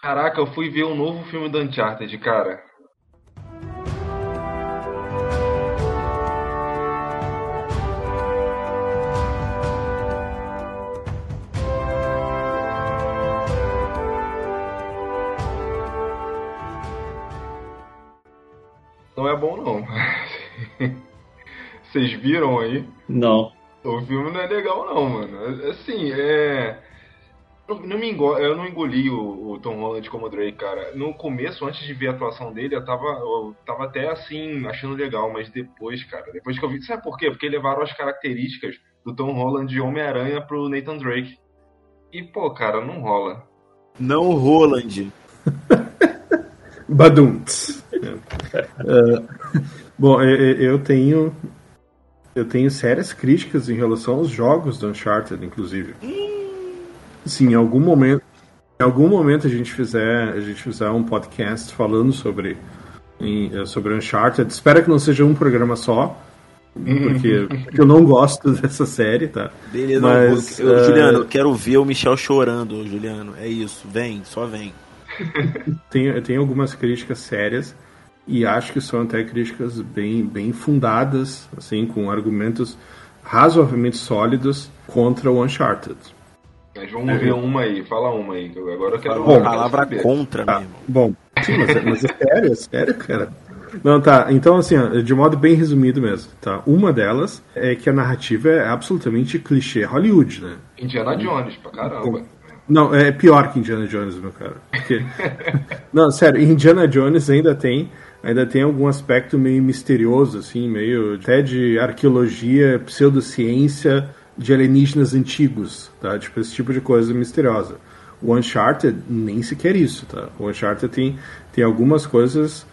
Caraca, eu fui ver um novo filme do Uncharted, cara. Não é bom não. Vocês viram aí? Não. O filme não é legal não, mano. Assim, é. Não, me engol... Eu não engoli o, o, Tom Holland como Drake, cara. No começo, antes de ver a atuação dele, eu tava, eu tava até assim, achando legal, mas depois, cara, depois que eu vi. Sabe por quê? Porque levaram as características do Tom Holland de Homem-Aranha pro Nathan Drake. E, pô, cara, não rola. Não Roland. Baduntz. uh, bom, eu tenho. Eu tenho sérias críticas em relação aos jogos do Uncharted, inclusive. Sim, em algum momento. Em algum momento a gente fizer, a gente fizer um podcast falando sobre, em, eh, sobre Uncharted. Espero que não seja um programa só. Porque, porque eu não gosto dessa série, tá? Beleza, Mas, eu, eu, uh... Juliano, eu quero ver o Michel chorando, Juliano. É isso, vem, só vem. tem, tem algumas críticas sérias e acho que são até críticas bem, bem fundadas, assim, com argumentos razoavelmente sólidos contra o Uncharted. Mas vamos é. ver uma aí, fala uma aí, agora eu quero Bom, palavra contra tá. mesmo. Bom, sim, mas, é, mas é sério, é sério, cara. Não, tá. Então, assim, de modo bem resumido mesmo, tá? Uma delas é que a narrativa é absolutamente clichê Hollywood, né? Indiana Jones, pra caramba. Não, é pior que Indiana Jones, meu cara. Porque... não, sério, Indiana Jones ainda tem ainda tem algum aspecto meio misterioso, assim, meio até de arqueologia, pseudociência de alienígenas antigos, tá? Tipo, esse tipo de coisa misteriosa. O Uncharted nem sequer isso, tá? O Uncharted tem, tem algumas coisas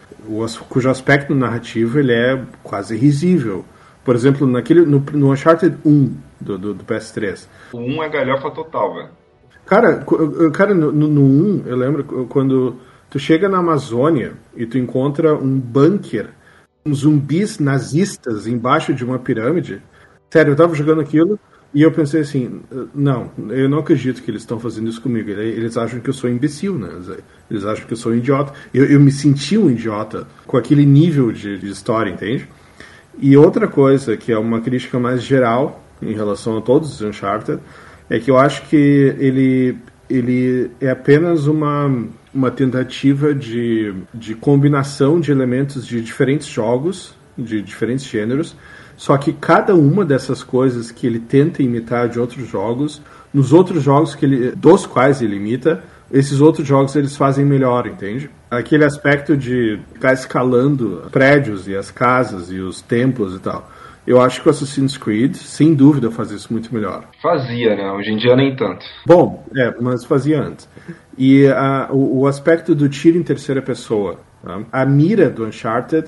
cujo aspecto narrativo ele é quase risível. Por exemplo, naquele, no, no Uncharted 1 do, do, do PS3. O 1 é galhofa total, velho. Cara, cara no, no, no 1, eu lembro quando tu chega na Amazônia e tu encontra um bunker, com zumbis nazistas embaixo de uma pirâmide. Sério, eu tava jogando aquilo e eu pensei assim, não, eu não acredito que eles estão fazendo isso comigo. Eles acham que eu sou imbecil, né? Eles acham que eu sou um idiota. Eu, eu me senti um idiota com aquele nível de, de história, entende? E outra coisa, que é uma crítica mais geral em relação a todos os Uncharted, é que eu acho que ele, ele é apenas uma, uma tentativa de, de combinação de elementos de diferentes jogos, de diferentes gêneros, só que cada uma dessas coisas que ele tenta imitar de outros jogos, nos outros jogos que ele, dos quais ele imita, esses outros jogos eles fazem melhor, entende? Aquele aspecto de ficar escalando prédios e as casas e os templos e tal. Eu acho que o Assassin's Creed, sem dúvida, fazia isso muito melhor. Fazia, né? Hoje em dia nem tanto. Bom, é, mas fazia antes. E uh, o, o, aspecto do tiro em terceira pessoa. Tá? A mira do Uncharted,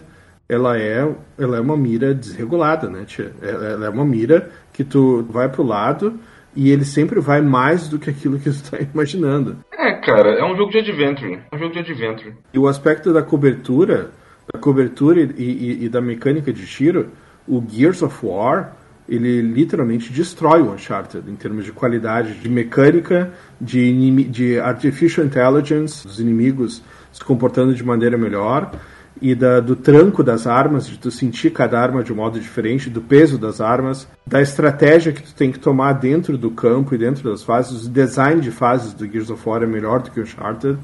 ela é, ela é uma mira desregulada, né, tia? Ela é uma mira que tu vai pro lado e ele sempre vai mais do que aquilo que tu está imaginando. É, cara, é um jogo de adventure. É um jogo de adventure. E o aspecto da cobertura, da cobertura e, e, e da mecânica de tiro o Gears of War ele literalmente destrói o Uncharted em termos de qualidade, de mecânica, de, de artificial intelligence, dos inimigos se comportando de maneira melhor e da, do tranco das armas, de tu sentir cada arma de um modo diferente, do peso das armas, da estratégia que tu tem que tomar dentro do campo e dentro das fases, o design de fases do Gears of War é melhor do que o Uncharted.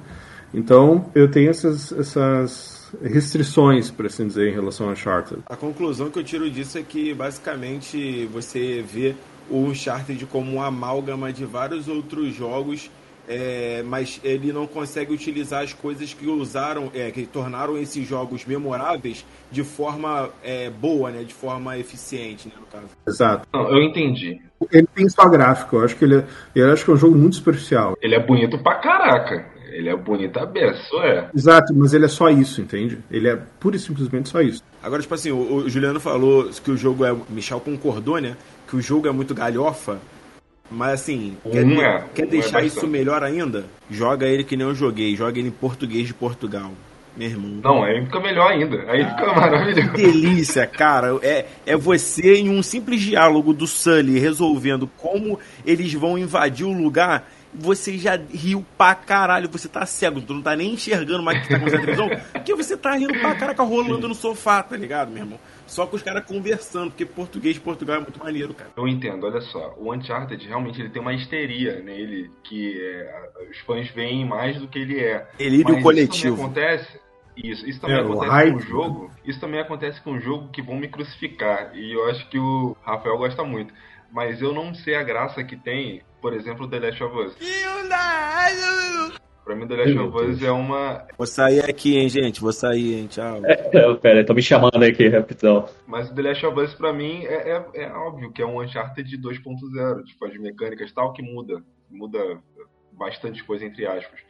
Então, eu tenho essas, essas restrições, por assim dizer, em relação a Uncharted. A conclusão que eu tiro disso é que basicamente você vê o Uncharted como uma amálgama de vários outros jogos, é, mas ele não consegue utilizar as coisas que usaram, é, que tornaram esses jogos memoráveis de forma é, boa, né, de forma eficiente, né, no caso. Exato. Não, eu entendi. Ele tem só gráfico, eu acho que ele, é, eu acho que é um jogo muito superficial. Ele é bonito pra caraca. Ele é bonito a beça, é. Exato, mas ele é só isso, entende? Ele é pura e simplesmente só isso. Agora, tipo assim, o, o Juliano falou que o jogo é. Michel concordou, né? Que o jogo é muito galhofa. Mas assim, um quer, é, quer um é deixar é isso melhor ainda? Joga ele que nem eu joguei, joga ele em português de Portugal. Meu irmão. Não, aí fica melhor ainda. Aí ah, fica maravilhoso. Que delícia, cara. É, é você em um simples diálogo do Sully resolvendo como eles vão invadir o lugar você já riu pra caralho, você tá cego, tu não tá nem enxergando mais o que tá acontecendo na televisão, porque você tá rindo pra caraca rolando no sofá, tá ligado, meu irmão? Só com os caras conversando, porque português de Portugal é muito maneiro, cara. Eu entendo, olha só, o Uncharted realmente ele tem uma histeria nele, que é, os fãs veem mais do que ele é. Delírio coletivo. Isso acontece, isso, isso também é, acontece com o jogo. Isso também acontece com um jogo que vão me crucificar. E eu acho que o Rafael gosta muito. Mas eu não sei a graça que tem, por exemplo, The Last of Us. Pra mim, The Last of Us é uma. Vou sair aqui, hein, gente. Vou sair, hein. Tchau. É, pera, tô me chamando aqui, rapidão. Mas o The Last of Us, pra mim, é, é, é óbvio que é um Uncharted 2.0. Tipo, as mecânicas tal, que muda. Muda bastante coisa, entre aspas.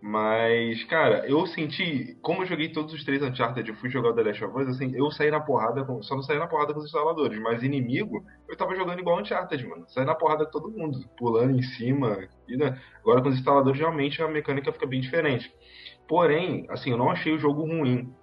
Mas, cara, eu senti, como eu joguei todos os três Uncharted e fui jogar o The Last of Us, assim, eu saí na porrada, com, só não saí na porrada com os instaladores, mas inimigo, eu tava jogando igual Uncharted, mano. Saí na porrada com todo mundo, pulando em cima. E, né? Agora com os instaladores, realmente a mecânica fica bem diferente. Porém, assim, eu não achei o jogo ruim,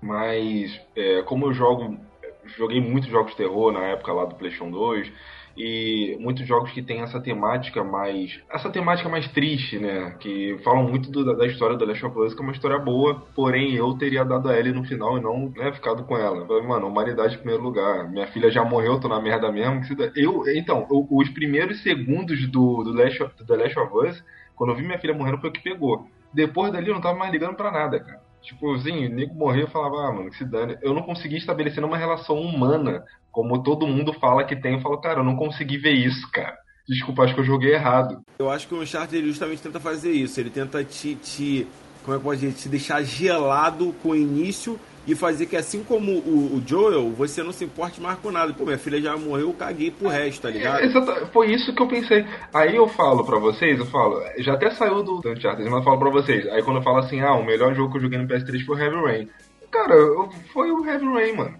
mas é, como eu jogo, joguei muitos jogos de terror na época lá do PlayStation 2, e muitos jogos que tem essa temática mais essa temática mais triste, né? Que falam muito do, da história do Last of Us, que é uma história boa, porém eu teria dado a Ellie no final e não né, ficado com ela. Mano, humanidade em primeiro lugar. Minha filha já morreu, tô na merda mesmo. Eu, então, os primeiros segundos do, do, Last of, do The Last of Us, quando eu vi minha filha morrendo, foi o que pegou. Depois dali eu não tava mais ligando pra nada, cara. Tipo, assim, o nego morreu e falava, ah, mano, que se dane. Eu não consegui estabelecer uma relação humana, como todo mundo fala que tem. Eu falo, cara, eu não consegui ver isso, cara. Desculpa, acho que eu joguei errado. Eu acho que o Uncharted justamente tenta fazer isso. Ele tenta te, te como é que pode dizer, te deixar gelado com o início e fazer que assim como o, o, Joel, você não se importe mais com nada. Pô, minha filha já morreu, eu caguei pro resto, tá ligado? É, foi isso que eu pensei. Aí eu falo pra vocês, eu falo, já até saiu do Uncharted, mas eu falo pra vocês. Aí quando eu falo assim, ah, o melhor jogo que eu joguei no PS3 foi o Heavy Rain. Cara, eu, foi o Heavy Rain, mano.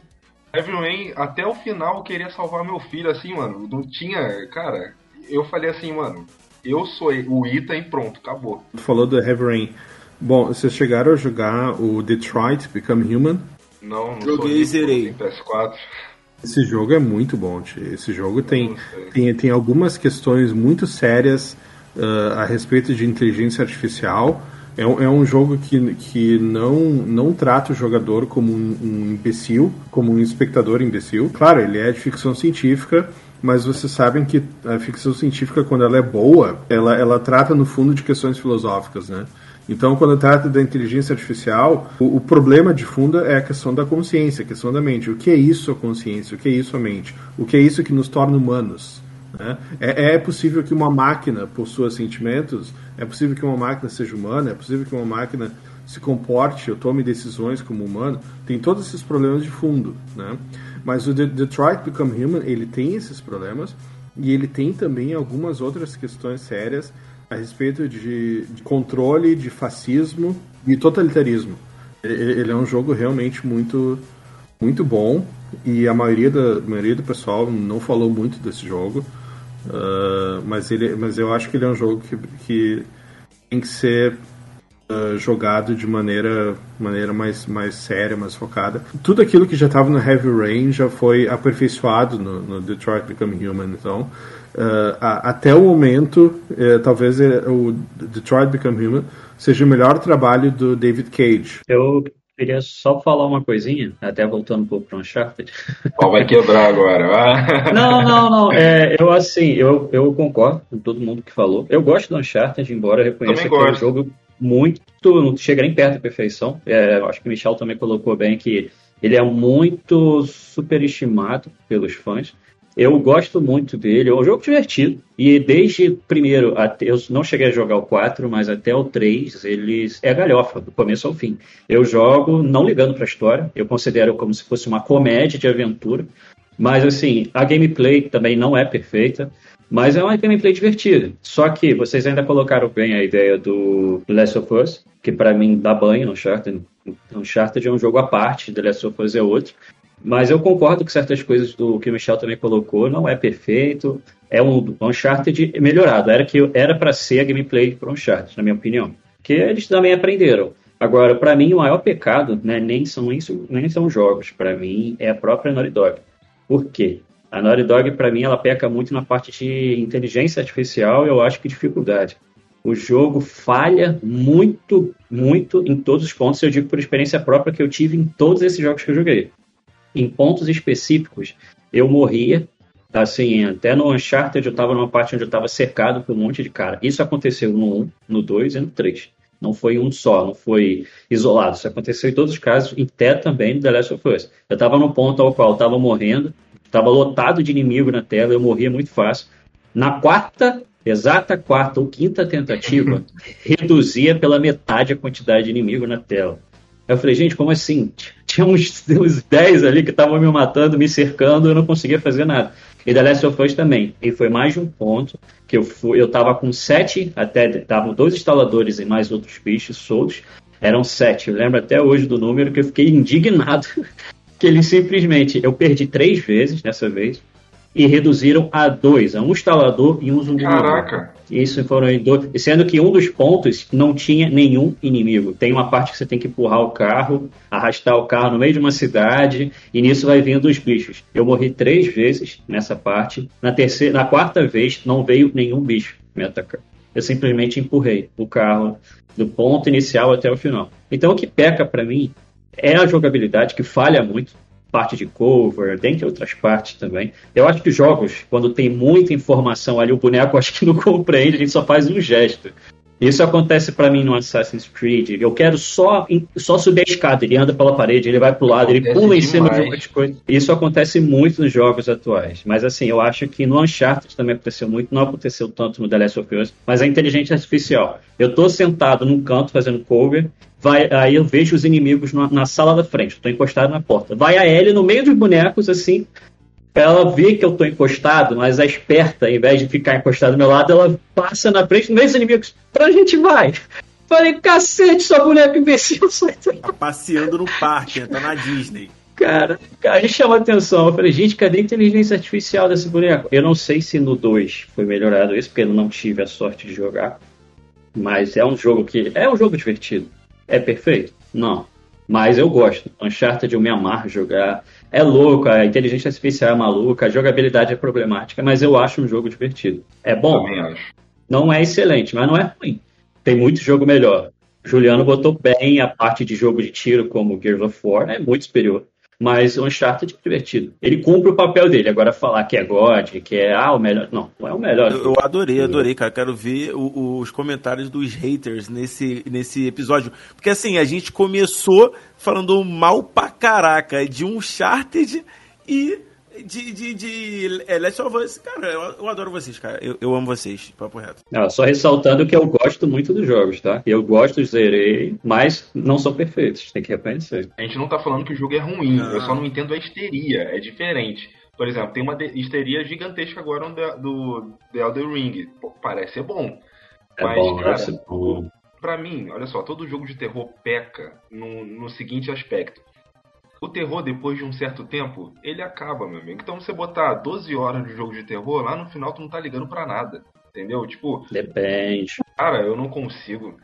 Heavy Rain, até o final eu queria salvar meu filho, assim, mano. Não tinha. Cara, eu falei assim, mano, eu sou o Ita e pronto, acabou. Tu falou do Heavy Rain. Bom, vocês chegaram a jogar o Detroit Become Human? Não, não Joguei e zerei. PS4. Esse jogo é muito bom, tio. Esse jogo tem, tem, tem algumas questões muito sérias uh, a respeito de inteligência artificial. É é um jogo que, que não, não trata o jogador como um, um imbecil, como um espectador imbecil. Claro, ele é de ficção científica, mas vocês sabem que a ficção científica, quando ela é boa, ela, ela trata no fundo de questões filosóficas, né? Então, quando trata da inteligência artificial, o, o, problema de fundo é a questão da consciência, a questão da mente. O que é isso a consciência? O que é isso a mente? O que é isso que nos torna humanos? Né? É, é possível que uma máquina possua sentimentos? É possível que uma máquina seja humana? É possível que uma máquina se comporte ou tome decisões como humano? Tem todos esses problemas de fundo, né? Mas o Detroit Become Human, ele tem esses problemas e ele tem também algumas outras questões sérias a respeito de, de controle, de fascismo e totalitarismo. Ele, ele, é um jogo realmente muito, muito bom e a maioria, da, a maioria do pessoal não falou muito desse jogo, uh, mas, ele, mas eu acho que ele é um jogo que, que tem que ser uh, jogado de maneira, maneira mais, mais séria, mais focada. Tudo aquilo que já estava no Heavy Rain já foi aperfeiçoado no, no Detroit Become Human, então Uh, até o momento, uh, talvez uh, o Detroit Become Human seja o melhor trabalho do David Cage. Eu queria só falar uma coisinha, até voltando um pouco para o Uncharted. Pau vai quebrar agora. não, não, não. É, eu assim, eu, eu concordo com todo mundo que falou. Eu gosto do Uncharted, embora eu reconheça que é um jogo muito. não chega nem perto da perfeição. É, acho que o Michel também colocou bem que ele é muito superestimado pelos fãs. Eu gosto muito dele, é um jogo divertido. E desde primeiro, até, eu não cheguei a jogar o 4, mas até o 3, eles é galhofa, do começo ao fim. Eu jogo não ligando para a história, eu considero como se fosse uma comédia de aventura. Mas assim, a gameplay também não é perfeita, mas é uma gameplay divertida. Só que vocês ainda colocaram bem a ideia do Last of Us, que para mim dá banho no Uncharted. Uncharted é um jogo à parte, The Last of Us é outro. Mas eu concordo com certas coisas do que o Michel também colocou, não é perfeito, é um Uncharted melhorado, era que era para ser a gameplay para Uncharted, na minha opinião, que eles também aprenderam. Agora, para mim, o maior pecado né, nem são isso, nem são jogos, para mim é a própria Naughty Dog. Por quê? A Naughty Dog, para mim, ela peca muito na parte de inteligência artificial e eu acho que dificuldade. o jogo falha muito, muito em todos os pontos. Eu digo por experiência própria que eu tive em todos esses jogos que eu joguei. Em pontos específicos, eu morria. Assim, até no Uncharted eu estava numa parte onde eu estava cercado por um monte de cara. Isso aconteceu no 1, no 2 e no 3. Não foi um só, não foi isolado. Isso aconteceu em todos os casos, e até também no The Last of Us. Eu estava no ponto ao qual eu estava morrendo, estava lotado de inimigo na tela, eu morria muito fácil. Na quarta exata quarta ou quinta tentativa, reduzia pela metade a quantidade de inimigo na tela. Eu falei, gente, como assim? Tinha uns, uns 10 ali que estavam me matando, me cercando, eu não conseguia fazer nada. E The Last of Us também. E foi mais de um ponto que eu fui, eu tava com sete, até estavam dois instaladores e mais outros bichos soltos. Eram sete. Eu lembro até hoje do número que eu fiquei indignado. que ele simplesmente. Eu perdi três vezes dessa vez e reduziram a dois, a um instalador e um zumbi. Caraca! Isso foram dois, sendo que um dos pontos não tinha nenhum inimigo. Tem uma parte que você tem que empurrar o carro, arrastar o carro no meio de uma cidade, e nisso vai vindo os bichos. Eu morri três vezes nessa parte. Na terceira, na quarta vez não veio nenhum bicho me atacar. Eu simplesmente empurrei o carro do ponto inicial até o final. Então o que peca para mim é a jogabilidade que falha muito parte de cover, dentre outras partes também. Eu acho que jogos, quando tem muita informação ali, o boneco acho que não compreende, a gente só faz um gesto. Isso acontece para mim no Assassin's Creed. Eu quero só, só subir a escada. Ele anda pela parede, ele vai pro lado, acontece ele pula em cima de outras coisas. Isso acontece muito nos jogos atuais. Mas assim, eu acho que no Uncharted também aconteceu muito. Não aconteceu tanto no The Last of Us. Mas a inteligência artificial. Eu tô sentado num canto fazendo cover. Vai, aí eu vejo os inimigos na, na sala da frente. Estou encostado na porta. Vai a Ellie no meio dos bonecos, assim, ela vê que eu tô encostado, mas a esperta, ao invés de ficar encostado do meu lado, ela passa na frente dos meus inimigos. Pra gente vai. Falei, cacete, sua boneca imbecil. Tá passeando no parque, tá na Disney. Cara, a gente chama atenção. Eu falei, gente, cadê a inteligência artificial desse boneco? Eu não sei se no 2 foi melhorado isso, porque eu não tive a sorte de jogar. Mas é um jogo que. É um jogo divertido. É perfeito? Não. Mas eu gosto. Uncharted eu me amarro jogar. É louco, a inteligência artificial é maluca, a jogabilidade é problemática, mas eu acho um jogo divertido. É bom? Não é excelente, mas não é ruim. Tem muito jogo melhor. Juliano botou bem a parte de jogo de tiro, como Gears of War, é muito superior mas o Uncharted é divertido. Ele cumpre o papel dele. Agora falar que é God, que é ah, o melhor. Não, não é o melhor. Eu, adorei, adorei, cara. Quero ver os comentários dos haters nesse, nesse episódio. Porque assim, a gente começou falando mal pra caraca de Uncharted e de, de, de é, Last of Us, cara, eu, eu adoro vocês, cara. Eu, eu amo vocês, papo reto. Ah, só ressaltando que eu gosto muito dos jogos, tá? Eu gosto, zerei, mas não são perfeitos, tem que reconhecer. A gente não tá falando que o jogo é ruim, eu só não entendo a histeria, é diferente. Por exemplo, tem uma histeria gigantesca agora do, The Elder Ring. Pô, parece ser bom. É mas, bom, cara, bom. Pra mim, olha só, todo jogo de terror peca no, no seguinte aspecto o terror, depois de um certo tempo, ele acaba, meu amigo. Então você botar 12 horas de jogo de terror, lá no final tu não tá ligando pra nada. Entendeu? Tipo. Depende. Cara, eu não consigo.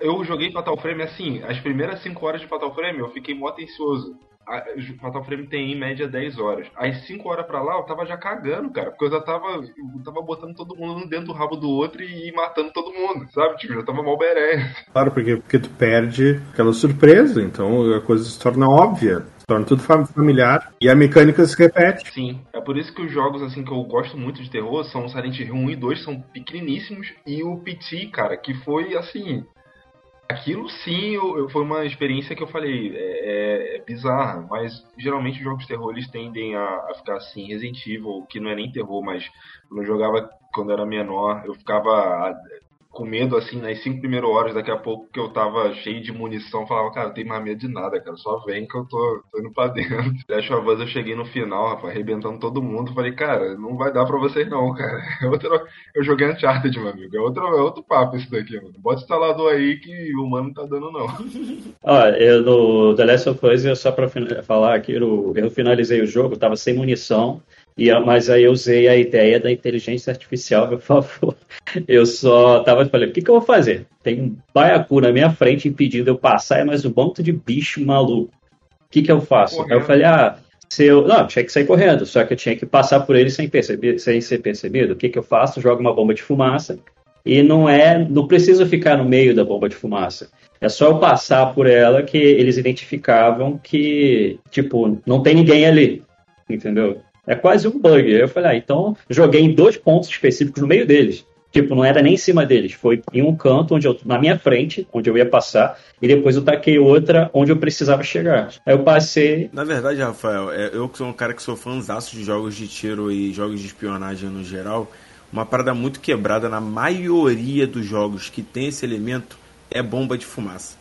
Eu joguei Fatal Frame assim, as primeiras 5 horas de Fatal Frame eu fiquei mó atencioso. A Fatal Frame tem em média 10 horas. As 5 horas pra lá eu tava já cagando, cara. Porque eu já tava. Eu tava botando todo mundo dentro do rabo do outro e matando todo mundo, sabe? Tipo, já tava mal beré. Claro, porque, porque tu perde aquela surpresa, então a coisa se torna óbvia. Se torna tudo familiar e a mecânica se repete. Sim, é por isso que os jogos assim que eu gosto muito de terror são Silent Hill 1 e 2, são pequeniníssimos, e o PT, cara, que foi assim Aquilo sim eu, eu, foi uma experiência que eu falei, é, é, é, bizarra, mas geralmente os jogos de terror eles tendem a, a, ficar assim, Resident Evil, que não é nem terror, mas quando eu jogava quando era menor, eu ficava com medo, assim, nas cinco primeiras horas, daqui a pouco que eu tava cheio de munição, falava, cara, não tem mais medo de nada, cara, só vem que eu tô, tô indo pra dentro. Last of Us eu cheguei no final, rapaz, arrebentando todo mundo, falei, cara, não vai dar pra vocês não, cara. É outro, eu joguei Uncharted, meu amigo, é outro, é outro papo isso daqui, mano. Bota instalador aí que o humano não tá dando não. Ó, eu no The Last of Us, só pra falar aqui, eu, eu finalizei o jogo, tava sem munição, e, mas aí eu usei a ideia da inteligência artificial, por favor. Eu só tava falando, o que, que eu vou fazer? Tem um baiacu na minha frente impedindo eu passar, é mais um monte de bicho maluco. O que, que eu faço? Correndo. Aí eu falei, ah, se eu. Não, tinha que sair correndo, só que eu tinha que passar por ele sem, perceber, sem ser percebido. O que, que eu faço? Jogo uma bomba de fumaça, e não é, não preciso ficar no meio da bomba de fumaça. É só eu passar por ela que eles identificavam que, tipo, não tem ninguém ali, entendeu? É quase um bug. Eu falei, ah, então joguei em dois pontos específicos no meio deles. Tipo, não era nem em cima deles, foi em um canto onde eu, na minha frente, onde eu ia passar, e depois eu taquei outra onde eu precisava chegar. Aí eu passei. Na verdade, Rafael, é, eu que sou um cara que sou fãzaço de jogos de tiro e jogos de espionagem no geral, uma parada muito quebrada na maioria dos jogos que tem esse elemento é bomba de fumaça.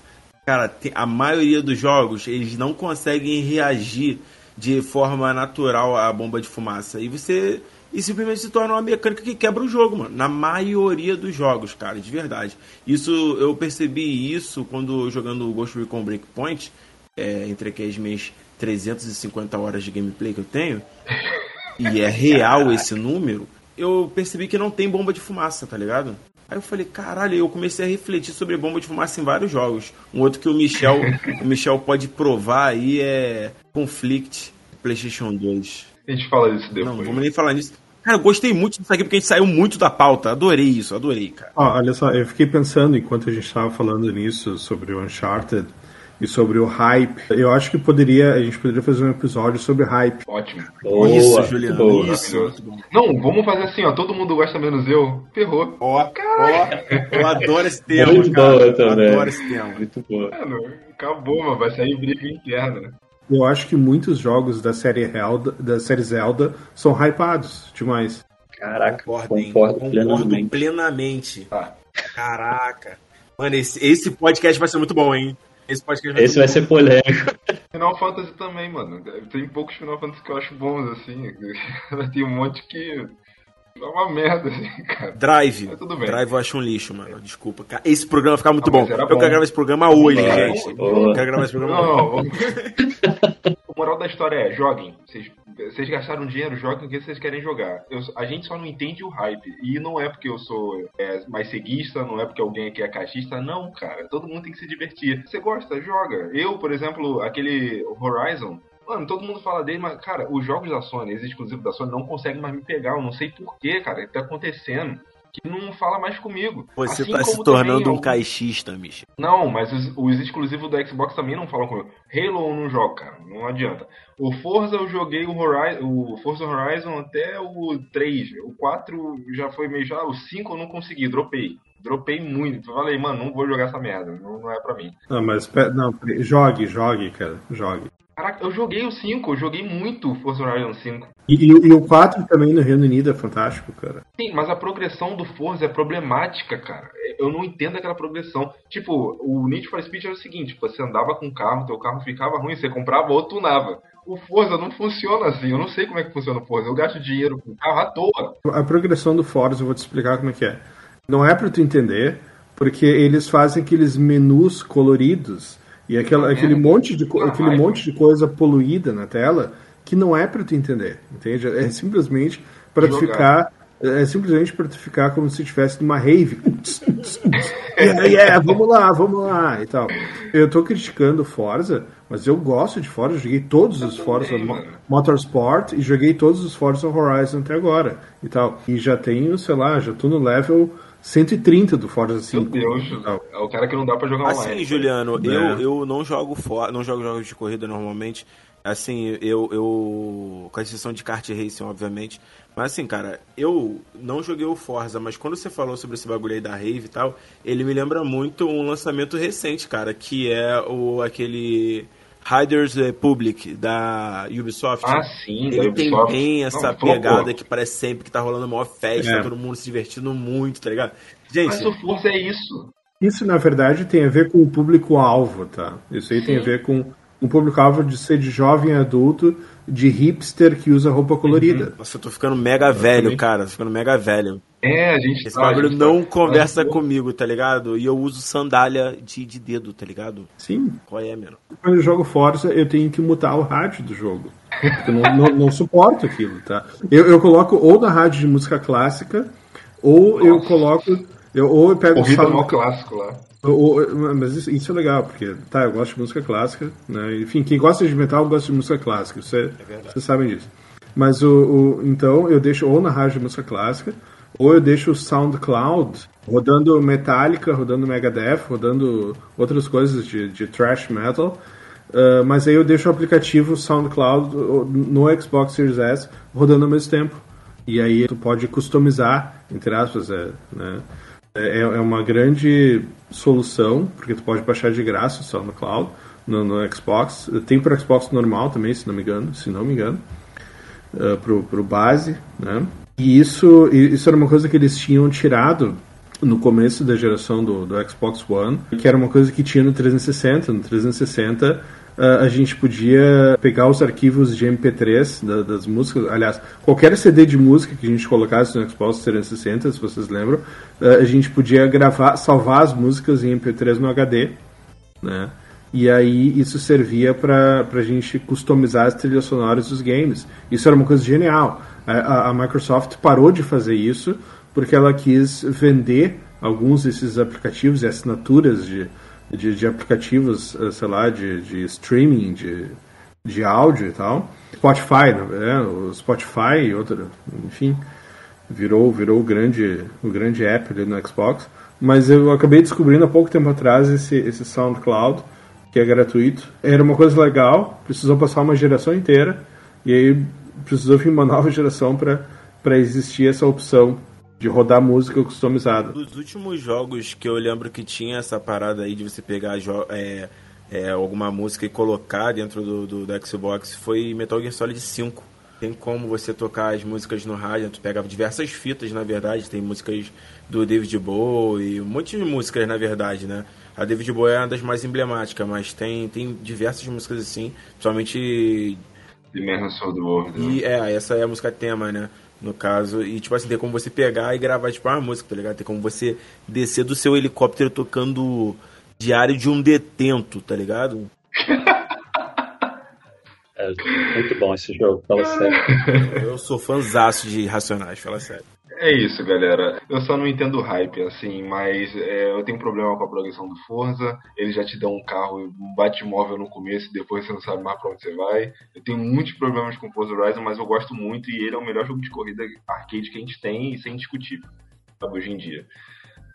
Cara, a maioria dos jogos eles não conseguem reagir de forma natural à bomba de fumaça. E você e simplesmente se torna uma mecânica que quebra o jogo, mano. Na maioria dos jogos, cara, de verdade. Isso eu percebi isso quando jogando Ghost Recon Breakpoint, é, entre as minhas 350 horas de gameplay que eu tenho, e é real esse número, eu percebi que não tem bomba de fumaça, tá ligado? Aí eu falei, caralho, eu comecei a refletir sobre bomba de fumaça em vários jogos. Um outro que o Michel, o Michel pode provar aí é Conflict PlayStation 2. A gente fala disso depois. Não, vamos nem falar nisso. Cara, eu gostei muito disso aqui porque a gente saiu muito da pauta. Adorei isso, adorei, cara. Ah, olha só, eu fiquei pensando enquanto a gente estava falando nisso sobre o Uncharted e sobre o hype. Eu acho que poderia, a gente poderia fazer um episódio sobre hype. Ótimo. Boa, isso, Juliano. Boa. Isso. Não, vamos fazer assim, ó. Todo mundo gosta menos eu. Ferrou. Ó, ó. Eu adoro esse tema, Muito cara. também. Eu adoro esse tema. Muito. Mano, acabou, mano. Vai sair briga interna. Eu acho que muitos jogos da série Zelda, da série Zelda são hypados demais. Caraca, Concordo, concordo, Concordo plenamente. plenamente. Tá. Caraca. Mano, esse, esse podcast vai ser muito bom, hein? Esse podcast vai Esse vai ser polêmico. Final Fantasy também, mano. Tem poucos Final Fantasy que eu acho bons, assim. Tem um monte que. É uma merda, assim, cara. Drive. Mas tudo bem. Drive eu acho um lixo, mano. Desculpa. Cara, Esse programa vai ficar muito Ah, bom. Eu bom. quero gravar esse programa hoje, Boa, gente. Eu quero gravar esse programa hoje. Não, o moral da história é, joguem. Vocês, vocês gastaram dinheiro, joguem o que vocês querem jogar. Eu- a gente só não entende o hype. E não é porque eu sou é, mais ceguista, não é porque alguém aqui é caixista. Não, cara. Todo mundo tem que se divertir. Você gosta, joga. Eu, por exemplo, aquele Horizon... Mano, todo mundo fala dele, mas, cara, os jogos da Sony, esses exclusivos da Sony, não conseguem mais me pegar. Eu não sei porquê, cara. O que tá acontecendo? Que não fala mais comigo. Você Assim tá se tornando também um eu- caixista, Michel. não, mas os, os exclusivos do Xbox também não falam comigo. Halo eu não jogo, cara. Não adianta. O Forza eu joguei o, Horizon, o Forza Horizon até o 3. O 4 já foi meio já. O 5 eu não consegui, dropei. Dropei muito. Falei, mano, não vou jogar essa merda. Não, não é pra mim. Não, mas não, jogue, jogue, cara, jogue. Caraca, eu joguei o 5, eu joguei muito o Forza Horizon 5. E, e o- e o 4 também no Reino Unido é fantástico, cara. Sim, mas a progressão do Forza é problemática, cara. Eu não entendo aquela progressão. Tipo, o Need for Speed era o seguinte: você andava com o carro, teu carro ficava ruim, você comprava outro, tunava. O Forza não funciona assim. Eu não sei como é que funciona o Forza. Eu gasto dinheiro com o carro à toa. A progressão do Forza, eu vou te explicar como é que é. Não é pra tu entender, porque eles fazem aqueles menus coloridos e aquela, É, aquele, monte de, aquele monte de coisa poluída na tela que não é pra tu entender, entende? É simplesmente pra tu ficar é simplesmente pra tu ficar como se estivesse numa rave. yeah, yeah, vamos lá, vamos lá e tal. Eu tô criticando o Forza, mas eu gosto de Forza, joguei todos os Forza. Motorsport e joguei todos os Forza Horizon até agora e tal. E já tenho, sei lá, já tô no level 130 do Forza Meu 5. Deus. e tal. É o cara que não dá pra jogar Assim, online. Juliano, É. eu, eu não jogo for, não jogo jogos de corrida normalmente. Assim, eu, eu. Com exceção de kart racing, obviamente. Mas assim, cara, eu não joguei o Forza, mas quando você falou sobre esse bagulho aí da Rave e tal, ele me lembra muito um lançamento recente, cara, que é o aquele Riders Republic da Ubisoft. Ah, sim, da Ele tem Ubisoft. bem essa Não, pegada que parece sempre que tá rolando uma festa, É. todo mundo se divertindo muito, tá ligado? Gente, Mas o Forza é isso. Isso, na verdade, tem a ver com o público-alvo, tá? Isso aí tem a Sim. ver com um público-alvo de ser de jovem adulto, de hipster que usa roupa colorida. Nossa, eu tô ficando mega velho, cara. Tô ficando mega velho. É, a gente Esse tá, bagulho gente não tá- conversa comigo, tá ligado? E eu uso sandália de, de dedo, tá ligado? Sim, Qual é, mano? quando eu jogo Forza, eu tenho que mutar o rádio do jogo. Porque eu não, não, não suporto aquilo, tá? Eu, eu coloco ou na rádio de música clássica, ou eu Nossa. coloco. Eu, ou eu pego Corrida só- mó clássico lá. Mas isso, isso é legal, porque tá, eu gosto de música clássica, né? Enfim, quem gosta de metal gosta de música clássica, isso é, vocês sabem disso. Mas o, o- então eu deixo ou na rádio de música clássica, ou eu deixo o SoundCloud rodando Metallica, rodando Megadeth, rodando outras coisas de, de thrash metal. Uh, mas aí eu deixo o aplicativo SoundCloud no Xbox Series S rodando ao mesmo tempo. E aí tu pode customizar, entre aspas, é, né? É, é uma grande solução, porque tu pode baixar de graça o SoundCloud no, no Xbox. Tem para Xbox normal também, se não me engano, se não me engano, uh, pro, pro base, né? E isso, isso era uma coisa que eles tinham tirado no começo da geração do, do Xbox One, que era uma coisa que tinha no 360. No 360 a gente podia pegar os arquivos de MP3 da, das músicas. Aliás, qualquer CD de música que a gente colocasse no Xbox 360, se vocês lembram, a gente podia gravar, salvar as músicas em MP3 no HD, né? E aí isso servia para a gente customizar as trilhas sonoras dos games. Isso era uma coisa genial. A, a, Microsoft parou de fazer isso porque ela quis vender alguns desses aplicativos e assinaturas de, de, de aplicativos, eh, sei lá, de, de streaming, de, de áudio e tal. Spotify, né? o Spotify e outro, enfim, virou, virou o, grande, o grande app ali no Xbox. Mas eu acabei descobrindo há pouco tempo atrás esse, esse SoundCloud, que é gratuito. Era uma coisa legal, precisou passar uma geração inteira, e aí precisou vir uma nova geração para existir essa opção de rodar música customizada. Dos últimos jogos que eu lembro que tinha essa parada aí de você pegar é, é, alguma música e colocar dentro do, do, do, Xbox foi Metal Gear Solid 5. Tem como você tocar as músicas no rádio, tu pega diversas fitas, na verdade, tem músicas do David Bowie, um monte de músicas, na verdade, né? A David Bowie é uma das mais emblemáticas, mas tem, tem diversas músicas assim, principalmente Dimensão do World. E é, essa é a música tema, né? No caso, e tipo assim, tem como você pegar e gravar tipo uma música, tá ligado? Tem como você descer do seu helicóptero tocando Diário de um Detento, tá ligado? É muito bom esse jogo, fala sério. Eu sou fãzaço de Racionais, fala sério. É isso, galera. Eu só não entendo hype, assim, mas é, eu tenho problema com a progressão do Forza. Ele já te dá um carro, um bate-móvel no começo e depois você não sabe mais pra onde você vai. Eu tenho muitos problemas com o Forza Horizon, mas eu gosto muito e ele é o melhor jogo de corrida arcade que a gente tem e sem discutir, sabe, hoje em dia.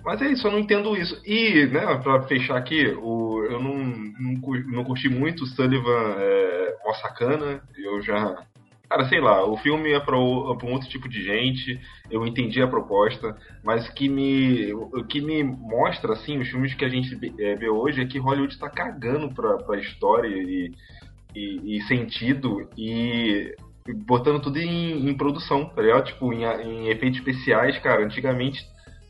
Mas é isso, eu não entendo isso. E, né, pra fechar aqui, o, eu não, não, não curti muito o Sullivan é, Osakana. Eu já Cara, sei lá, o filme é para um outro tipo de gente, eu entendi a proposta, mas que me, o que me mostra, assim, os filmes que a gente é, vê hoje é que Hollywood está cagando pra, pra história e, e, e, sentido e botando tudo em, em produção, tá ligado? Tipo, em, em, efeitos especiais, cara, antigamente,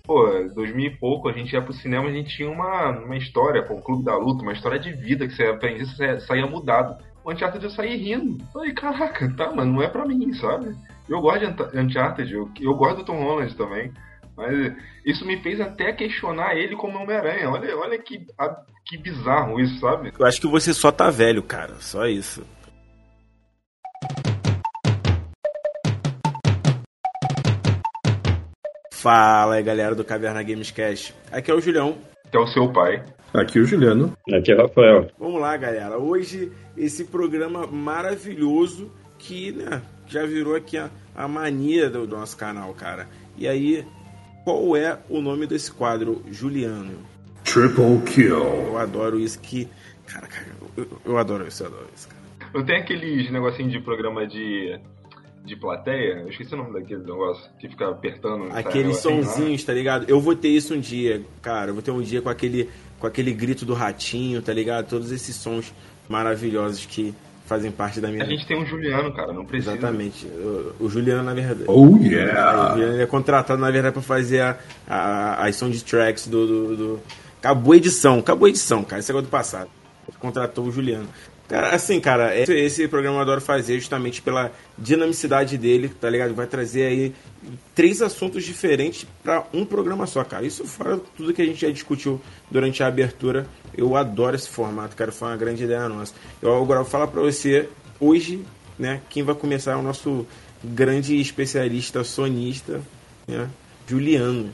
pô, 2000 e pouco, a gente ia pro cinema, a gente tinha uma, uma história, pô, um clube da luta, uma história de vida que você aprendia, você saía mudado Uncharted eu saí rindo. Falei, caraca, tá, mas não é pra mim, sabe? Eu gosto de Uncharted, eu, eu gosto do Tom Holland também. Mas isso me fez até questionar ele como Homem-Aranha. Olha, olha que, a, que bizarro isso, sabe? Eu acho que você só tá velho, cara. Só isso. Fala aí, galera do Caverna Games Cash. Aqui é o Julião. Que é o seu pai. Aqui é o Juliano. Aqui é o Rafael. Vamos lá, galera. Hoje, esse programa maravilhoso que né, já virou aqui a, a mania do, do nosso canal, cara. E aí, qual é o nome desse quadro, Juliano? Triple Kill. Eu adoro isso que. Cara, cara, eu, eu adoro isso, eu adoro isso, cara. Não tem aqueles negocinho de programa de de plateia, eu esqueci o nome daquele negócio, que fica apertando. Aqueles sonzinhos, tá ligado? Eu vou ter isso um dia, cara. Eu vou ter um dia com aquele, com aquele grito do ratinho, tá ligado? Todos esses sons maravilhosos que fazem parte da minha. A gente tem um Juliano, cara, não precisa. Exatamente. O, o Juliano, na verdade. Oh, yeah! O Juliano é contratado, na verdade, pra fazer a, a, as tracks do, do, do. Acabou a edição, acabou a edição, cara. Isso é do passado. Contratou o Juliano. Cara, assim, cara, esse, esse programa eu adoro fazer justamente pela dinamicidade dele, tá ligado? Vai trazer aí três assuntos diferentes para um programa só, cara. Isso fora tudo que a gente já discutiu durante a abertura. Eu adoro esse formato, cara. Foi uma grande ideia nossa. Eu agora vou falar para você hoje, né? Quem vai começar é o nosso grande especialista sonista, né? Juliano.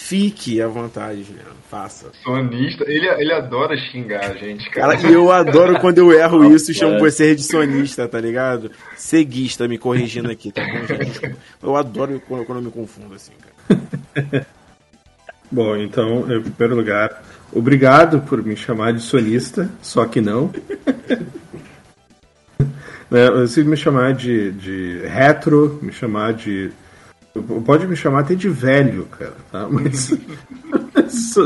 Fique à vontade, Juliano. Faça. Sonista. Ele, ele adora xingar a gente, cara. cara. E eu adoro quando eu erro isso e chamo você de sonista, tá ligado? Seguista me corrigindo aqui, tá bom, gente? Eu adoro quando, quando eu me confundo assim, cara. Bom, então, em primeiro lugar, obrigado por me chamar de sonista, só que não. Você me chamar de, de retro, me chamar de. Pode me chamar até de velho, cara, tá? Mas.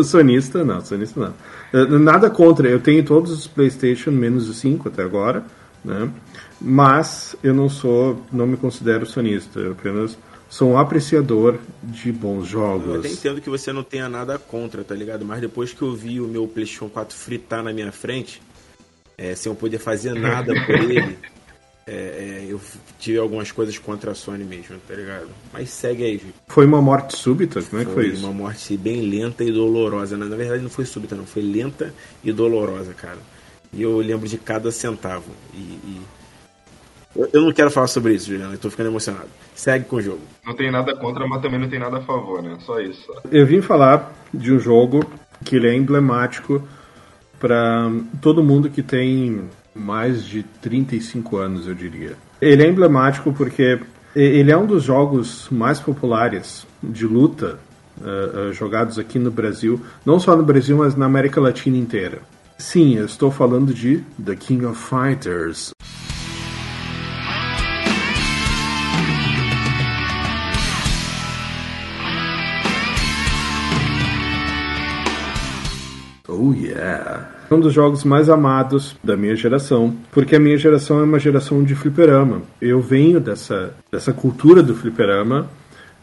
sonista não, sonista não. Nada contra, eu tenho todos os PlayStation menos os 5 até agora, né? Mas eu não sou, não me considero sonista, eu apenas sou um apreciador de bons jogos. Eu até entendo que você não tenha nada contra, tá ligado? Mas depois que eu vi o meu PlayStation 4 fritar na minha frente, é, sem eu poder fazer nada por ele, é, é, eu tive algumas coisas contra a Sony mesmo, tá ligado? Mas segue aí, Júlio. Foi uma morte súbita? Como é que foi, foi isso? Uma morte bem lenta e dolorosa. Na, na verdade, não foi súbita, não. Foi lenta e dolorosa, cara. E eu lembro de cada centavo. E, e eu não quero falar sobre isso, Juliano. Eu tô ficando emocionado. Segue com o jogo. Não tem nada contra, mas também não tem nada a favor, né? Só isso. Eu vim falar de um jogo que ele é emblemático para todo mundo que tem mais de 35 anos, eu diria. Ele é emblemático porque ele é um dos jogos mais populares de luta uh, uh, jogados aqui no Brasil, não só no Brasil, mas na América Latina inteira. Sim, eu estou falando de The King of Fighters. Oh yeah! Um dos jogos mais amados da minha geração, porque a minha geração é uma geração de fliperama. Eu venho dessa, dessa cultura do fliperama,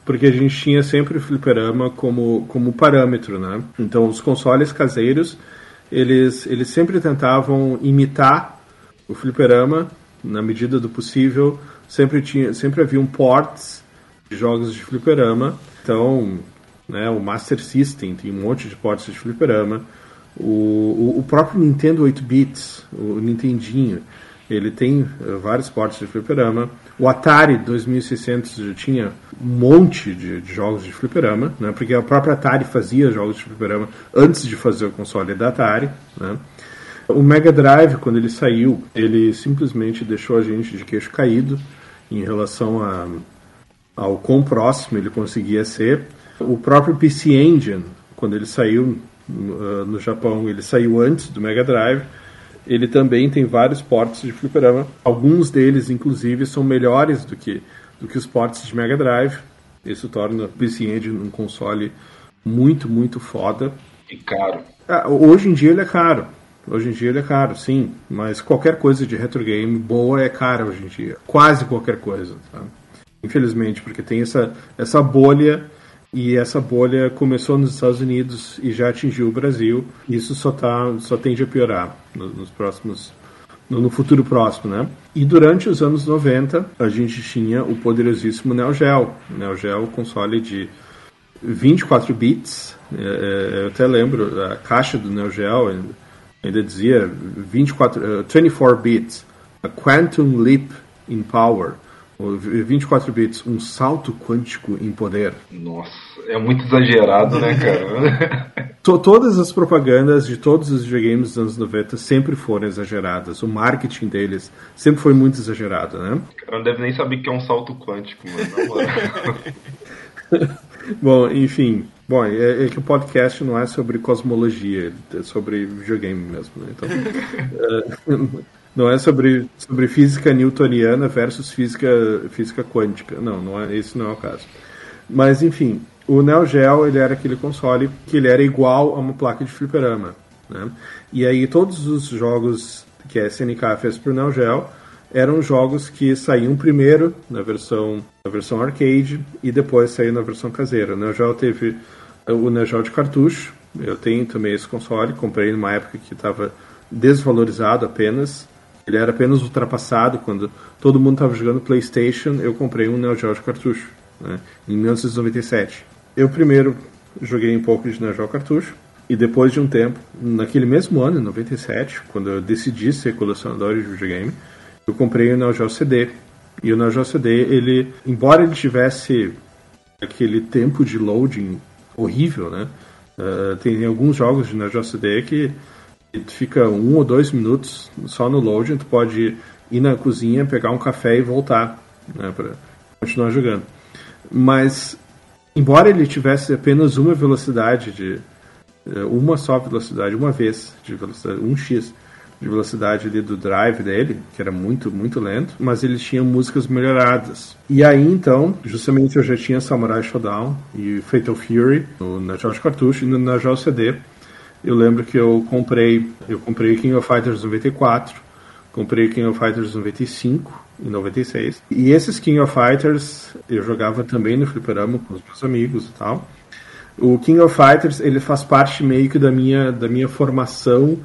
porque a gente tinha sempre o fliperama como, como parâmetro, né? Então os consoles caseiros, eles, eles sempre tentavam imitar o fliperama na medida do possível. Sempre tinha, sempre haviam ports de jogos de fliperama. Então, né, o Master System tem um monte de ports de fliperama. O, o, próprio Nintendo 8 bits, o Nintendinho, ele tem uh, vários portes de fliperama. O Atari 2600 já tinha um monte de, de, jogos de fliperama, né? porque a própria Atari fazia jogos de fliperama antes de fazer o console da Atari. Né? O Mega Drive, quando ele saiu, ele simplesmente deixou a gente de queixo caído em relação a, ao quão próximo ele conseguia ser. O próprio PC Engine, quando ele saiu no, no Japão ele saiu antes do Mega Drive. Ele também tem vários ports de fliperama. Alguns deles, inclusive, são melhores do que, do que os ports de Mega Drive. Isso torna o PC Engine um console muito, muito foda. E caro. Ah, hoje em dia ele é caro. Hoje em dia ele é caro, sim. Mas qualquer coisa de retro game boa é cara hoje em dia. Quase qualquer coisa. Tá? Infelizmente, porque tem essa, essa bolha e essa bolha começou nos Estados Unidos e já atingiu o Brasil. Isso só, tá, só tende a piorar nos próximos no futuro próximo, né? E durante os anos 90, a gente tinha o poderosíssimo Neo Geo. Neo Geo, console de 24 bits. É, é, eu até lembro, a caixa do Neo Geo ainda, dizia 24, uh, 24 bits. A Quantum Leap in Power. 24 bits, um salto quântico em poder. Nossa, é muito exagerado, né, cara? Todas as propagandas de todos os videogames dos anos 90 sempre foram exageradas. O marketing deles sempre foi muito exagerado, né? Cara não deve nem saber que é um salto quântico, mano. Bom, enfim. Bom, é, é, que o podcast não é sobre cosmologia, é sobre videogame mesmo, né? Então. não é sobre, sobre física newtoniana versus física, física quântica. Não, não é, esse não é o caso. Mas, enfim, o Neo Geo ele era aquele console que ele era igual a uma placa de fliperama. Né? E aí todos os jogos que a SNK fez para o Neo Geo eram jogos que saíam primeiro na versão, na versão arcade e depois saíam na versão caseira. O Neo Geo teve o Neo Geo de cartucho. Eu tenho também esse console, comprei numa época que estava desvalorizado apenas ele era apenas ultrapassado quando todo mundo estava jogando PlayStation. Eu comprei um Neo Geo de cartucho, né, em 1997. Eu primeiro joguei um pouco de Neo Geo cartucho e depois de um tempo, naquele mesmo ano, em 97, quando eu decidi ser colecionador de videogame, eu comprei o Neo Geo CD. E o Neo Geo CD, ele, embora ele tivesse aquele tempo de loading horrível, né? Uh, tem alguns jogos de Neo CD que fica um ou dois minutos só no loading, tu pode ir na cozinha, pegar um café e voltar, né, para continuar jogando. Mas embora ele tivesse apenas uma velocidade de eh, uma só velocidade, uma vez de velocidade, um x de velocidade ali do drive dele, que era muito, muito lento, mas eles tinham músicas melhoradas. E aí então, justamente eu já tinha Samurai Shodown e Fatal Fury no, na George Cartucho e no, na CD. Eu lembro que eu comprei, eu comprei King of Fighters 94, comprei King of Fighters 95 em 96. E esses King of Fighters eu jogava também no fliperama com os meus amigos e tal. O King of Fighters ele faz parte meio que da minha, da minha formação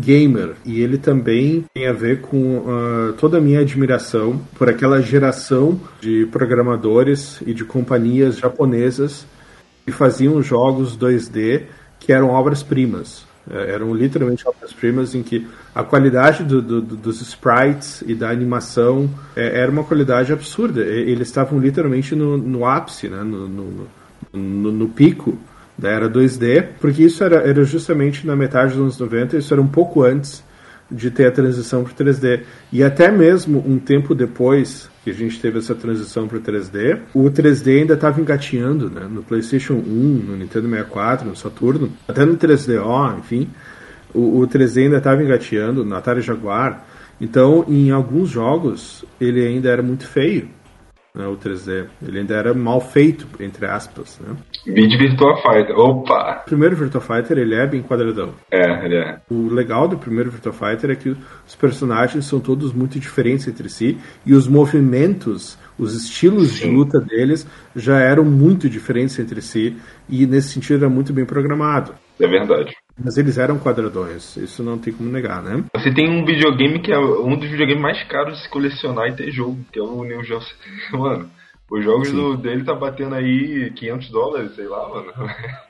gamer e ele também tem a ver com uh, toda a minha admiração por aquela geração de programadores e de companhias japonesas que faziam jogos 2D que eram obras-primas. É, eram literalmente obras-primas em que a qualidade do, do, dos sprites e da animação é, era uma qualidade absurda. Eles estavam literalmente no, no ápice, né? no, no, no, no pico da era 2D, porque isso era, era justamente na metade dos anos 90, isso era um pouco antes de ter a transição para 3D. E até mesmo um tempo depois que a gente teve essa transição para 3D, o 3D ainda estava engatinhando, né? No PlayStation 1, no Nintendo 64, no Saturno, até no 3DO, enfim, o, o 3D ainda estava engateando, no Atari Jaguar. Então, em alguns jogos, ele ainda era muito feio né, o 3D. Ele ainda era mal feito, entre aspas, né? Vídeo Virtua Fighter, opa! O primeiro Virtua Fighter, ele é bem quadradão. É, ele é. O legal do primeiro Virtua Fighter é que os personagens são todos muito diferentes entre si e os movimentos, os estilos Sim. de luta deles já eram muito diferentes entre si e nesse sentido era muito bem programado. É verdade. Mas eles eram quadradões, isso não tem como negar, né? Você tem um videogame que é um dos videogames mais caros de se colecionar e ter jogo, que é o Neo Geo. Mano, os jogos do, dele tá batendo aí 500 dólares, sei lá, mano.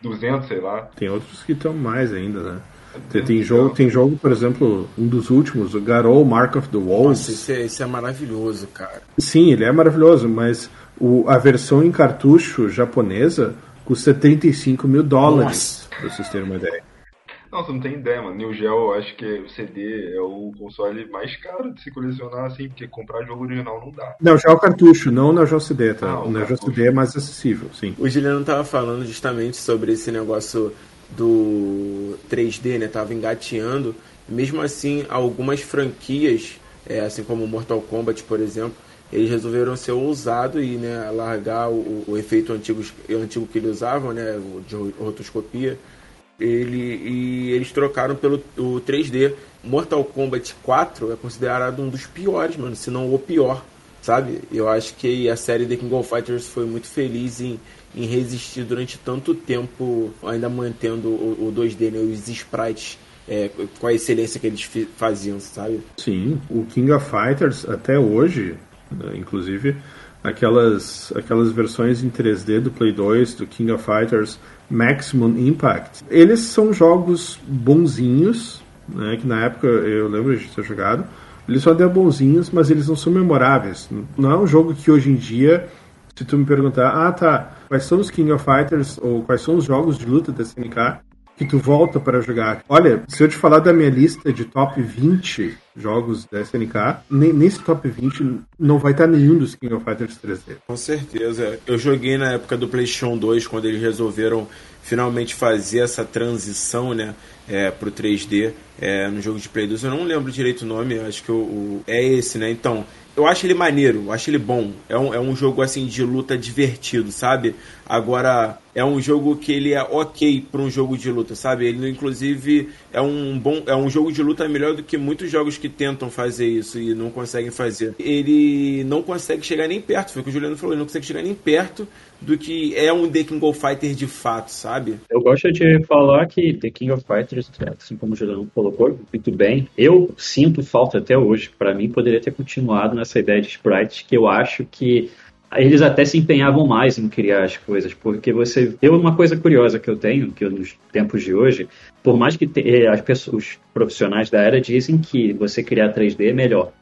200, sei lá. Tem outros que estão mais ainda, né? Tem, tem, jogo, tem jogo, por exemplo, um dos últimos, o Garou Mark of the Wolves. Nossa, esse é, esse é maravilhoso, cara. Sim, ele é maravilhoso, mas o, a versão em cartucho japonesa custa 75 mil dólares, Nossa. pra vocês terem uma ideia. Não, você não tem ideia, mano. New Geo, acho que o CD é o console mais caro de se colecionar, assim, porque comprar jogo original não dá. Não, já é o cartucho, não o Neo Geo CD, tá? Ah, o, o Neo Geo CD é mais acessível, sim. O Juliano tava falando justamente sobre esse negócio do 3D, né? Tava engateando. Mesmo assim, algumas franquias, é, assim como Mortal Kombat, por exemplo, eles resolveram ser ousados e né, largar o, o efeito antigo, antigo que eles usavam, né, de rotoscopia, ele, e eles trocaram pelo o 3D. Mortal Kombat 4 é considerado um dos piores, mano, se não o pior, sabe? Eu acho que a série The King of Fighters foi muito feliz em, em resistir durante tanto tempo, ainda mantendo o, o 2D, né, os sprites é, com a excelência que eles faziam, sabe? Sim, o King of Fighters até hoje, né, inclusive aquelas, aquelas versões em 3D do Play 2, do King of Fighters Maximum Impact. Eles são jogos bonzinhos, né, que na época eu lembro de ter jogado. Eles são até bonzinhos, mas eles não são memoráveis. Não é um jogo que hoje em dia, se tu me perguntar, ah tá, quais são os King of Fighters ou quais são os jogos de luta da SNK, que tu volta para jogar. Olha, se eu te falar da minha lista de top 20 jogos da SNK, nesse top 20 não vai estar nenhum dos King of Fighters 3D. Com certeza. Eu joguei na época do PlayStation 2, quando eles resolveram finalmente fazer essa transição, né, é, pro 3D é, no jogo de Play 2. Eu não lembro direito o nome, acho que o, o é esse, né? Então, eu acho ele maneiro, eu acho ele bom. É um, é um jogo assim de luta divertido, sabe? Agora, é um jogo que ele é ok para um jogo de luta, sabe? Ele inclusive é um bom, é um jogo de luta melhor do que muitos jogos que tentam fazer isso e não conseguem fazer. Ele não consegue chegar nem perto, foi o que o Juliano falou, ele não consegue chegar nem perto do que é um The King of Fighters de fato, sabe? Eu gosto de falar que The King of Fighters, assim como o Juliano colocou muito bem, eu sinto falta até hoje. Para mim, poderia ter continuado nessa ideia de sprites que eu acho que eles até se empenhavam mais em criar as coisas, porque você. Eu, uma coisa curiosa que eu tenho, que eu, nos tempos de hoje, por mais que te, eh, as pessoas, os profissionais da era dizem que você criar 3D é melhor.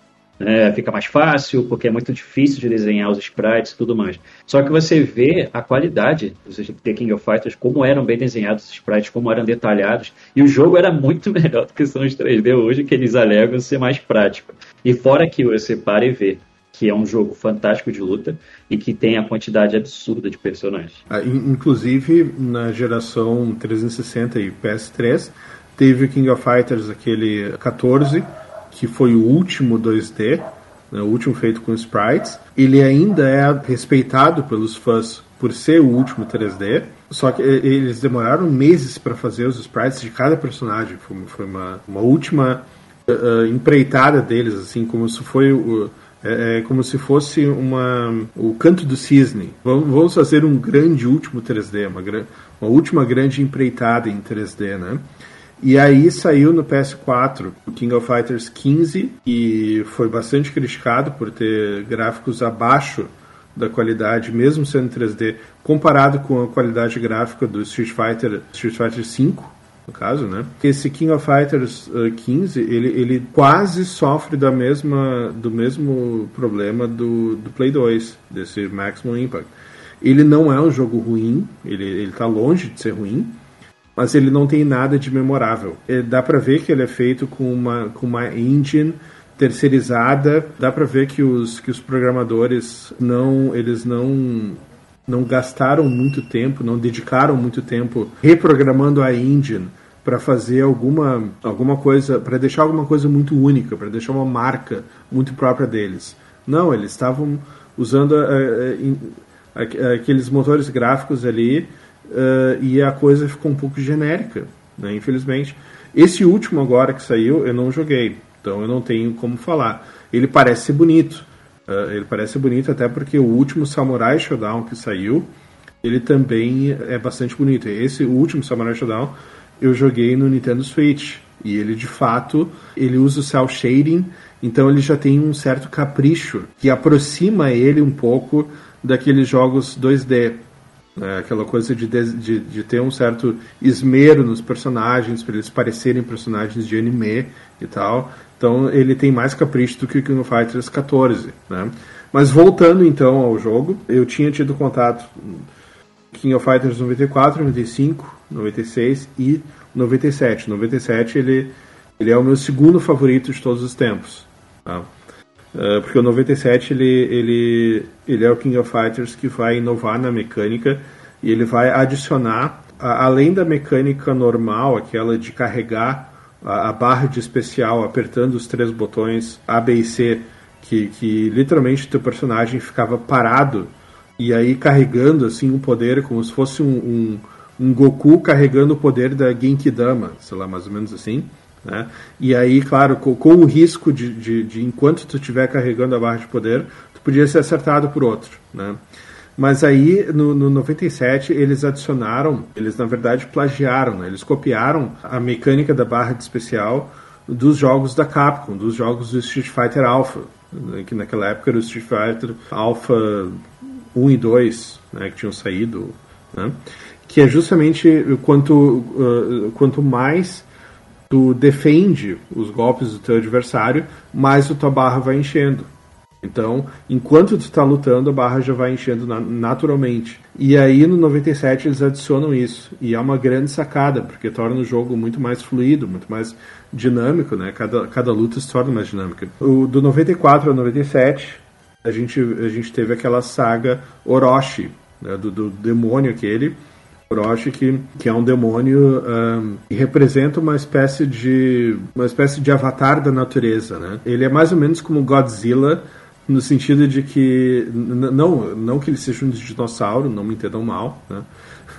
é, fica mais fácil, porque é muito difícil de desenhar os sprites e tudo mais. Só que você vê a qualidade dos The King of Fighters, como eram bem desenhados os sprites, como eram detalhados, e o jogo era muito melhor do que são os 3D hoje, que eles alegam ser mais prático. E fora que você para e vê que é um jogo fantástico de luta e que tem a quantidade absurda de personagens. Ah, inclusive, na geração 360 e PS3, teve o King of Fighters aquele 14, que foi o último 2D, né, o último feito com sprites. Ele ainda é respeitado pelos fãs por ser o último 3D, só que eles demoraram meses para fazer os sprites de cada personagem. Foi, uma, uma última uh, empreitada deles, assim, como se foi o. É, é, como se fosse uma, o canto do cisne. Vamos, vamos fazer um grande último 3D, uma, uma última grande empreitada em 3D, né? E aí saiu no PS4 o King of Fighters 15 e foi bastante criticado por ter gráficos abaixo da qualidade, mesmo sendo 3D, comparado com a qualidade gráfica do Street Fighter, Street Fighter 5, no caso, né? Esse King of Fighters uh, 15, ele, ele quase sofre da mesma, do mesmo problema do, do Play 2, desse Maximum Impact. Ele não é um jogo ruim, ele, ele tá longe de ser ruim, mas ele não tem nada de memorável. É, dá para ver que ele é feito com uma, com uma engine terceirizada. Dá para ver que os, que os programadores não eles não não gastaram muito tempo, não dedicaram muito tempo reprogramando a engine para fazer alguma, alguma coisa, para deixar alguma coisa muito única, para deixar uma marca muito própria deles. Não, eles estavam usando uh, uh, aqueles motores gráficos ali uh, e a coisa ficou um pouco genérica, né, infelizmente. Esse último agora que saiu, eu não joguei, então eu não tenho como falar. Ele parece ser bonito, uh, ele parece bonito até porque o último Samurai Showdown que saiu, ele também é bastante bonito. Esse último Samurai Showdown eu joguei no Nintendo Switch e ele de fato ele usa o cel shading, então ele já tem um certo capricho que aproxima ele um pouco daqueles jogos 2D. É aquela coisa de, de, de, ter um certo esmero nos personagens, para eles parecerem personagens de anime e tal. Então ele tem mais capricho do que o King of Fighters 14. Né? Mas voltando então ao jogo, eu tinha tido contato King of Fighters 94, 95, 96 e 97. 97 ele, ele é o meu segundo favorito de todos os tempos. Tá? Uh, porque o 97 ele, ele, ele é o King of Fighters que vai inovar na mecânica e ele vai adicionar, a, além da mecânica normal, aquela de carregar a, a, barra de especial apertando os três botões A, B e C, que, que literalmente teu personagem ficava parado e aí carregando assim um poder como se fosse um, um, um Goku carregando o poder da Genkidama, sei lá, mais ou menos assim. Né? E aí, claro, com, com o risco de, de, de, enquanto tu estiver carregando a barra de poder, tu podia ser acertado por outro. Né? Mas aí, no, no 97, eles adicionaram, eles na verdade plagiaram, né? eles copiaram a mecânica da barra de especial dos jogos da Capcom, dos jogos do Street Fighter Alpha, né? que naquela época era o Street Fighter Alpha 1 e 2, né? que tinham saído, né? que é justamente quanto, uh, quanto mais tu defende os golpes do teu adversário, mais a tua barra vai enchendo. Então, enquanto tu está lutando, a barra já vai enchendo naturalmente. E aí no 97 eles adicionam isso. E é uma grande sacada, porque torna o jogo muito mais fluido, muito mais dinâmico, né? Cada, cada luta se torna mais dinâmica. O, do 94 ao 97, a gente, a gente teve aquela saga Orochi, né? do, do demônio aquele, Orochi, que, que é um demônio um, que representa uma espécie de uma espécie de avatar da natureza, né? Ele é mais ou menos como Godzilla no sentido de que não não que ele seja um dinossauro, não me entendam mal, né?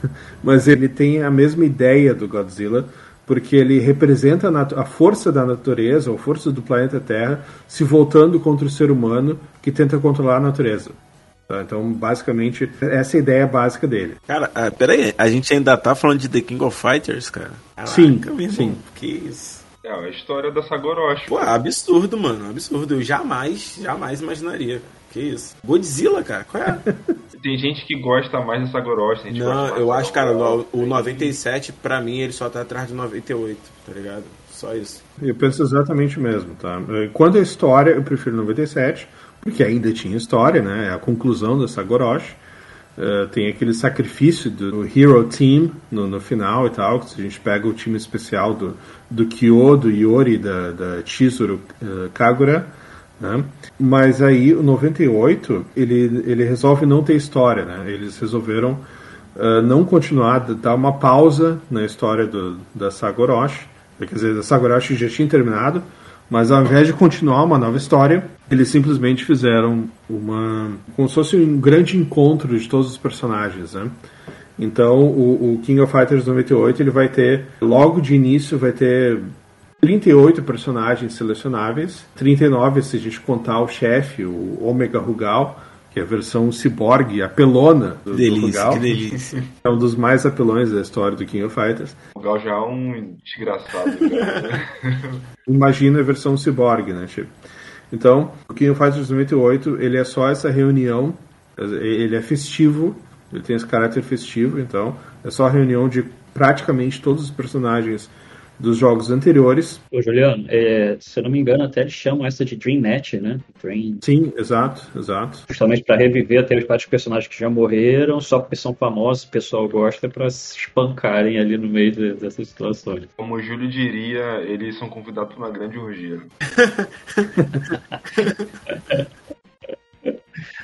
Mas ele tem a mesma ideia do Godzilla, porque ele representa a, a força da natureza, a força do planeta Terra, se voltando contra o ser humano que tenta controlar a natureza. Tá? Então, basicamente, essa é a ideia básica dele. Cara, ah, peraí, a gente ainda tá falando de The King of Fighters, cara? Caraca, sim, sim. Que isso. É, a história da Sagoroshi. Pô, absurdo, mano, absurdo. Eu jamais, jamais imaginaria. Que isso? Godzilla, cara, qual é? Tem gente que gosta mais da Sagoroshi. Não, eu acho, cara, o, o 97, pra mim, ele só tá atrás do 98, tá ligado? Só isso. Eu penso exatamente o mesmo, tá? Quanto à história, eu prefiro 97, porque ainda tinha história, né? É a conclusão da Sagoroshi. Uh, tem aquele sacrifício do Hero Team no, no, final e tal, que a gente pega o time especial do, do Kyo, do Yori, da, da Chizuru uh, Kagura, né? Mas aí, o 98, ele, ele resolve não ter história, né? Eles resolveram uh, não continuar, dar uma pausa na história do, da Sagoroshi. Quer dizer, a Sagoroshi já tinha terminado, mas ao invés de continuar uma nova história, eles simplesmente fizeram uma. como se fosse um grande encontro de todos os personagens, né? Então, o, o, King of Fighters 98 ele vai ter, logo de início, vai ter 38 personagens selecionáveis, 39 se a gente contar o chefe, o Omega Rugal, que é a versão ciborgue, apelona do, delícia, do Rugal. Que delícia. É um dos mais apelões da história do King of Fighters. O Rugal já é um desgraçado. Imagina a versão ciborgue, né, tipo? Então, o King of Fighters 98, ele é só essa reunião, ele é festivo, ele tem esse caráter festivo, então é só a reunião de praticamente todos os personagens dos jogos anteriores. Ô, Juliano, é, se eu não me engano, até eles chamam essa de Dream Match, né? Dream... Sim, exato, exato. Justamente para reviver até os vários personagens que já morreram, só porque são famosos, o pessoal gosta, para se espancarem ali no meio de, dessas situações. Como o Júlio diria, eles são convidados para uma grande orgia.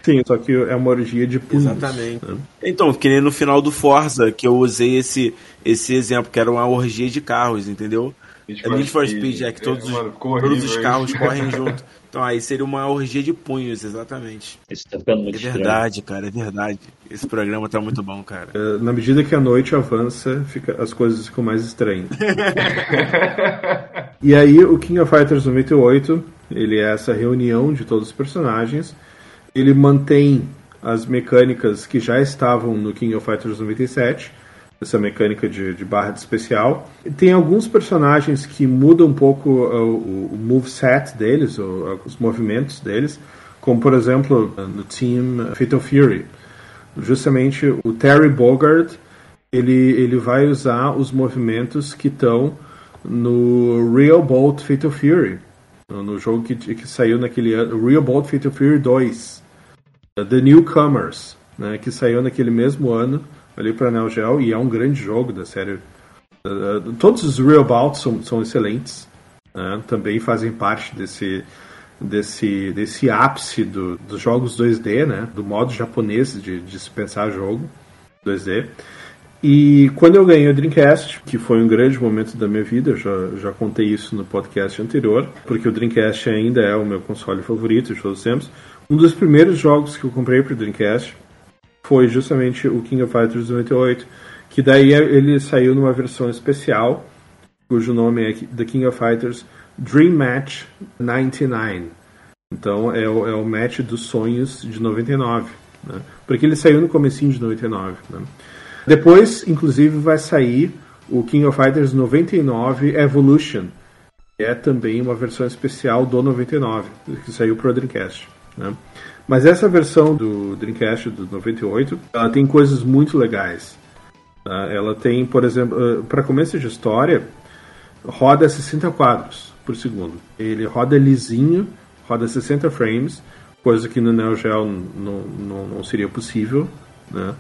Sim, só que é uma orgia de pulos. Exatamente. Né? Então, que nem no final do Forza, que eu usei esse, esse exemplo, que era uma orgia de carros, entendeu? é Need for Speed, é que todos, é, mano, todos os carros correm junto. Então aí seria uma orgia de punhos, exatamente. Isso tá ficando muito É verdade, estranho. cara, é verdade. Esse programa tá muito bom, cara. É, na medida que a noite avança, fica, as coisas ficam mais estranhas. e aí o King of Fighters 98, ele é essa reunião de todos os personagens ele mantém as mecânicas que já estavam no King of Fighters 97, essa mecânica de, de barra de especial. Tem alguns personagens que mudam um pouco o, o moveset deles, o, os movimentos deles, como por exemplo no Team Fatal Fury. Justamente o Terry Bogard ele, ele vai usar os movimentos que estão no Real Bolt Fatal Fury, no jogo que, que saiu naquele ano, Real Bolt Fatal Fury 2. The Newcomers, né, que saiu naquele mesmo ano ali para Neo Geo e é um grande jogo da série. Uh, todos os Real Bouts são, são excelentes, né, também fazem parte desse desse desse ápice do, dos jogos 2D, né, do modo japonês de, de se pensar jogo 2D. E quando eu ganhei o Dreamcast, que foi um grande momento da minha vida, eu já, já contei isso no podcast anterior, porque o Dreamcast ainda é o meu console favorito de todos os tempos. Um dos primeiros jogos que eu comprei para o Dreamcast foi justamente o King of Fighters 98, que daí ele saiu numa versão especial, cujo nome é The King of Fighters Dream Match 99. Então é o, é o match dos sonhos de 99, né? porque ele saiu no comecinho de 99. Né? Depois, inclusive, vai sair o King of Fighters 99 Evolution, que é também uma versão especial do 99, que saiu para o Dreamcast. Né? Mas essa versão do Dreamcast do 98, ela tem coisas muito legais. Tá? Ela tem, por exemplo, para começo de história, roda 60 quadros por segundo. Ele roda lisinho, roda 60 frames, coisa que no Neo Geo não, não, não seria possível, né?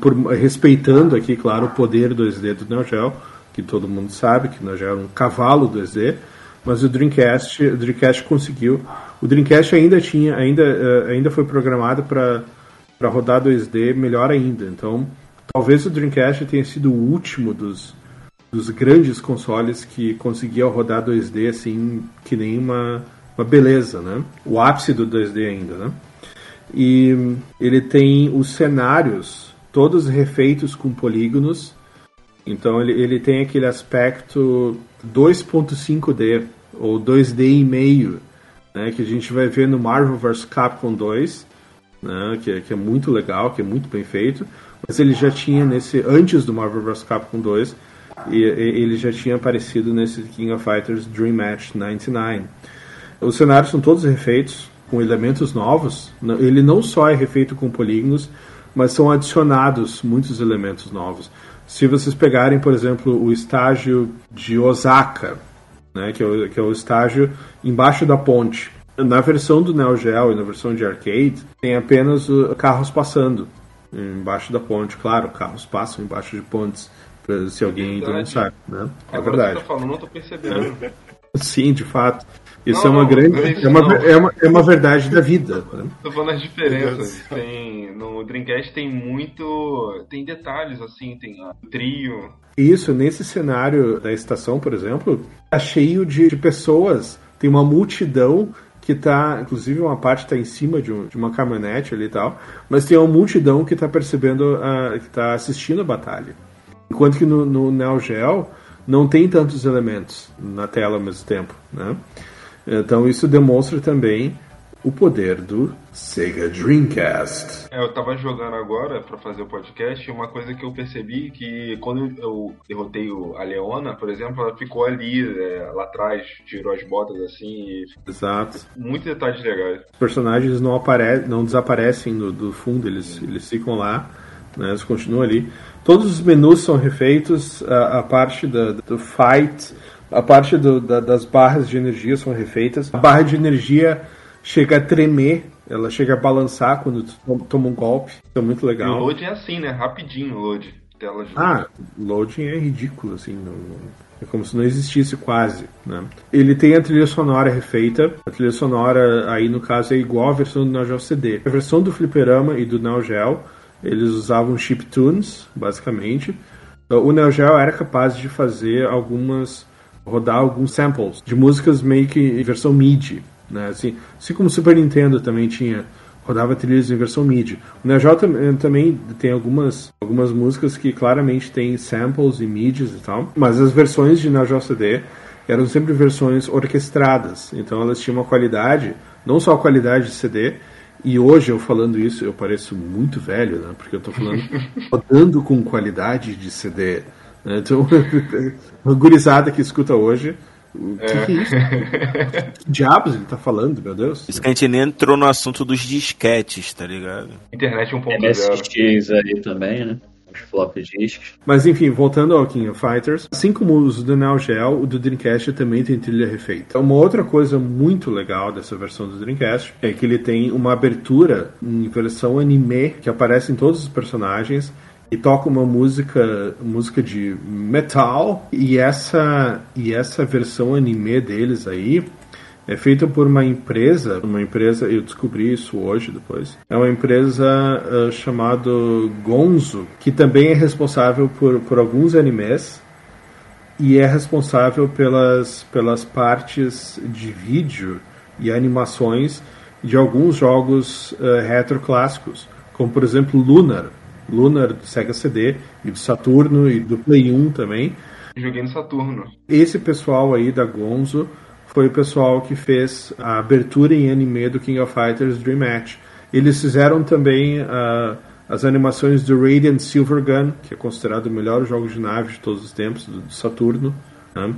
Por, respeitando aqui, claro, o poder 2D do Neo Geo, que todo mundo sabe que o Neo Geo é um cavalo 2D, mas o Dreamcast, o Dreamcast conseguiu. O Dreamcast ainda tinha, ainda, uh, ainda foi programado para para rodar 2D melhor ainda. Então, talvez o Dreamcast tenha sido o último dos, dos grandes consoles que conseguia rodar 2D assim que nem uma, uma beleza, né? O ápice do 2D ainda, né? E ele tem os cenários todos refeitos com polígonos. Então ele, ele tem aquele aspecto 2.5D ou 2D e meio, né, que a gente vai ver no Marvel vs Capcom 2, né, que, é, que é muito legal, que é muito bem feito, mas ele já tinha nesse antes do Marvel vs Capcom 2 e, e ele já tinha aparecido nesse King of Fighters Dream Match 99. Os cenários são todos refeitos com elementos novos. Ele não só é refeito com polígonos, mas são adicionados muitos elementos novos. Se vocês pegarem, por exemplo, o estágio de Osaka, né, que, é o, que é o estágio embaixo da ponte. Na versão do Neo Geo e na versão de arcade, tem apenas uh, carros passando embaixo da ponte. Claro, carros passam embaixo de pontes, se alguém ainda não sabe. Né? É Agora verdade. Tá falando, eu tô percebendo. Sim, de fato. Isso não, é uma não, grande. É, é uma, é, uma, é uma verdade da vida. Né? Tô falando as diferenças. Tem, no Dreamcast tem muito. Tem detalhes, assim, tem trio. Isso, nesse cenário da estação, por exemplo, tá cheio de, de pessoas. Tem uma multidão que tá, inclusive uma parte está em cima de, um, de, uma caminhonete ali e tal, mas tem uma multidão que está percebendo, uh, que está assistindo a batalha. Enquanto que no, no Neo Geo não tem tantos elementos na tela ao mesmo tempo, né? Então isso demonstra também o poder do Sega Dreamcast. É, eu tava jogando agora para fazer o podcast e uma coisa que eu percebi que quando eu derrotei a Leona, por exemplo, ela ficou ali, é, lá atrás, tirou as botas assim e... Exato. Muitos detalhes legais. Os personagens não, apare... não desaparecem do, do fundo, eles, eles ficam lá, né, eles continuam ali. Todos os menus são refeitos, a, a parte da, do fight, a parte do, da, das barras de energia são refeitas. A barra de energia chega a tremer, ela chega a balançar quando tu toma um golpe. Isso é muito legal. E o loading é assim, né? Rapidinho o load. Tela de ah, loading é ridículo, assim. Não, é como se não existisse quase, né? Ele tem a trilha sonora refeita. A trilha sonora aí, no caso, é igual à versão do Neo Geo CD. A versão do Fliperama e do Neo Geo, eles usavam chiptunes, basicamente. O Neo Geo era capaz de fazer algumas... rodar alguns samples de músicas meio que em versão MIDI, né? Assim, assim como o Super Nintendo também tinha rodava trilhas em versão MIDI. O Neo Geo também tem algumas, algumas músicas que claramente tem samples e MIDIs e tal, mas as versões de Geo CD eram sempre versões orquestradas, então elas tinham uma qualidade, não só a qualidade de CD, e hoje eu falando isso eu pareço muito velho, né? Porque eu estou falando rodando com qualidade de CD. Né? Então, a gurizada que escuta hoje o que, é. que, é isso? que diabos ele tá falando, meu Deus? Isso que a gente nem entrou no assunto dos disquetes, tá ligado? Internet 1.0. MSX aí também, né? Os flop disks. Mas enfim, voltando ao King of Fighters, assim como os do Neo Geo, o do Dreamcast também tem trilha refeita. Uma outra coisa muito legal dessa versão do Dreamcast é que ele tem uma abertura em versão anime que aparece em todos os personagens e toca uma música música de metal. E essa e essa versão anime deles aí é feita por uma empresa, uma empresa, eu descobri isso hoje depois. É uma empresa uh, chamada Gonzo, que também é responsável por, por alguns animes. E é responsável pelas, pelas partes de vídeo e animações de alguns jogos uh, retroclássicos, como por exemplo Lunar, Lunar do Sega CD e do Saturno e do Play 1 também. Joguei no Saturno. Esse pessoal aí da Gonzo foi o pessoal que fez a abertura em anime do King of Fighters Dream Match. Eles fizeram também uh, as animações do Radiant Silver Gun, que é considerado o melhor jogo de nave de todos os tempos, do Saturno. Né?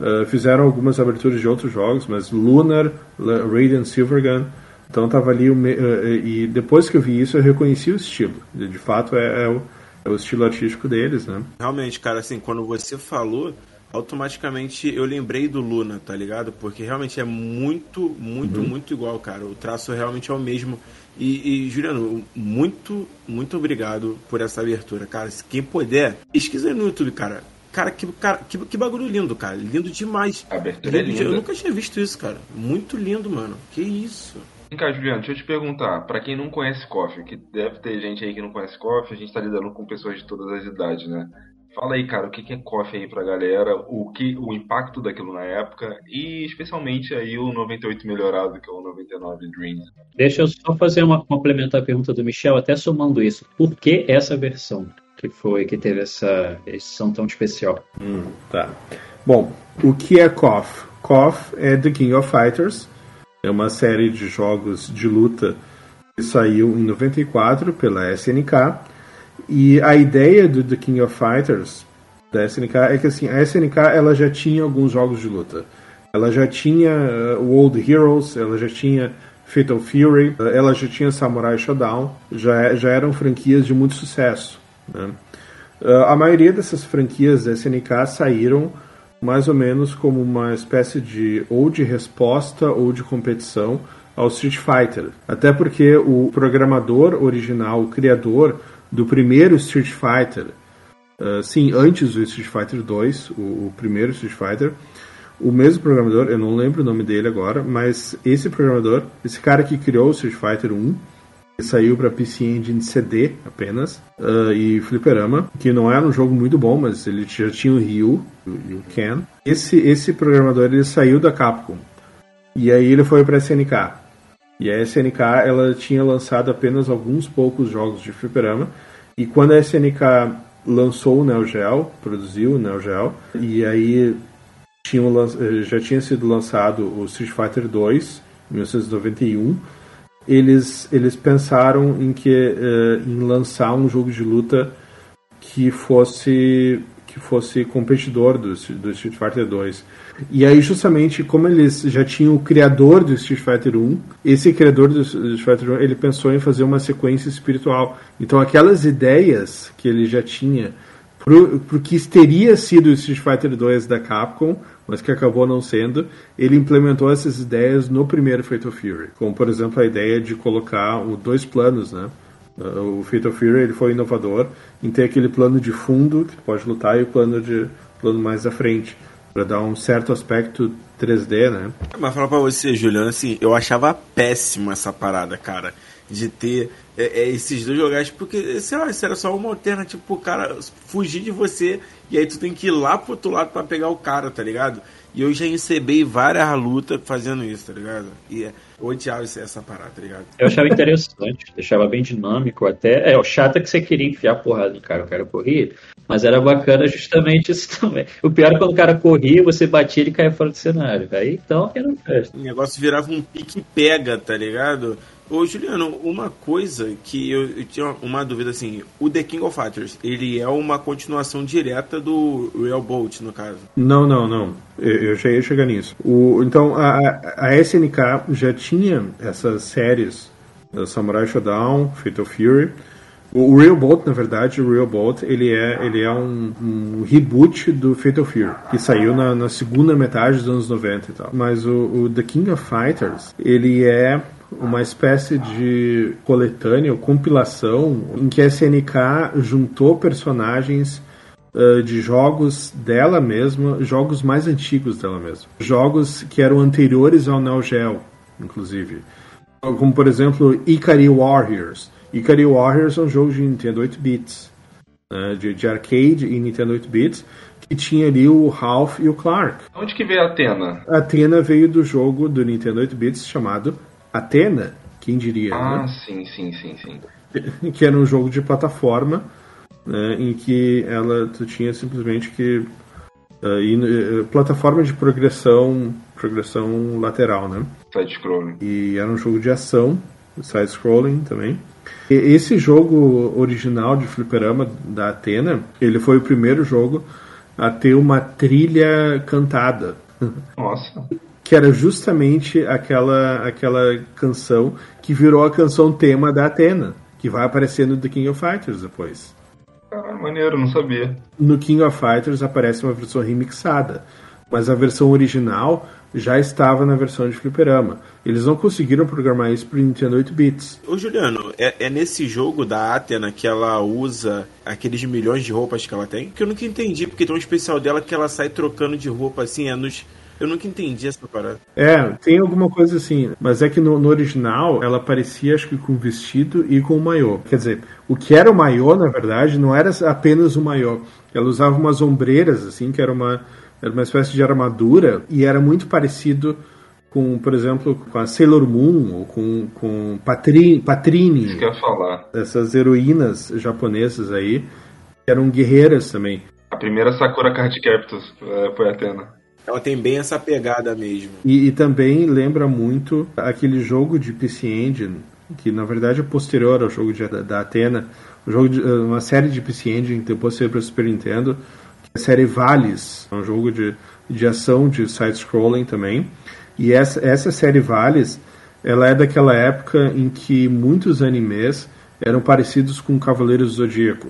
Uh, fizeram algumas aberturas de outros jogos, mas Lunar, Radiant Silver Gun então tava ali o me... Eh, eh, e depois que eu vi isso eu reconheci o estilo. De fato é, é, o, é o estilo artístico deles, né? Realmente, cara, assim, quando você falou, automaticamente eu lembrei do Luna, tá ligado? Porque realmente é muito, muito, uhum. muito igual, cara. O traço realmente é o mesmo. E, e, Juliano, muito, muito obrigado por essa abertura, cara. Se quem puder, pesquisa aí no YouTube, cara. Cara, que, cara que, que bagulho lindo, cara. Lindo demais. A abertura é linda. Eu nunca tinha visto isso, cara. Muito lindo, mano. Que isso. Vem cá, Juliano, deixa eu te perguntar. Para quem não conhece coffee, que deve ter gente aí que não conhece coffee, a gente tá lidando com pessoas de todas as idades, né? Fala aí, cara, o que é coffee aí pra galera, o, que, o impacto daquilo na época e especialmente aí o 98 melhorado, que é o 99 Dreams. Deixa eu só fazer uma complementar a pergunta do Michel, até somando isso. Por que essa versão que foi, que teve essa edição tão especial? Hum, tá. Bom, o que é KOF? KOF é The King of Fighters, é uma série de jogos de luta que saiu em 94 pela SNK. E a ideia do The King of Fighters da SNK é que assim, a SNK ela já tinha alguns jogos de luta. Ela já tinha uh, World Heroes, ela já tinha Fatal Fury, uh, ela já tinha Samurai Shodown, já, já eram franquias de muito sucesso. Né? Uh, a maioria dessas franquias da SNK saíram mais ou menos como uma espécie de ou de resposta ou de competição ao Street Fighter. Até porque o programador original, o criador do primeiro Street Fighter, uh, sim, antes do Street Fighter 2, o, o, primeiro Street Fighter, o mesmo programador, eu não lembro o nome dele agora, mas esse programador, esse cara que criou o Street Fighter 1, saiu para PC Engine CD apenas, uh, e Fliperama, que não era um jogo muito bom, mas ele já tinha o Ryu e o Ken. Esse, esse programador ele saiu da Capcom, e aí ele foi para SNK. E a SNK ela tinha lançado apenas alguns poucos jogos de fliperama. E quando a SNK lançou o Neo Geo, produziu o Neo Geo, e aí tinha, eh, já tinha sido lançado o Street Fighter 2 em 1991, eles, eles pensaram em que uh, em lançar um jogo de luta que fosse que fosse competidor do, do Street Fighter 2. E aí, justamente, como eles já tinham o criador do Street Fighter 1, esse criador do Street Fighter 1, ele pensou em fazer uma sequência espiritual. Então, aquelas ideias que ele já tinha pro, pro que teria sido o Street Fighter 2 da Capcom, mas que acabou não sendo, ele implementou essas ideias no primeiro Fatal Fury. Como, por exemplo, a ideia de colocar o dois planos, né? O Fatal Fury ele foi inovador em ter aquele plano de fundo que pode lutar e o plano de plano mais à frente para dar um certo aspecto 3D, né? Mas falar para você, Juliano, assim, eu achava péssimo essa parada, cara, de ter é, é, esses dois lugares, porque, sei lá, isso era só uma alternativa pro cara fugir de você e aí tu tem que ir lá pro outro lado para pegar o cara, tá ligado? E eu já recebei várias lutas fazendo isso, tá ligado? E eu odiava essa parada, tá ligado? Eu achava interessante, deixava bem dinâmico até. É, o chato é que você queria enfiar porrada no cara, o cara corria, mas era bacana justamente isso também. O pior é quando o cara corria, você batia e caía fora do cenário. Aí então era um festa. O negócio virava um pique-pega, tá ligado? Ô Juliano, uma coisa que eu, eu, tinha uma dúvida assim, o The King of Fighters, ele é uma continuação direta do Real Bolt, no caso? Não, não, não. Eu, já ia chegar nisso. O, então, a, a SNK já tinha essas séries, Samurai Shodown, Fatal Fury. O Real Bolt, na verdade, o Real Bolt, ele é, ele é um, um reboot do Fatal Fury, que saiu na, na, segunda metade dos anos 90 e tal. Mas o, o The King of Fighters, ele é uma espécie de coletânea ou compilação em que a SNK juntou personagens uh, de jogos dela mesma, jogos mais antigos dela mesma. Jogos que eram anteriores ao Neo Geo, inclusive. Como, por exemplo, Ikari Warriors. Ikari Warriors é um jogo de Nintendo 8 bits, né, de, de arcade e Nintendo 8 bits, que tinha ali o Ralph e o Clark. Onde que veio a Atena? A Atena veio do jogo do Nintendo 8 bits chamado Atena, quem diria? Ah, né? sim, sim, sim, sim. Que era um jogo de plataforma né, em que ela tu tinha simplesmente que uh, uh, plataforma de progressão progressão lateral, né? Side scrolling. E era um jogo de ação, side scrolling também. E esse jogo original de fliperama da Atena, ele foi o primeiro jogo a ter uma trilha cantada. Nossa que era justamente aquela, aquela canção que virou a canção tema da Atena, que vai aparecer no The King of Fighters depois. Caralho, maneiro, não sabia. No King of Fighters aparece uma versão remixada, mas a versão original já estava na versão de fliperama. Eles não conseguiram programar isso para Nintendo 8 bits. Ô Juliano, é, é, nesse jogo da Athena que ela usa aqueles milhões de roupas que ela tem? Que eu nunca entendi, porque tem um especial dela que ela sai trocando de roupa assim, é nos eu nunca entendi essa parada. É, tem alguma coisa assim, mas é que no, no original ela parecia, acho que com vestido e com o maiô. Quer dizer, o que era o maiô, na verdade, não era apenas o maiô. Ela usava umas ombreiras, assim, que era uma, era uma espécie de armadura e era muito parecido com, por exemplo, com a Sailor Moon ou com, com Patrini. Patrini Isso que eu ia falar. Essas heroínas japonesas aí, que eram guerreiras também. A primeira Sakura Card Captors é, foi a Atena. Ela tem bem essa pegada mesmo. E, e, também lembra muito aquele jogo de PC Engine, que na verdade é posterior ao jogo de, da, da Atena, um jogo de, uma série de PC Engine que depois saiu para o Super Nintendo, é a série Vales, é um jogo de, de ação de side-scrolling também. E essa, essa série Vales, ela é daquela época em que muitos animes eram parecidos com Cavaleiros do Zodíaco.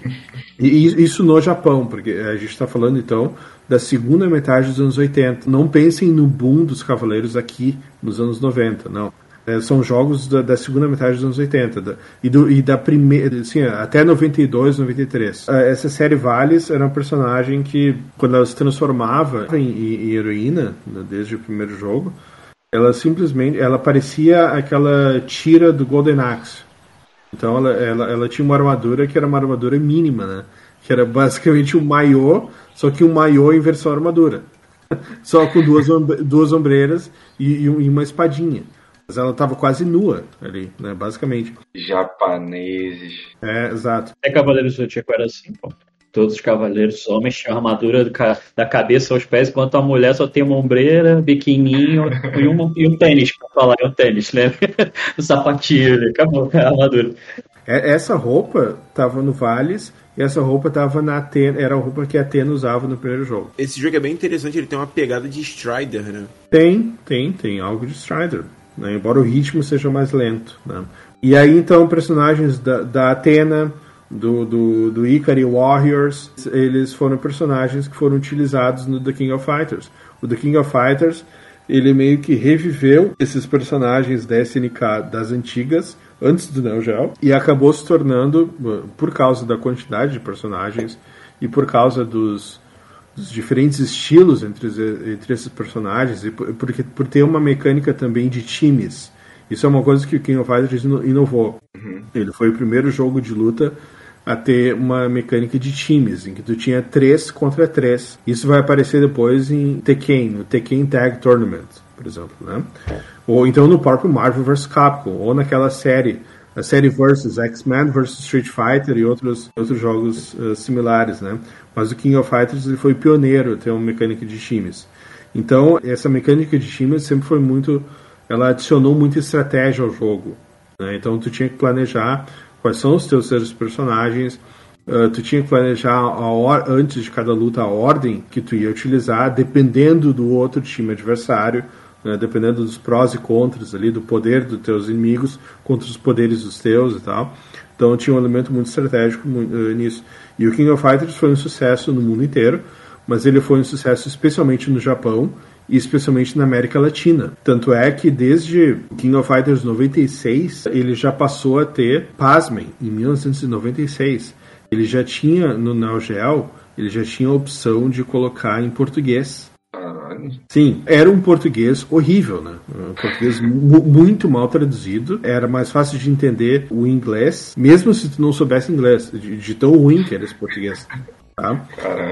E isso no Japão, porque a gente está falando então da segunda metade dos anos 80. Não pensem no boom dos Cavaleiros aqui nos anos 90, não. É, são jogos da, da, segunda metade dos anos 80 da, e, do, e da primeira, assim, até 92, 93. É, essa série Vales era um personagem que, quando ela se transformava em, em heroína, né, desde o primeiro jogo, ela simplesmente ela parecia aquela tira do Golden Axe. Então ela, ela, ela tinha uma armadura que era uma armadura mínima, né? Que era basicamente um maiô, só que um maiô em versão armadura. só com duas, duas ombreiras e, e uma espadinha. Mas ela estava quase nua ali, né? Basicamente. Japoneses. É, exato. É Cavaleiros do Zodíaco era assim, pô. Todos os cavaleiros homens tinham armadura da cabeça aos pés, enquanto a mulher só tem uma ombreira, biquininho e, uma, e um tênis, pra falar, é um tênis, né? o sapatinho, acabou a armadura. É, essa roupa tava no Vales e essa roupa tava na Atena, era a roupa que a Atena usava no primeiro jogo. Esse jogo é bem interessante, ele tem uma pegada de Strider, né? Tem, tem, tem algo de Strider né? embora o ritmo seja mais lento. Né? E aí então personagens da, da Atena, do, do, do Ikari Warriors, eles foram personagens que foram utilizados no The King of Fighters. O The King of Fighters ele meio que reviveu esses personagens da SNK das antigas, antes do Neo Geo, e acabou se tornando, por causa da quantidade de personagens e por causa dos, dos diferentes estilos entre, entre esses personagens e por, porque, por ter uma mecânica também de times. Isso é uma coisa que o King of Fighters inovou. Uhum. Ele foi o primeiro jogo de luta a ter uma mecânica de times, em que tu tinha três contra três. Isso vai aparecer depois em Tekken, no Tekken Tag Tournament, por exemplo, né? Ou então no próprio Marvel vs Capcom, ou naquela série a série Versus, X-Men vs Street Fighter e outros, outros jogos uh, similares, né? Mas o King of Fighters ele foi pioneiro a ter uma mecânica de times. Então, essa mecânica de times sempre foi muito... Ela adicionou muita estratégia ao jogo. Né? Então, tu tinha que planejar quais são os teus seus personagens, uh, tu tinha que planejar a antes de cada luta a ordem que tu ia utilizar, dependendo do outro time adversário, né, dependendo dos prós e contras ali, do poder dos teus inimigos contra os poderes dos teus e tal. Então tinha um elemento muito estratégico uh, nisso. E o King of Fighters foi um sucesso no mundo inteiro, mas ele foi um sucesso especialmente no Japão e especialmente na América Latina. Tanto é que desde King of Fighters 96 ele já passou a ter, pasmem, em 1996 ele já tinha no Neo Geo, ele já tinha a opção de colocar em português Sim, era um português horrível, né? Um português muito mal traduzido. Era mais fácil de entender o inglês, mesmo se tu não soubesse inglês, de, de tão ruim que era esse português. Tá?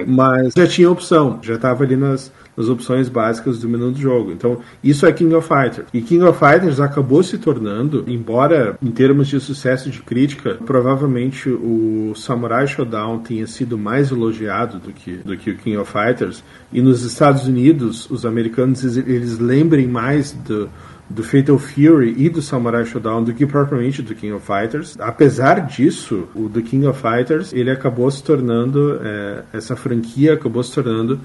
Mas já tinha opção, já estava ali nas, nas opções básicas do menu do jogo. Então, isso é King of Fighters. E King of Fighters acabou se tornando, embora em termos de sucesso de crítica, provavelmente o Samurai Shodown tenha sido mais elogiado do que, do que o King of Fighters. E nos Estados Unidos, os americanos eles lembrem mais do do Fatal Fury e do Samurai Shodown do que propriamente do King of Fighters. Apesar disso, o do King of Fighters ele acabou se tornando é, essa franquia acabou se tornando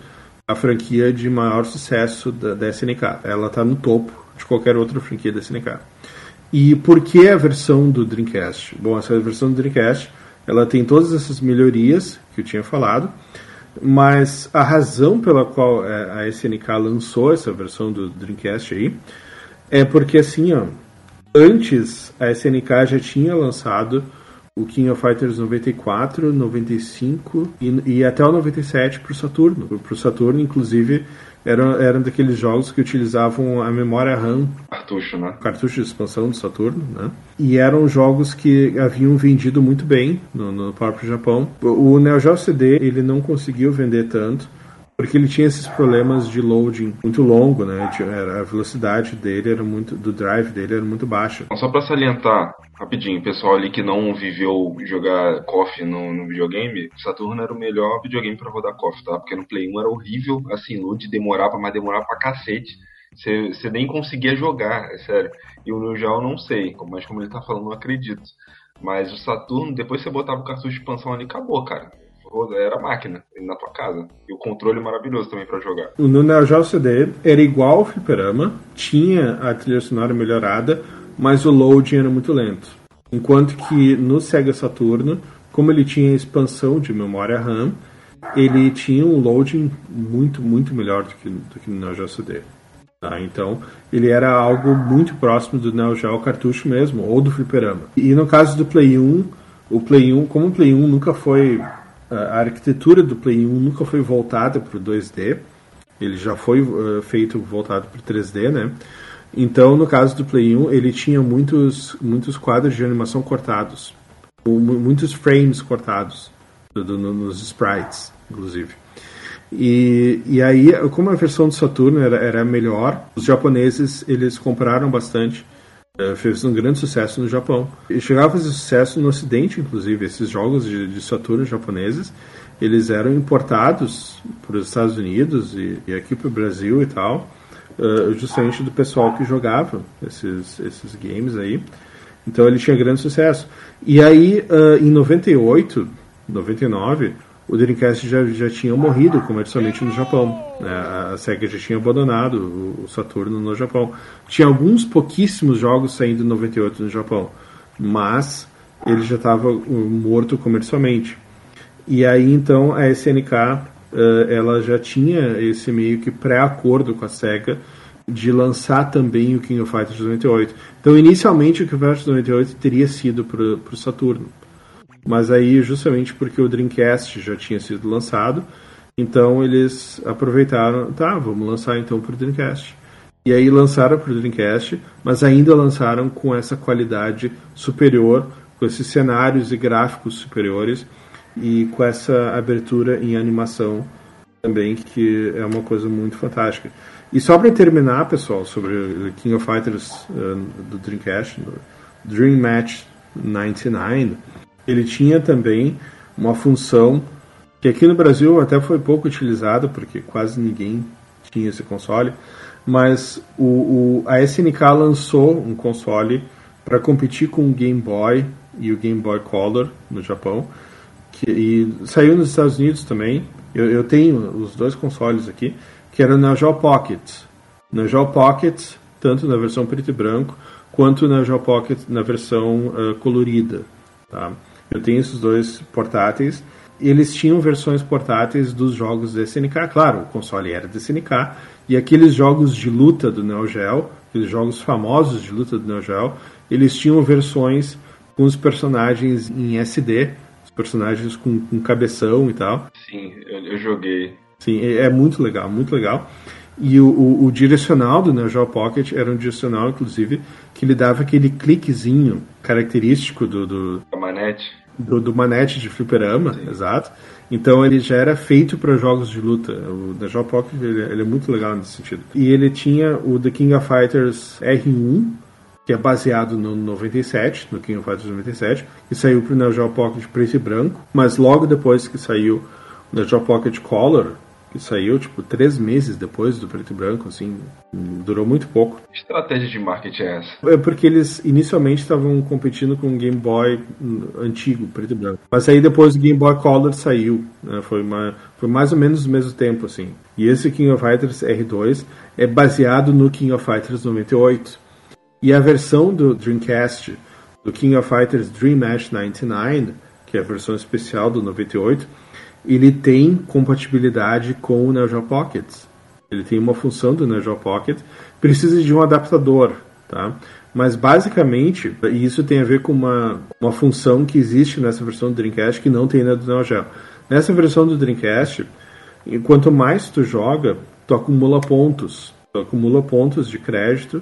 a franquia de maior sucesso da, da SNK. Ela está no topo de qualquer outra franquia da SNK. E por que a versão do Dreamcast? Bom, essa versão do Dreamcast ela tem todas essas melhorias que eu tinha falado, mas a razão pela qual é, a SNK lançou essa versão do Dreamcast aí é porque assim, ó, antes a SNK já tinha lançado o King of Fighters 94, 95 e, e até o 97 para o Saturno. Para o Saturno, inclusive, eram, eram daqueles jogos que utilizavam a memória RAM. Cartucho, né? Cartucho de expansão do Saturno, né? E eram jogos que haviam vendido muito bem no, no próprio Japão. O Neo Geo CD, ele não conseguiu vender tanto porque ele tinha esses problemas de loading muito longo, né? A velocidade dele era muito, do drive dele era muito baixa. Só para salientar rapidinho, pessoal ali que não viveu jogar KOF no, no videogame, Saturno era o melhor videogame para rodar KOF, tá? Porque no Play 1 era horrível, assim, load demorava, mas demorava pra cacete. Você nem conseguia jogar, é sério. E o New eu não sei, mas como ele tá falando, não acredito. Mas o Saturno, depois você botava o cartucho de expansão ali, acabou, cara era máquina na tua casa. E o controle maravilhoso também para jogar. No Neo Geo CD era igual ao Fliperama, tinha a trilha sonora melhorada, mas o loading era muito lento. Enquanto que no Sega Saturno, como ele tinha expansão de memória RAM, ele tinha um loading muito, muito melhor do que, do que no Neo Geo CD. Tá? Então, ele era algo muito próximo do Neo Geo cartucho mesmo, ou do fliperama. E no caso do Play 1, o Play 1, como o Play 1 nunca foi a arquitetura do Play 1 nunca foi voltada para o 2D, ele já foi uh, feito voltado para o 3D, né? Então, no caso do Play 1, ele tinha muitos, muitos quadros de animação cortados, muitos frames cortados do, do, nos sprites, inclusive. E, e aí, como a versão do Saturno era, era melhor, os japoneses eles compraram bastante fez um grande sucesso no Japão. E chegava a fazer sucesso no Ocidente, inclusive. Esses jogos de, de Saturno japoneses, eles eram importados para os Estados Unidos e, e aqui para o Brasil e tal, uh, justamente do pessoal que jogava esses, esses games aí. Então ele tinha grande sucesso. E aí, uh, em 98, 99, o Dreamcast já, já tinha morrido comercialmente no Japão. Né? A Sega já tinha abandonado o, Saturno no Japão. Tinha alguns pouquíssimos jogos saindo em 98 no Japão, mas ele já estava uh, morto comercialmente. E aí então a SNK uh, ela já tinha esse meio que pré-acordo com a Sega de lançar também o King of Fighters 98. Então inicialmente o King of Fighters 98 teria sido para o Saturno. Mas aí, justamente porque o Dreamcast já tinha sido lançado, então eles aproveitaram, tá, vamos lançar então para o Dreamcast. E aí lançaram para o Dreamcast, mas ainda lançaram com essa qualidade superior, com esses cenários e gráficos superiores e com essa abertura em animação também, que é uma coisa muito fantástica. E só para terminar, pessoal, sobre King of Fighters uh, do Dreamcast, Dream Match 99, ele tinha também uma função que aqui no Brasil até foi pouco utilizada, porque quase ninguém tinha esse console, mas o, o a SNK lançou um console para competir com o Game Boy e o Game Boy Color no Japão, que, e saiu nos Estados Unidos também. Eu, eu tenho os dois consoles aqui, que era Neo Geo Pocket. Neo Geo Pocket, tanto na versão preto e branco, quanto na Geo Pocket na versão uh, colorida. Tá? Eu tenho esses dois portáteis. Eles tinham versões portáteis dos jogos da SNK, claro, o console era da SNK, e aqueles jogos de luta do Neo Geo, aqueles jogos famosos de luta do Neo Geo, eles tinham versões com os personagens em SD, os personagens com, com cabeção e tal. Sim, eu, eu joguei. Sim, é, é, muito legal, muito legal. E o, o, o, direcional do Neo Geo Pocket era um direcional, inclusive, que ele dava aquele cliquezinho característico do. do a manete. Do, do manete de fliperama, Sim. exato. Então ele já era feito para jogos de luta. O Geo Pocket ele, ele, é muito legal nesse sentido. E ele tinha o The King of Fighters R1, que é baseado no 97, no King of Fighters 97, que saiu para o Geo Pocket preto e branco, mas logo depois que saiu o Geo Pocket Color, que saiu, tipo, três meses depois do preto e branco, assim, durou muito pouco. Que estratégia de marketing é essa? É porque eles inicialmente estavam competindo com o Game Boy antigo, preto e branco. Mas aí depois o Game Boy Color saiu, né? foi, uma, foi mais ou menos no mesmo tempo, assim. E esse King of Fighters R2 é baseado no King of Fighters 98. E a versão do Dreamcast, do King of Fighters Dream Match 99, que é a versão especial do 98, ele tem compatibilidade com o Neo Geo Pocket. Ele tem uma função do Neo Geo Pocket, precisa de um adaptador, tá? Mas basicamente, e isso tem a ver com uma, uma função que existe nessa versão do Dreamcast que não tem na do Neo Geo. Nessa versão do Dreamcast, quanto mais tu joga, tu acumula pontos. Tu acumula pontos de crédito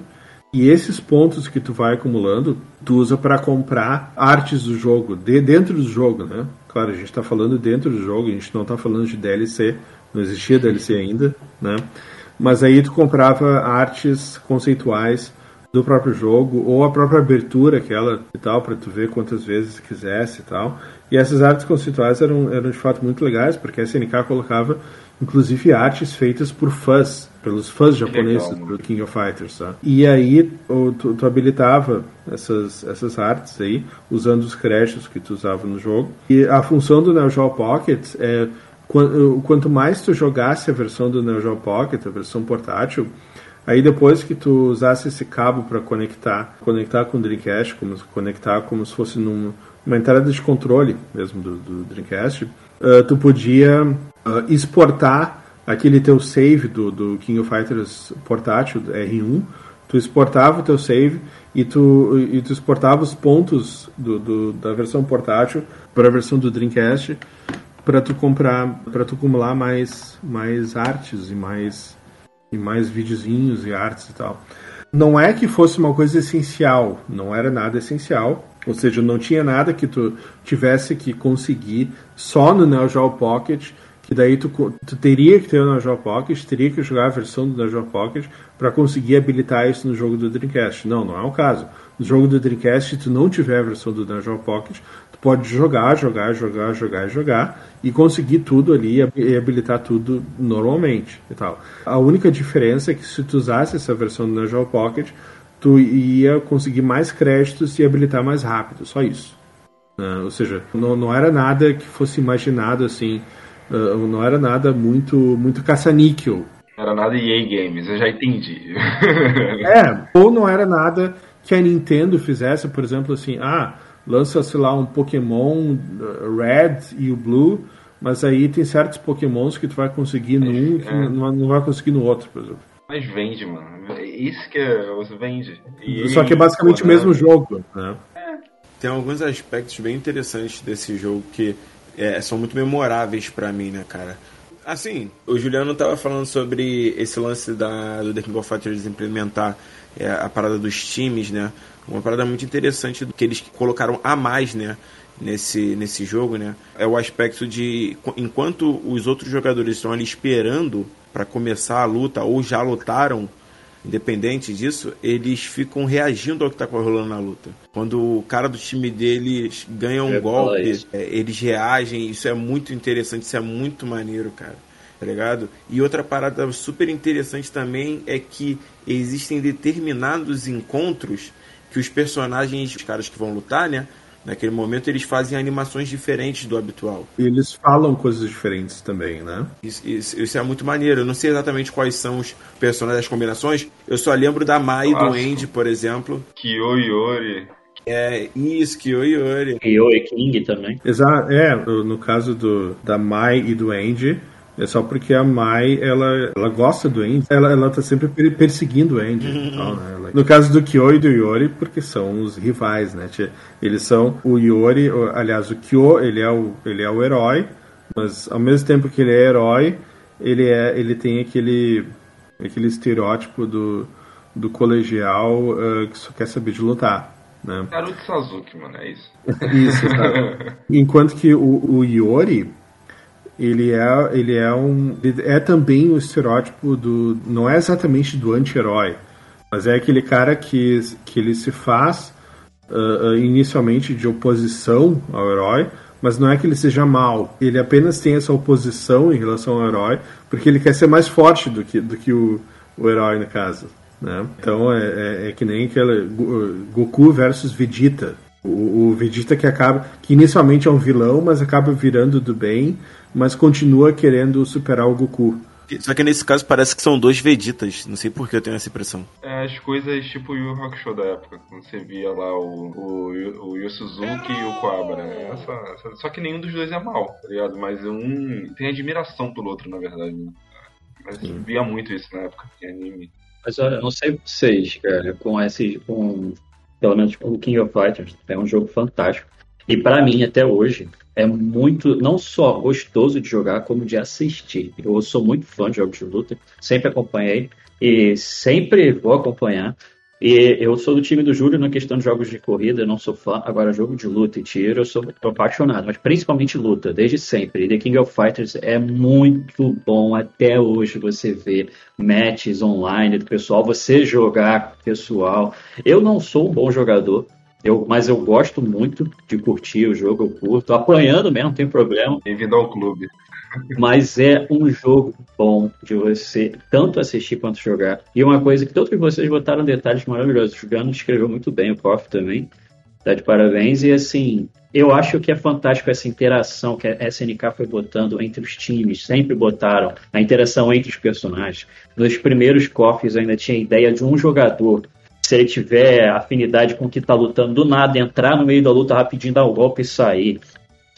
e esses pontos que tu vai acumulando, tu usa para comprar artes do jogo, de dentro do jogo, né? Claro, a gente está falando dentro do jogo, a gente não está falando de DLC, não existia DLC ainda, né? Mas aí tu comprava artes conceituais do próprio jogo ou a própria abertura aquela e tal para tu ver quantas vezes quisesse e tal. E essas artes conceituais eram, eram de fato muito legais porque a SNK colocava inclusive artes feitas por fãs, pelos fãs japoneses Legal, do King of Fighters, tá? E aí tu, tu, habilitava essas, essas artes aí, usando os créditos que tu usava no jogo. E a função do Neo Geo Pocket é quanto mais tu jogasse a versão do Neo Geo Pocket, a versão portátil, Aí depois que tu usasse esse cabo para conectar, conectar com o Dreamcast, como conectar como se fosse numa entrada de controle mesmo do, do Dreamcast, uh, tu podia uh, exportar aquele teu save do, do King of Fighters portátil R1, tu exportava o teu save e tu, e tu exportava os pontos do, do da versão portátil para a versão do Dreamcast para tu comprar, para tu acumular mais, mais artes e mais e mais videozinhos e artes e tal. Não é que fosse uma coisa essencial, não era nada essencial, ou seja, não tinha nada que tu tivesse que conseguir só no Neo Geo Pocket, que daí tu, tu teria que ter o Neo Pocket, teria que jogar a versão do Neo Pocket para conseguir habilitar isso no jogo do Dreamcast. Não, não é o caso. No jogo do Dreamcast, se tu não tiver a versão do Neo Pocket, tu pode jogar, jogar, jogar, jogar, jogar e conseguir tudo ali e habilitar tudo normalmente e tal. A única diferença é que se tu usasse essa versão do Neo Pocket, tu ia conseguir mais créditos e habilitar mais rápido, só isso. Uh, ou seja, não, não era nada que fosse imaginado assim, não era nada muito muito caça-níquel. Não era nada EA Games, eu já entendi. é, ou não era nada que a Nintendo fizesse, por exemplo, assim, ah, lança, sei lá, um Pokémon uh, Red e o Blue, mas aí tem certos Pokémons que tu vai conseguir num que é. não, não vai conseguir no outro, por exemplo. Mas vende, mano. Isso que é, vende. E Só que é basicamente o mesmo jogo, né? É. Tem alguns aspectos bem interessantes desse jogo que é, são muito memoráveis para mim, né, cara? Assim, o Juliano tava falando sobre esse lance da, do The King of Fighters implementar é, a parada dos times, né? Uma parada muito interessante que eles colocaram a mais, né? Nesse, nesse jogo, né? É o aspecto de enquanto os outros jogadores estão ali esperando para começar a luta ou já lutaram, independente disso, eles ficam reagindo ao que está rolando na luta. Quando o cara do time deles ganha um golpe, é, eles reagem. Isso é muito interessante, isso é muito maneiro, cara. Tá ligado? E outra parada super interessante também é que existem determinados encontros que os personagens, os caras que vão lutar, né? Naquele momento eles fazem animações diferentes do habitual. E eles falam coisas diferentes também, né? Isso, isso, isso, é muito maneiro. Eu não sei exatamente quais são os personagens, as combinações. Eu só lembro da Mai e do Andy, por exemplo. Kyoyori. É, isso, Kyoyori. Kyo e King também. Exato, é, no caso do, da Mai e do Andy, é só porque a Mai, ela, ela gosta do Andy, ela, ela tá sempre perseguindo o Andy. Né? No caso do Kyo e do Yori, porque são os rivais, né? Eles são o Yori, aliás, o Kyo, ele é o, ele é o herói, mas ao mesmo tempo que ele é herói, ele, é, ele tem aquele, aquele estereótipo do, do colegial uh, que só quer saber de lutar. Né? Naruto Sasuke, mano, é isso. isso, Enquanto que o, o Yori, ele é, ele é um. Ele é também o estereótipo do. Não é exatamente do anti-herói, mas é aquele cara que, que ele se faz uh, inicialmente de oposição ao herói, mas não é que ele seja mal. Ele apenas tem essa oposição em relação ao herói, porque ele quer ser mais forte do que, do que o, o herói, no caso. Né? Então é, é, é que nem Goku versus Vegeta. O, o Vegeta que acaba. que inicialmente é um vilão, mas acaba virando do bem mas continua querendo superar o Goku. Só que nesse caso parece que são dois Vegetas. Não sei por que eu tenho essa impressão. É, as coisas tipo o Yu Hakusho da época, quando você via lá o, o, o Yu Suzuki e o Coabra. Essa, essa, só que nenhum dos dois é mal, tá ligado? Mas um tem admiração pelo outro, na verdade. Né? Mas Sim. via muito isso na época em anime. Mas olha, não sei vocês, cara, com esse. Com, pelo menos com o King of Fighters, é um jogo fantástico. E para mim, até hoje, é muito, não só gostoso de jogar, como de assistir. Eu sou muito fã de jogos de luta, sempre acompanhei e sempre vou acompanhar. E eu sou do time do Júlio na questão de jogos de corrida, eu não sou fã. Agora, jogo de luta e tiro, eu sou apaixonado, mas principalmente luta, desde sempre. The King of Fighters é muito bom até hoje você ver matches online do pessoal, você jogar pessoal. Eu não sou um bom jogador, eu, mas eu gosto muito de curtir o jogo, eu curto. Apanhando mesmo, não tem problema. Bem-vindo ao clube. Mas é um jogo bom de você tanto assistir quanto jogar. E uma coisa que todos vocês botaram detalhes maravilhosos. O Gano escreveu muito bem, o Koff também. Tá de parabéns. E assim, eu acho que é fantástico essa interação que a SNK foi botando entre os times, sempre botaram a interação entre os personagens. Nos primeiros cofres ainda tinha a ideia de um jogador, se ele tiver afinidade com o que está lutando, do nada entrar no meio da luta rapidinho, dar um golpe e sair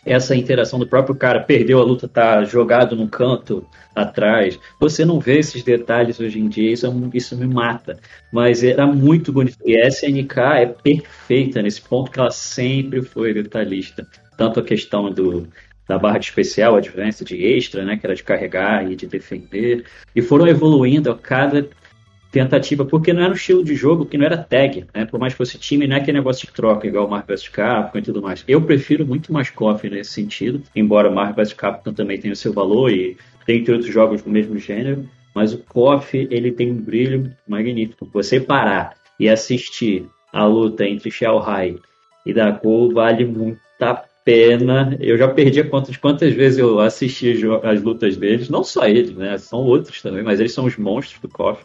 essa interação do próprio cara, perdeu a luta, tá jogado no canto atrás. Você não vê esses detalhes hoje em dia, isso, é isso me mata. Mas era muito bonito. E a SNK é perfeita nesse ponto que ela sempre foi detalhista. Tanto a questão do, da barra de especial, a diferença de extra, né, que era de carregar e de defender, e foram evoluindo a cada tentativa, porque não era um estilo de jogo que não era tag, né? Por mais que fosse time, não é aquele negócio de troca, igual o Marvel vs Capcom e tudo mais. Eu prefiro muito mais KOF nesse sentido, embora Marvel vs Capcom também tenha o seu valor e dentre outros jogos do mesmo gênero, mas o KOF, ele tem um brilho magnífico. Você parar e assistir a luta entre Shao Hai e Dako vale muito a pena. Eu já perdi a conta de quantas vezes eu assisti as lutas deles, não só eles, né? São outros também, mas eles são os monstros do KOF.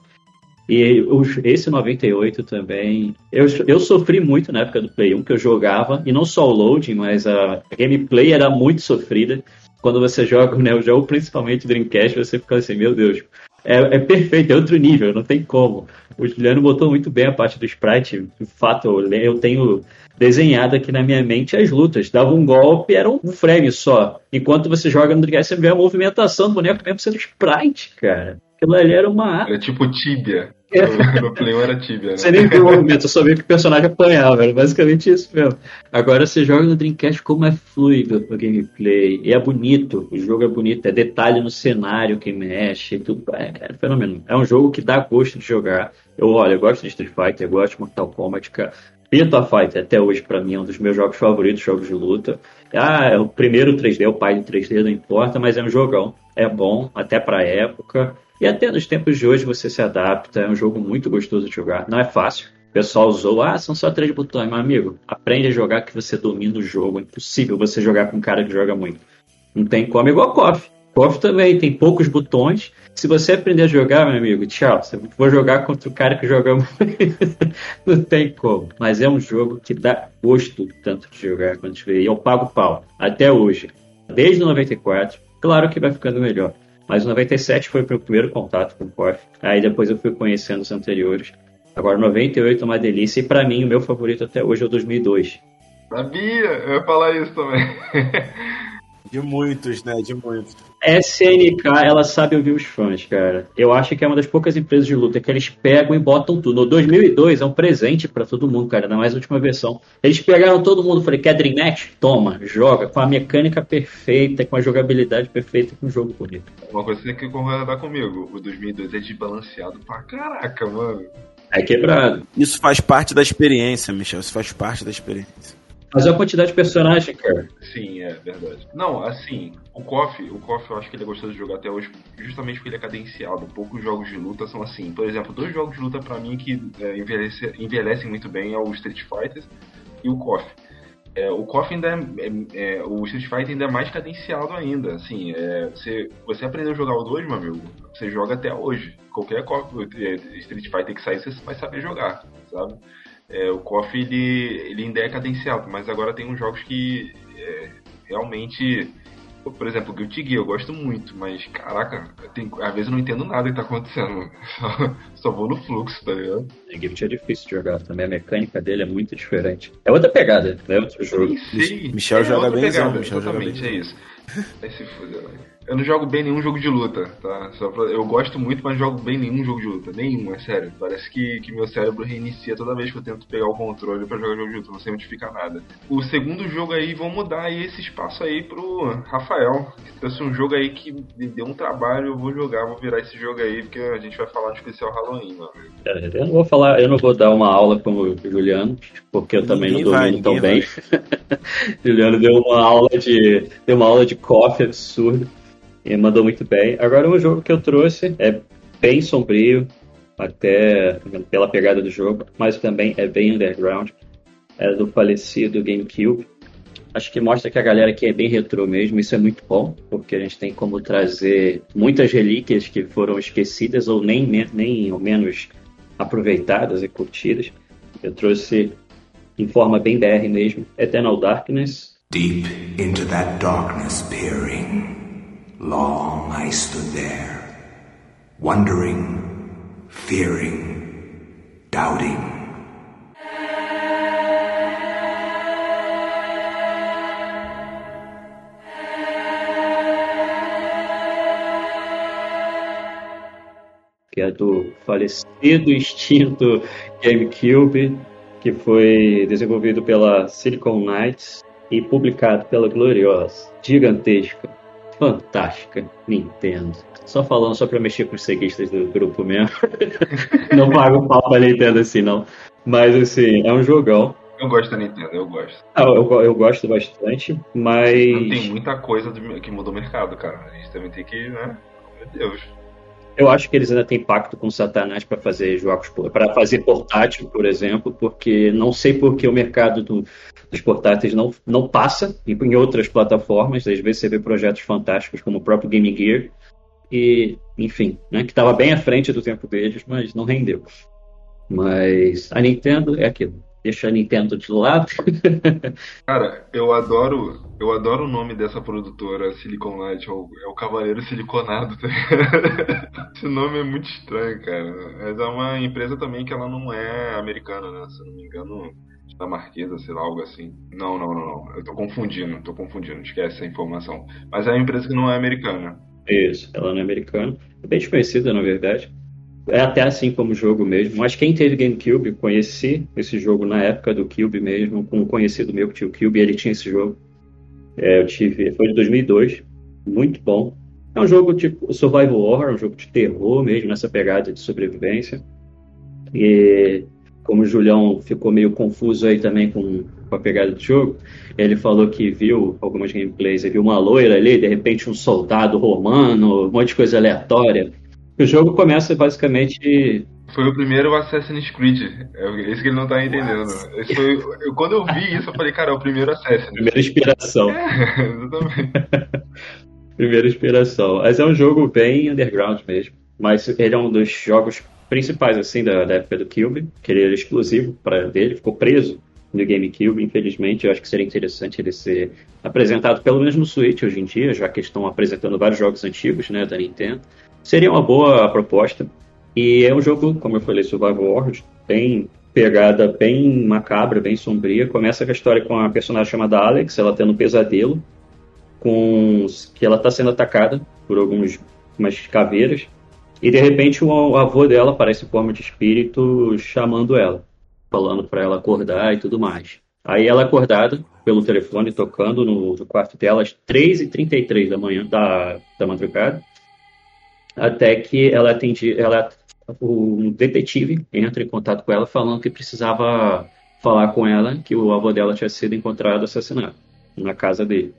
E esse 98 também. Eu, eu sofri muito na época do Play 1, que eu jogava, e não só o loading, mas a, gameplay era muito sofrida. Quando você joga o Neo Geo, principalmente Dreamcast, você fica assim, meu Deus, é, é, perfeito, é outro nível, não tem como. O Juliano botou muito bem a parte do sprite. De fato, eu tenho desenhado aqui na minha mente as lutas. Dava um golpe, era um frame só. Enquanto você joga no Dreamcast, você vê a movimentação do boneco mesmo sendo sprite, cara. Aquilo ali era uma. Era tipo Tibia. No Play 1 era Tibia, né? Você nem viu o movimento, eu só vi que o personagem apanhava, era basicamente isso mesmo. Agora você joga no Dreamcast como é fluido o gameplay, e é bonito, o jogo é bonito, é detalhe no cenário que mexe, tudo. É, é fenômeno. É um jogo que dá gosto de jogar. Eu, olha, eu gosto de Street Fighter, eu gosto de Mortal Kombat, cara. Pita Fighter, até hoje, para mim, é um dos meus jogos favoritos, jogos de luta. Ah, é o primeiro 3D, o pai do 3D, não importa, mas é um jogão. É bom, até pra época. E até nos tempos de hoje você se adapta, é um jogo muito gostoso de jogar. Não é fácil. O pessoal usou, ah, são só três botões, meu amigo. Aprende a jogar que você domina o jogo. É impossível você jogar com um cara que joga muito. Não tem como, igual KOF. KOF também tem poucos botões. Se você aprender a jogar, meu amigo, tchau. Você vou jogar contra o cara que joga muito. Não tem como. Mas é um jogo que dá gosto tanto de jogar quando te vê. E eu pago pau. Até hoje. Desde 94. Claro que vai ficando melhor. Mas 97 foi o meu primeiro contato com o KOF. Aí depois eu fui conhecendo os anteriores. Agora 98 é uma delícia e para mim o meu favorito até hoje é o 2002. Sabia, eu ia falar isso também. De muitos, né? De muitos. SNK, ela sabe ouvir os fãs, cara. Eu acho que é uma das poucas empresas de luta que eles pegam e botam tudo. No 2002 é um presente para todo mundo, cara. Não é a última versão. Eles pegaram todo mundo, falei, quer Dream Match? Toma, joga. Com a mecânica perfeita, com a jogabilidade perfeita, com um jogo bonito. Uma coisa que você tem que concordar comigo. O 2002 é desbalanceado pra caraca, mano. É quebrado. Isso faz parte da experiência, Michel. Isso faz parte da experiência. Mas é a quantidade de personagem, cara. Sim, é verdade. Não, assim, o KOF, o KOF eu acho que ele é gostoso de jogar até hoje, justamente porque ele é cadenciado. Poucos jogos de luta são assim. Por exemplo, dois jogos de luta para mim que é, envelhece, envelhecem muito bem é o Street Fighter e o KOF. É, o KOF ainda é, é, é, o Street Fighter ainda é mais cadenciado ainda, assim, é, você, você aprendeu a jogar o 2, meu amigo, você joga até hoje. Qualquer KOF, é, Street Fighter que sair, você vai saber jogar, sabe? É, o KOF ele, ele ainda é cadenciado, mas agora tem uns jogos que é, realmente. Por exemplo, Guilty Gear eu gosto muito, mas caraca, tem, às vezes eu não entendo nada que tá acontecendo. Só, só vou no fluxo, tá ligado? É, Guilty é difícil de jogar também, a mecânica dele é muito diferente. É outra pegada, é outro jogo. Sim, sim. Michel é joga bem, pegada, Michel exatamente, joga bem. é isso. Vai se fuder, velho. Eu não jogo bem nenhum jogo de luta, tá? Só pra... Eu gosto muito, mas não jogo bem nenhum jogo de luta. Nenhum, é sério. Parece que, que meu cérebro reinicia toda vez que eu tento pegar o controle pra jogar jogo de luta. Não sei onde fica nada. O segundo jogo aí, vão mudar aí esse espaço aí pro Rafael. Que trouxe um jogo aí que me deu um trabalho. Eu vou jogar, vou virar esse jogo aí, porque a gente vai falar no especial Halloween, meu amigo. Eu não vou falar, eu não vou dar uma aula como o Juliano, porque eu também Ninguém não domino tão bem. Juliano deu uma aula de. deu uma aula de coffee absurda. E mandou muito bem. Agora um jogo que eu trouxe é bem sombrio, até pela pegada do jogo, mas também é bem underground. É do falecido GameCube. Acho que mostra que a galera aqui é bem retrô mesmo, isso é muito bom, porque a gente tem como trazer muitas relíquias que foram esquecidas ou nem, nem ou menos aproveitadas e curtidas. Eu trouxe em forma bem BR mesmo, Eternal Darkness. Deep into that darkness peering, long I stood there, wondering, fearing, doubting. que é do falecido extinto GameCube, que foi desenvolvido pela Silicon Knights e publicado pela gloriosa, gigantesca, fantástica Nintendo. Só falando só pra mexer com os ceguistas do grupo mesmo. não pago pau pra Nintendo assim, não. Mas assim, é um jogão. Eu gosto da Nintendo, eu gosto. Ah, eu, eu gosto bastante, mas. Não tem muita coisa do, que mudou o mercado, cara. A gente também tem que, né? Meu Deus. Eu acho que eles ainda têm pacto com Satanás para fazer jogos, para fazer portátil, por exemplo, porque não sei por que o mercado do, dos portáteis não, não passa em outras plataformas. Às vezes você vê projetos fantásticos como o próprio Game Gear, e enfim, né, que estava bem à frente do tempo deles, mas não rendeu. Mas a Nintendo é aquilo deixa a Nintendo de lado. Cara, eu adoro, eu adoro o nome dessa produtora, Silicon Light, é o, é o Cavaleiro Siliconado. Tá Esse nome é muito estranho, cara. Mas é uma empresa também que ela não é americana, né? Se não me engano, da Marquesa, sei lá, algo assim. Não, não, não, não. Eu tô confundindo, tô confundindo, esquece essa informação. Mas é uma empresa que não é americana. Isso, ela não é americana. É bem desconhecida, na verdade. É até assim como jogo mesmo. Mas quem teve GameCube, conheci esse jogo na época do Cube mesmo, com um conhecido meu que tinha o Cube, ele tinha esse jogo. É, eu tive, foi de 2002, muito bom. É um jogo tipo survival horror, um jogo de terror mesmo, nessa pegada de sobrevivência. E como o Julião ficou meio confuso aí também com, com a pegada do jogo, ele falou que viu algumas gameplays, ele viu uma loira ali, de repente um soldado romano, um monte de coisa aleatória. O jogo começa basicamente. Foi o primeiro Assassin's Creed. É isso que ele não tá entendendo. Foi, eu, quando eu vi isso, eu falei, cara, é o primeiro Assassin's. Primeira inspiração. É, exatamente. Primeira inspiração. Mas é um jogo bem underground mesmo. Mas ele é um dos jogos principais, assim, da, da época do Cube, que ele era exclusivo para dele, ficou preso no GameCube, infelizmente. Eu acho que seria interessante ele ser apresentado pelo menos no Switch hoje em dia, já que estão apresentando vários jogos antigos, né, da Nintendo. Seria uma boa proposta. E é um jogo, como eu falei, Survival Horror, bem pegada, bem macabra, bem sombria. Começa com a história com a personagem chamada Alex, ela tendo um pesadelo, com que ela está sendo atacada por algumas umas caveiras. E de repente o avô dela aparece em forma de espírito chamando ela, falando para ela acordar e tudo mais. Aí ela é acordada pelo telefone, tocando no, no quarto dela às 3h33 da manhã, da, da madrugada até que ela atende, ela, o detetive entra em contato com ela falando que precisava falar com ela que o avô dela tinha sido encontrado assassinado na casa dele.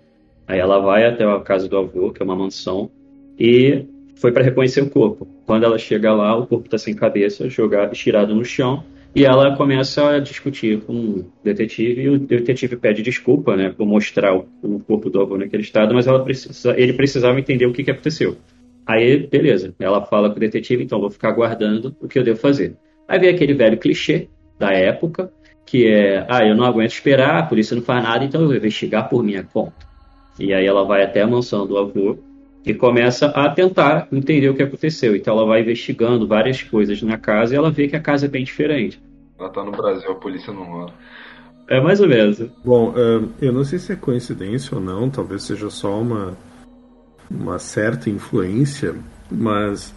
Aí ela vai até a casa do avô, que é uma mansão, e foi para reconhecer o corpo. Quando ela chega lá, o corpo está sem cabeça, jogado, estirado no chão, e ela começa a discutir com o detetive, e o detetive pede desculpa, né, por mostrar o, o corpo do avô naquele estado, mas ela precisa, ele precisava entender o que, que aconteceu. Aí, beleza, ela fala com o detetive, então vou ficar aguardando o que eu devo fazer. Aí vem aquele velho clichê da época, que é, ah, eu não aguento esperar, a polícia não faz nada, então eu vou investigar por minha conta. E aí ela vai até a mansão do avô e começa a tentar entender o que aconteceu. Então ela vai investigando várias coisas na casa e ela vê que a casa é bem diferente. Ela tá no Brasil, a polícia não rola. É mais ou menos. Bom, eu não sei se é coincidência ou não, talvez seja só uma uma certa influência, mas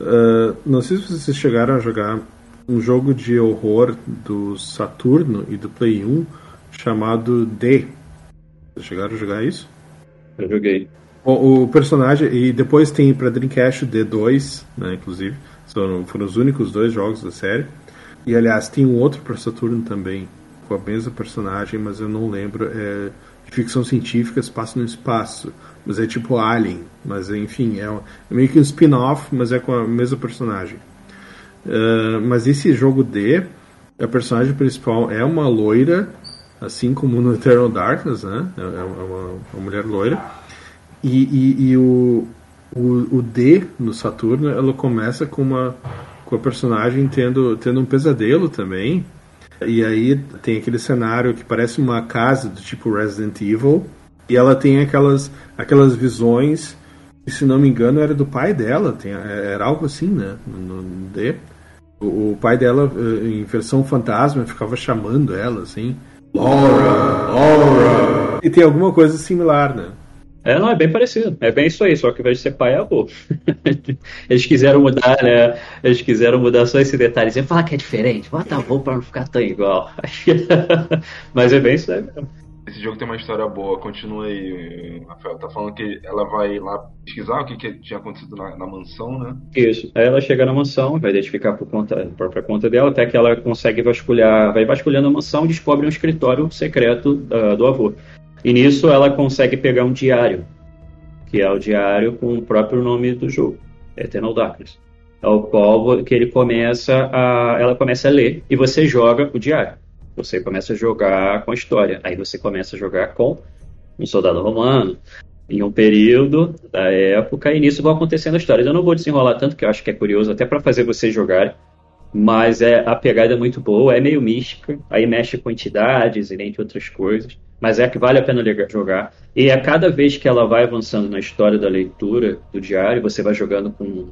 uh, não sei se vocês chegaram a jogar um jogo de horror do Saturno e do Play 1 chamado D. Vocês chegaram a jogar isso? Eu joguei. O, o personagem, e depois tem para Dreamcast D2, né, inclusive, foram, foram os únicos dois jogos da série. E aliás, tem um outro para Saturno também, com a mesma personagem, mas eu não lembro. É, ficção científica, se passa no espaço. Mas é tipo Alien. Mas enfim, é, é meio que um spin-off, mas é com a mesma personagem. Uh, mas esse jogo D, a personagem principal é uma loira, assim como no Eternal Darkness, né? É, é uma, uma mulher loira. E, e, e o, o, o, D no Saturno, ela começa com uma com a personagem tendo, tendo um pesadelo também. E aí tem aquele cenário que parece uma casa do tipo Resident Evil. E ela tem aquelas, aquelas visões, que, se não me engano, era do pai dela. Tem, era algo assim, né? No, no. O, o pai dela, eh, em versão fantasma, ficava chamando ela, assim. Laura! Laura! E tem alguma coisa similar, né? É, não, é bem parecido. É bem isso aí, só que ao invés de ser pai é avô. Eles quiseram mudar, né? Eles quiseram mudar só esse detalhezinho. Falar que é diferente. Bota avô pra não ficar tão igual. Mas é bem isso aí mesmo. Esse jogo tem uma história boa, continua aí, Rafael. Tá falando que ela vai lá pesquisar o que, que tinha acontecido na, na mansão, né? Isso. Aí ela chega na mansão, vai identificar por conta, própria conta dela, até que ela consegue vasculhar, vai vasculhando a mansão e descobre um escritório secreto uh, do avô. E nisso ela consegue pegar um diário, que é o diário com o próprio nome do jogo, Eternal Darkness. Ao qual que ele começa a, ela começa a ler e você joga o diário. Você começa a jogar com a história. Aí você começa a jogar com um soldado romano, em um período da época, e nisso vão acontecendo histórias. Eu não vou desenrolar tanto, que eu acho que é curioso, até para fazer vocês jogarem, mas é, a pegada é muito boa, é meio mística, aí mexe com entidades e entre outras coisas mas é que vale a pena jogar. E a cada vez que ela vai avançando na história da leitura do diário, você vai jogando com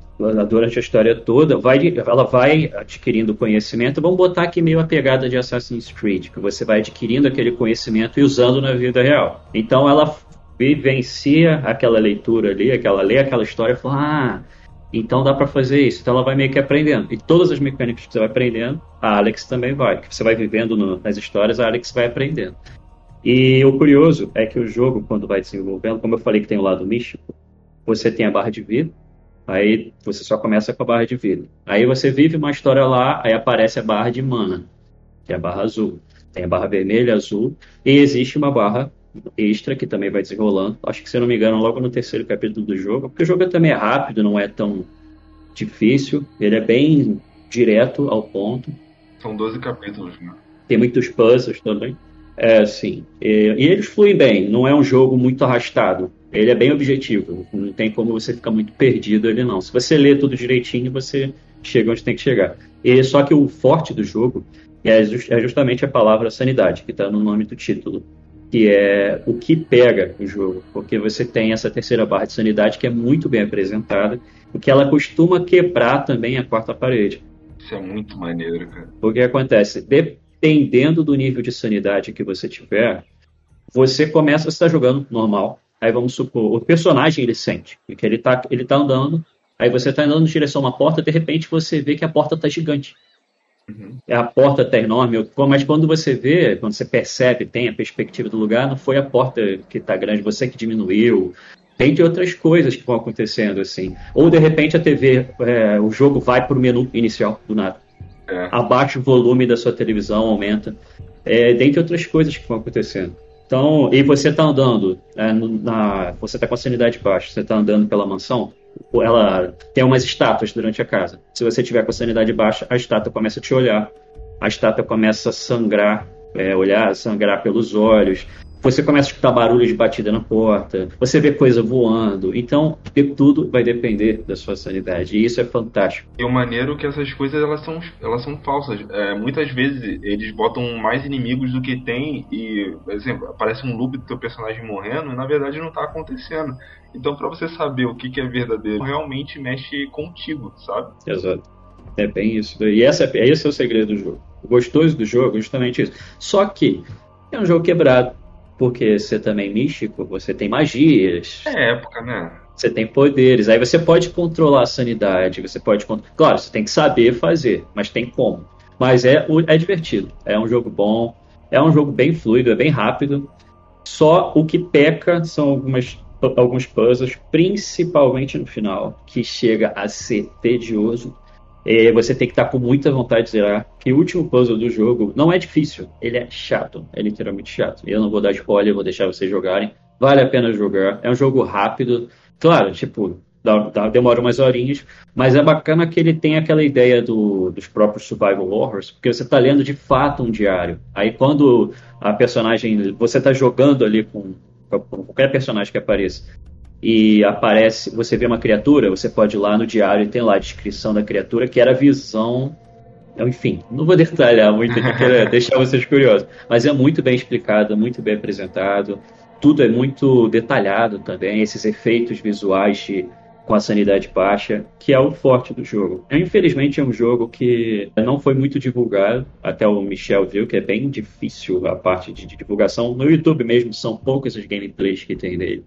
durante a história toda, vai, ela vai adquirindo conhecimento. Vamos botar aqui meio a pegada de Assassin's Creed, que você vai adquirindo aquele conhecimento e usando na vida real. Então ela vivencia aquela leitura ali, aquela lê aquela história e fala: "Ah, então dá para fazer isso. Então ela vai meio que aprendendo. E todas as mecânicas que você vai aprendendo, a Alex também vai. Que você vai vivendo no, nas histórias, a Alex vai aprendendo. E o curioso é que o jogo, quando vai desenvolvendo, como eu falei que tem o lado místico, você tem a barra de vida, aí você só começa com a barra de vida. Aí você vive uma história lá, aí aparece a barra de mana, que é a barra azul. Tem a barra vermelha, azul, e existe uma barra extra que também vai desenrolando. Acho que, se não me engano, logo no terceiro capítulo do jogo, porque o jogo também é rápido, não é tão difícil, ele é bem direto ao ponto. São 12 capítulos, né? Tem muitos puzzles também. É, sim. E, e, eles fluem bem, não é um jogo muito arrastado. Ele é bem objetivo, não tem como você ficar muito perdido ali não. Se você lê tudo direitinho, você chega onde tem que chegar. E só que o forte do jogo é, é justamente a palavra sanidade, que está no nome do título, que é o que pega o jogo, porque você tem essa terceira barra de sanidade que é muito bem apresentada, porque ela costuma quebrar também a quarta parede. Isso é muito maneiro, cara. O que acontece? De, dependendo do nível de sanidade que você tiver, você começa a estar jogando normal. Aí vamos supor, o personagem ele sente que ele está ele tá andando, aí você está andando em direção a uma porta, de repente você vê que a porta está gigante. Uhum. A porta está enorme, mas quando você vê, quando você percebe, tem a perspectiva do lugar, não foi a porta que está grande, você que diminuiu. Tem de outras coisas que vão acontecendo assim. Ou de repente a TV, é, o jogo vai para o menu inicial do nada. É. Abaixa o volume da sua televisão, aumenta. É, dentre outras coisas que vão acontecendo. Então, e você está andando, é, na, você está com a sanidade baixa, você está andando pela mansão, ela tem umas estátuas durante a casa. Se você tiver com a sanidade baixa, a estátua começa a te olhar, a estátua começa a sangrar, é, olhar, sangrar pelos olhos, você começa a escutar barulho de batida na porta, você vê coisa voando. Então, tudo vai depender da sua sanidade. E isso é fantástico. E o maneiro é que essas coisas elas são, elas são falsas. É, muitas vezes eles botam mais inimigos do que tem e, por exemplo, aparece um loop do teu personagem morrendo e na verdade não está acontecendo. Então, para você saber o que, que é verdadeiro, realmente mexe contigo, sabe? Exato. É bem isso. E essa, esse é o segredo do jogo. O gostoso do jogo é justamente isso. Só que é um jogo quebrado porque você também é místico, você tem magias. É época, né? Você tem poderes. Aí você pode controlar a sanidade, você pode. Claro, você tem que saber fazer, mas tem como. Mas é, é divertido. É um jogo bom. É um jogo bem fluido, é bem rápido. Só o que peca são algumas, alguns puzzles, principalmente no final, que chega a ser tedioso é, você tem que estar com muita vontade de zerar. Que o último puzzle do jogo não é difícil, ele é chato, é literalmente chato. Eu não vou dar spoiler, vou deixar vocês jogarem. Vale a pena jogar, é um jogo rápido. Claro, tipo, dá, dá, demora umas horinhas, mas é bacana que ele tem aquela ideia do, dos próprios survival horrors, porque você está lendo de fato um diário. Aí quando a personagem, você está jogando ali com, com qualquer personagem que apareça, e aparece, você vê uma criatura, você pode ir lá no diário e tem lá a descrição da criatura, que era a visão enfim, não vou detalhar muito aqui, quero deixar vocês curiosos. Mas é muito bem explicado, muito bem apresentado. Tudo é muito detalhado também, esses efeitos visuais de com a sanidade baixa, que é o forte do jogo. Infelizmente é um jogo que não foi muito divulgado, até o Michel viu que é bem difícil a parte de divulgação. No YouTube mesmo são poucas as gameplays que tem dele.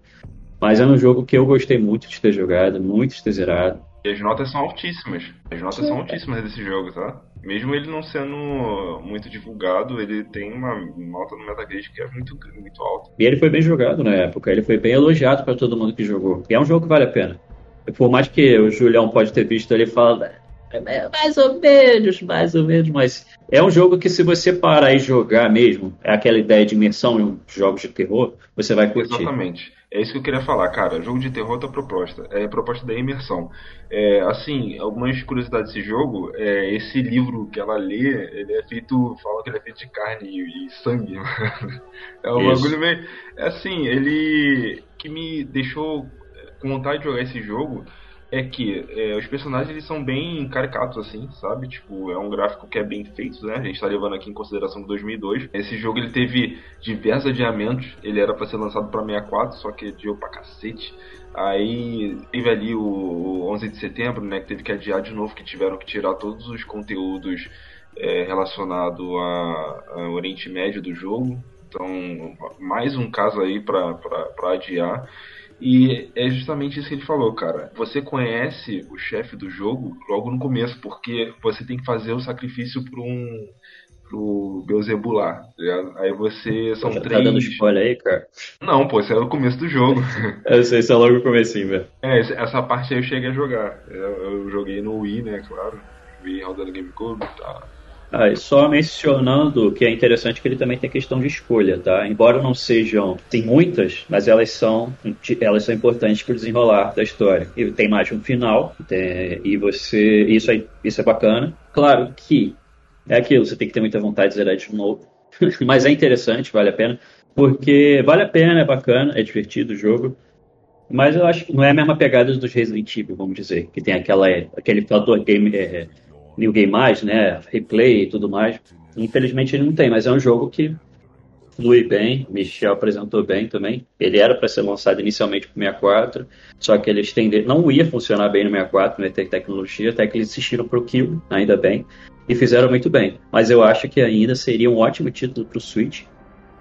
Mas é um jogo que eu gostei muito de ter jogado, muito de ter zerado. E as notas são altíssimas. As notas são altíssimas desse jogo, tá? Mesmo ele não sendo muito divulgado, ele tem uma nota no Metacritic que é muito, muito alta. E ele foi bem jogado na época, ele foi bem elogiado para todo mundo que jogou. E é um jogo que vale a pena. Por mais que o Julião pode ter visto, ele fala é, mais ou menos, mais ou menos, mas é um jogo que se você parar e jogar mesmo, é aquela ideia de imersão em jogos de terror, você vai curtir. Exatamente. É isso que eu queria falar, cara. Jogo de terror tá proposta. É a proposta da imersão. É, assim, algumas curiosidades desse jogo, é, esse livro que ela lê, ele é feito, fala que ele é feito de carne e, e sangue. é um isso. bagulho meio. É assim, ele que me deixou com vontade de jogar esse jogo é que é, os personagens eles são bem caricatos assim, sabe? Tipo, é um gráfico que é bem feito, né? A gente tá levando aqui em consideração 2002. Esse jogo ele teve diversos adiamentos, ele era para ser lançado para 64, só que adiou pra cacete. Aí teve ali o 11 de setembro, né, que teve que adiar de novo, que tiveram que tirar todos os conteúdos é, relacionados ao Oriente Médio do jogo. Então, mais um caso aí para adiar. E é justamente isso que ele falou, cara. Você conhece o chefe do jogo logo no começo, porque você tem que fazer o sacrifício para um pro Beelzebub lá, tá Aí você são Já três. Tá dando spoiler aí, cara? Não, pô, isso é o começo do jogo. eu sei, isso é logo o comecinho, velho. É, essa parte aí eu cheguei a jogar. Eu, eu joguei no Wii, né, claro. Vi rodando GameCube e tá. Ah, só mencionando que é interessante que ele também tem questão de escolha, tá? Embora não sejam, tem muitas, mas elas são elas são importantes para o desenrolar da história. E tem mais um final, tem, e você isso é isso é bacana. Claro que é aquilo, você tem que ter muita vontade de zerar de novo, mas é interessante, vale a pena, porque vale a pena, é bacana, é divertido o jogo. Mas eu acho que não é a mesma pegada dos Resident Evil, vamos dizer, que tem aquela aquele fator game é, New Game Mais, né? Replay e tudo mais. Infelizmente ele não tem, mas é um jogo que flui bem. Michel apresentou bem também. Ele era para ser lançado inicialmente para 64, só que eles estenderam. Não ia funcionar bem no 64, não ter tecnologia, até que eles insistiram para o Kill, ainda bem, e fizeram muito bem. Mas eu acho que ainda seria um ótimo título para o Switch,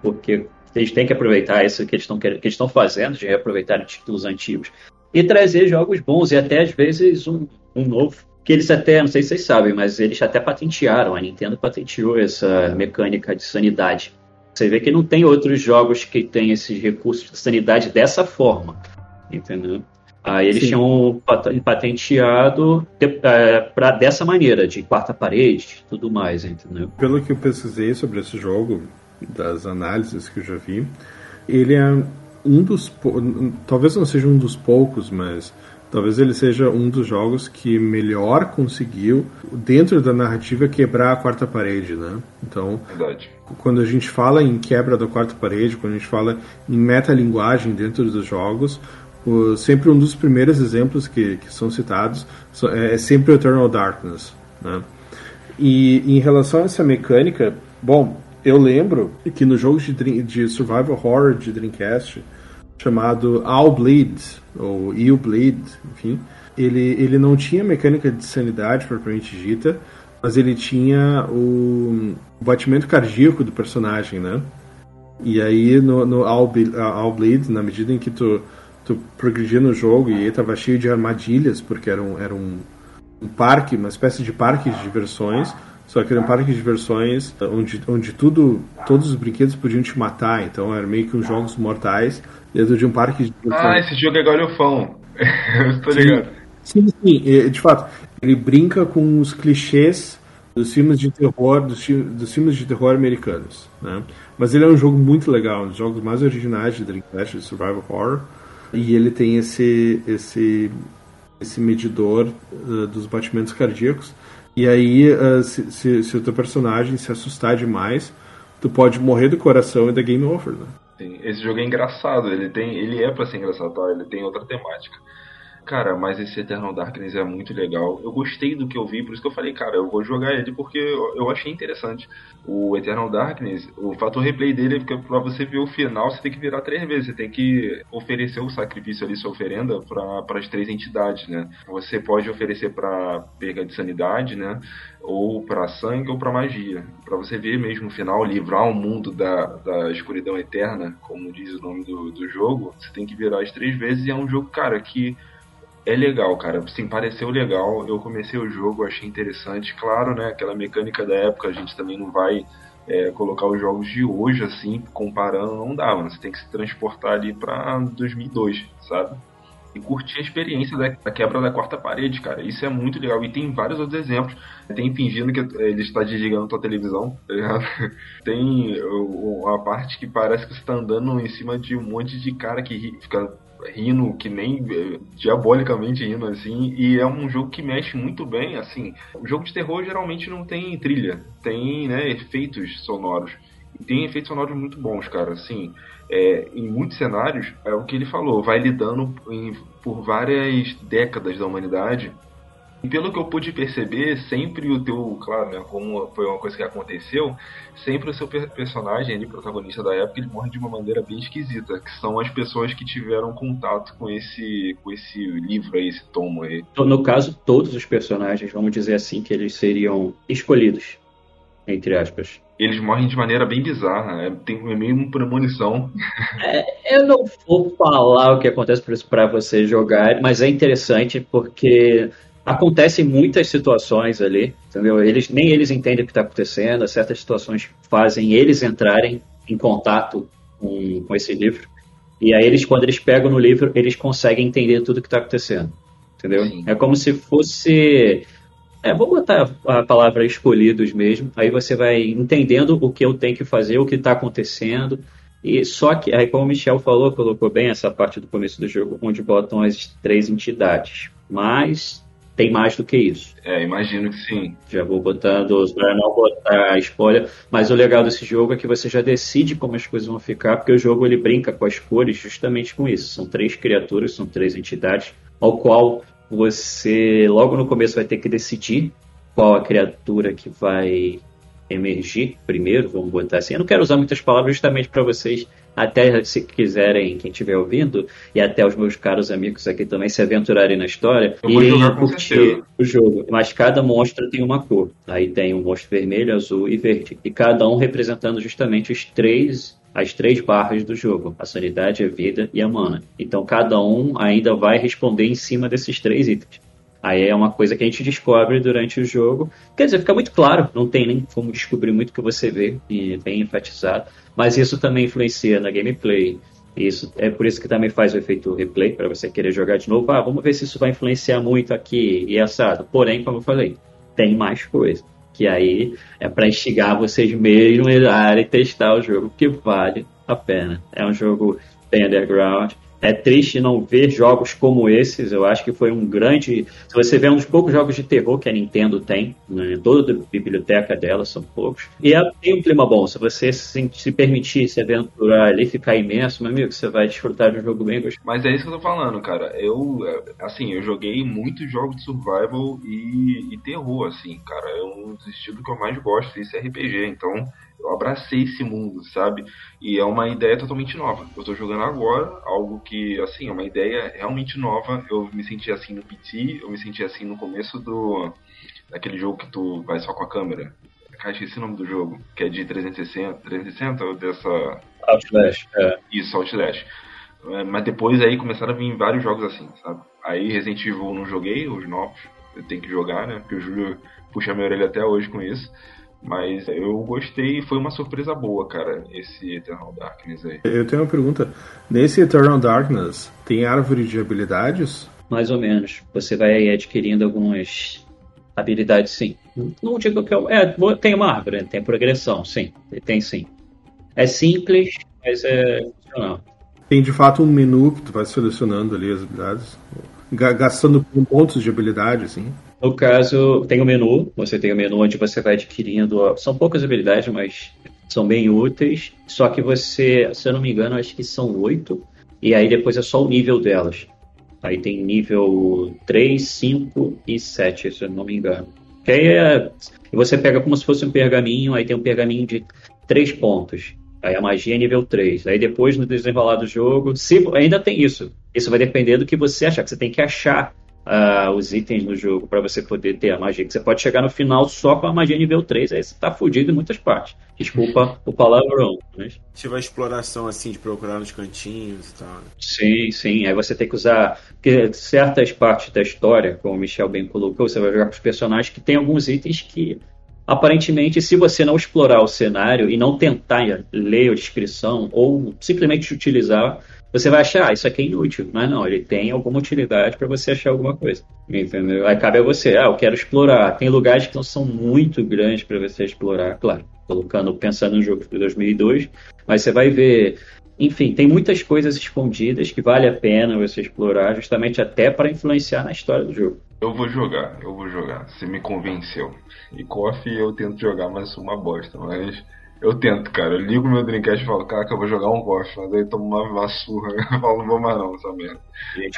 porque eles têm que aproveitar isso que eles estão que eles estão fazendo, de reaproveitar títulos antigos e trazer jogos bons e até às vezes um, um novo que eles até, não sei se vocês sabem, mas eles até patentearam, a Nintendo patenteou essa mecânica de sanidade. Você vê que não tem outros jogos que têm esses recursos de sanidade dessa forma, entendeu? Aí eles Sim. tinham patenteado é, para dessa maneira, de quarta parede, tudo mais, entendeu? Pelo que eu pesquisei sobre esse jogo, das análises que eu já vi, ele é um dos, talvez não seja um dos poucos, mas Talvez ele seja um dos jogos que melhor conseguiu, dentro da narrativa, quebrar a quarta parede, né? Então, Verdade. quando a gente fala em quebra da quarta parede, quando a gente fala em metalinguagem dentro dos jogos, o, sempre um dos primeiros exemplos que, que são citados é, é sempre o Eternal Darkness, né? E em relação a essa mecânica, bom, eu lembro que no jogo de, de survival horror de Dreamcast, chamado All Bleed, ou You Bleed, enfim. Ele, ele não tinha mecânica de sanidade propriamente dita, mas ele tinha o, batimento cardíaco do personagem, né? E aí no, no All, All Bleed, na medida em que tu, tu progredia no jogo e estava cheio de armadilhas, porque era um, era um, um parque, uma espécie de parque de diversões, só que era um parque de diversões onde, onde tudo, todos os brinquedos podiam te matar, então era meio que uns jogos mortais dentro de um parque de diversões. Ah, esse jogo é galhofão. Estou ligado. Sim, sim, de fato. Ele brinca com os clichês dos filmes de terror, dos, dos filmes de terror americanos, né? Mas ele é um jogo muito legal, um dos jogos mais originais de Dreamcast, de Survival Horror. E ele tem esse, esse, esse medidor uh, dos batimentos cardíacos e aí, uh, se, se, se, o teu personagem se assustar demais, tu pode morrer do coração e da game over, né? Sim, esse jogo é engraçado, ele tem, ele é para ser engraçado, tá? ele tem outra temática. Cara, mas esse Eternal Darkness é muito legal. Eu gostei do que eu vi, por isso que eu falei, cara, eu vou jogar ele porque eu achei interessante. O Eternal Darkness, o fator replay dele é que pra você ver o final, você tem que virar três vezes. Você tem que oferecer o sacrifício ali, sua oferenda, para as três entidades, né? Você pode oferecer para perda de sanidade, né? Ou para sangue ou para magia. para você ver mesmo o final, livrar o mundo da, da escuridão eterna, como diz o nome do, do jogo, você tem que virar as três vezes e é um jogo, cara, que é legal, cara. Sim, pareceu legal. Eu comecei o jogo, achei interessante. Claro, né? Aquela mecânica da época, a gente também não vai é, colocar os jogos de hoje, assim, comparando, não dá, mano. Você tem que se transportar ali pra 2002, sabe? E curtir a experiência da, quebra da quarta parede, cara. Isso é muito legal. E tem vários outros exemplos. Tem fingindo que ele está desligando tua televisão, tá ligado? Tem uma parte que parece que você está andando em cima de um monte de cara que fica rindo que nem eh, diabolicamente rindo assim e é um jogo que mexe muito bem assim o jogo de terror geralmente não tem trilha tem né efeitos sonoros e tem efeitos sonoros muito bons cara assim é, em muitos cenários é o que ele falou vai lidando em, por várias décadas da humanidade e pelo que eu pude perceber, sempre o teu, claro, né, como foi uma coisa que aconteceu, sempre o seu personagem, ele, protagonista da época, ele morre de uma maneira bem esquisita, que são as pessoas que tiveram contato com esse, com esse livro aí, esse tomo aí. No caso, todos os personagens, vamos dizer assim, que eles seriam escolhidos, entre aspas. Eles morrem de maneira bem bizarra, é, tem meio uma premonição. É, eu não vou falar o que acontece para você jogar, mas é interessante porque acontecem muitas situações ali, entendeu? Eles nem eles entendem o que está acontecendo, certas situações fazem eles entrarem em contato com, com esse livro. E aí eles, quando eles pegam no livro, eles conseguem entender tudo o que está acontecendo, entendeu? Sim. É como se fosse é, vou botar a palavra escolhidos mesmo. Aí você vai entendendo o que eu tenho que fazer, o que está acontecendo. E só que, aí como o Michel falou, colocou bem essa parte do começo do jogo, onde botam as três entidades. Mas tem mais do que isso. É, imagino que sim. Já vou botando, para não botar spoiler, mas o legal desse jogo é que você já decide como as coisas vão ficar, porque o jogo ele brinca com as cores justamente com isso. São três criaturas, são três entidades, ao qual você logo no começo vai ter que decidir qual a criatura que vai emergir primeiro, vamos botar assim. Eu não quero usar muitas palavras justamente para vocês até se quiserem, quem estiver ouvindo, e até os meus caros amigos aqui também se aventurarem na história, e curtir o jogo. Mas cada monstro tem uma cor. Aí tem um monstro vermelho, azul e verde. E cada um representando justamente os três as três barras do jogo: a sanidade, a vida e a mana. Então cada um ainda vai responder em cima desses três itens. Aí é uma coisa que a gente descobre durante o jogo. Quer dizer, fica muito claro, não tem nem como descobrir muito que você vê, e bem enfatizado. Mas isso também influencia na gameplay. Isso é por isso que também faz o efeito replay, para você querer jogar de novo. Ah, vamos ver se isso vai influenciar muito aqui e assado. Porém, como eu falei, tem mais coisa. Que aí é para instigar vocês mesmos a testar o jogo, que vale a pena. É um jogo bem underground é triste não ver jogos como esses. Eu acho que foi um grande. Se você vê um dos poucos jogos de terror que a Nintendo tem, né, toda a biblioteca dela são poucos. E é, tem um clima bom. Se você se, se permitir se aventurar ali, ficar imenso, meu amigo, você vai desfrutar de um jogo bem gostoso. Mas é isso que eu tô falando, cara. Eu, assim, eu joguei muitos jogos de survival e, e terror, assim, cara. É um dos estilos que eu mais gosto, isso é RPG. Então eu abracei esse mundo, sabe? E é uma ideia totalmente nova. Eu tô jogando agora algo que, assim, é uma ideia realmente nova. Eu me senti assim no PT, eu me senti assim no começo do daquele jogo que tu vai só com a câmera. Cara, esqueci o nome do jogo, que é de 360, 360 ou dessa Outlast, é. Isso, Outlast. É, mas depois aí começaram a vir vários jogos assim, sabe? Aí Resident Evil não joguei, os novos, eu tenho que jogar, né? Porque o Júlio puxa minha orelha até hoje com isso. Mas eu gostei e foi uma surpresa boa, cara, esse Eternal Darkness aí. Eu tenho uma pergunta. Nesse Eternal Darkness, tem árvore de habilidades? Mais ou menos. Você vai adquirindo algumas habilidades, sim. Não digo que eu. É, tem uma árvore, tem progressão, sim. Tem sim. É simples, mas é funcional. Tem de fato um menu que tu vai selecionando ali as habilidades, gastando pontos de habilidade, assim. No caso, tem o menu, você tem o menu onde você vai adquirindo. São poucas habilidades, mas são bem úteis. Só que você, se eu não me engano, acho que são oito. E aí depois é só o nível delas. Aí tem nível 3, 5 e 7, se eu não me engano. Que aí é, você pega como se fosse um pergaminho, aí tem um pergaminho de 3 pontos. Aí a magia é nível 3. Aí depois, no desenrolar do jogo, se ainda tem isso. Isso vai depender do que você achar, que você tem que achar uh, os itens no jogo para você poder ter a magia. Que você pode chegar no final só com a magia nível 3, aí você tá fudido em muitas partes. Desculpa o palavrão. Mas... Tive a exploração assim de procurar nos cantinhos e tal. Né? Sim, sim. Aí você tem que usar. Porque certas partes da história, como o Michel bem colocou, você vai jogar com os personagens que tem alguns itens que aparentemente, se você não explorar o cenário e não tentar ler a descrição ou simplesmente utilizar, você vai achar, ah, isso aqui é inútil. Mas não, ele tem alguma utilidade para você achar alguma coisa. Entendeu? Aí cabe a você, ah, eu quero explorar. Tem lugares que não são muito grandes para você explorar, claro. Colocando, pensando no jogo de 2002, mas você vai ver enfim, tem muitas coisas escondidas que vale a pena você explorar, justamente até para influenciar na história do jogo. Eu vou jogar, eu vou jogar. Você me convenceu. E Coffee eu tento jogar, mas sou uma bosta. Mas eu tento, cara. Eu ligo meu Dreamcast e falo, cara, que eu vou jogar um golfe, mas aí tomo uma, uma surra. Eu falo, não vou mais não, essa merda.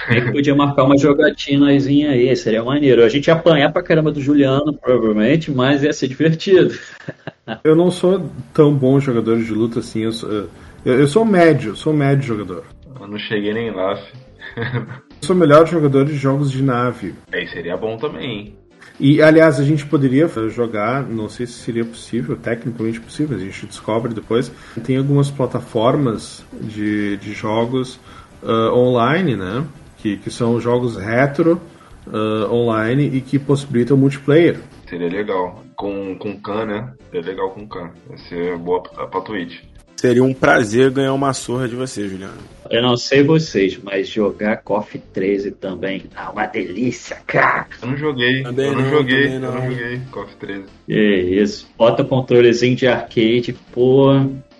A gente podia marcar uma jogatinazinha aí, seria maneiro. A gente ia apanhar pra caramba do Juliano, provavelmente, mas ia ser divertido. Eu não sou tão bom jogador de luta assim, eu sou, eu, eu sou médio, sou médio jogador. Eu não cheguei nem lá, fi. eu sou o melhor jogador de jogos de nave. Aí seria bom também, hein? E, aliás, a gente poderia jogar, não sei se seria possível, tecnicamente possível, a gente descobre depois. Tem algumas plataformas de, de jogos uh, online, né? Que, que são jogos retro uh, online e que possibilitam multiplayer. Seria legal. Com, com Khan, né? Seria legal com Khan. Vai ser boa pra, pra Twitch. Seria um prazer ganhar uma surra de você, Juliano. Eu não sei vocês, mas jogar KOF 13 também tá uma delícia, cara. Eu não joguei, também eu não, não joguei, não. eu não joguei KOF 13. É isso. Bota o controlezinho de arcade, pô,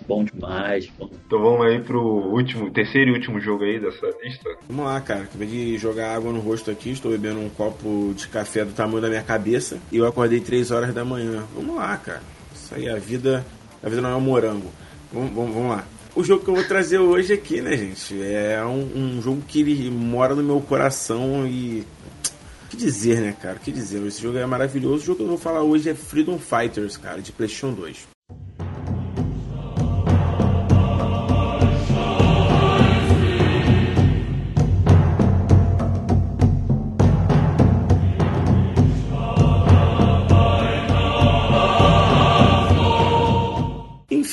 bom demais. Bom. Então vamos aí pro último, terceiro e último jogo aí dessa lista. Vamos lá, cara. Acabei de jogar água no rosto aqui, estou bebendo um copo de café do tamanho da minha cabeça e eu acordei 3 horas da manhã. Vamos lá, cara. Isso aí, a vida, a vida não é um morango. Vamos, vamos, vamos lá. O jogo que eu vou trazer hoje aqui, né, gente? É um, um jogo que ele mora no meu coração e. O que dizer, né, cara? O que dizer? Esse jogo é maravilhoso. O jogo que eu vou falar hoje é Freedom Fighters, cara, de PlayStation 2.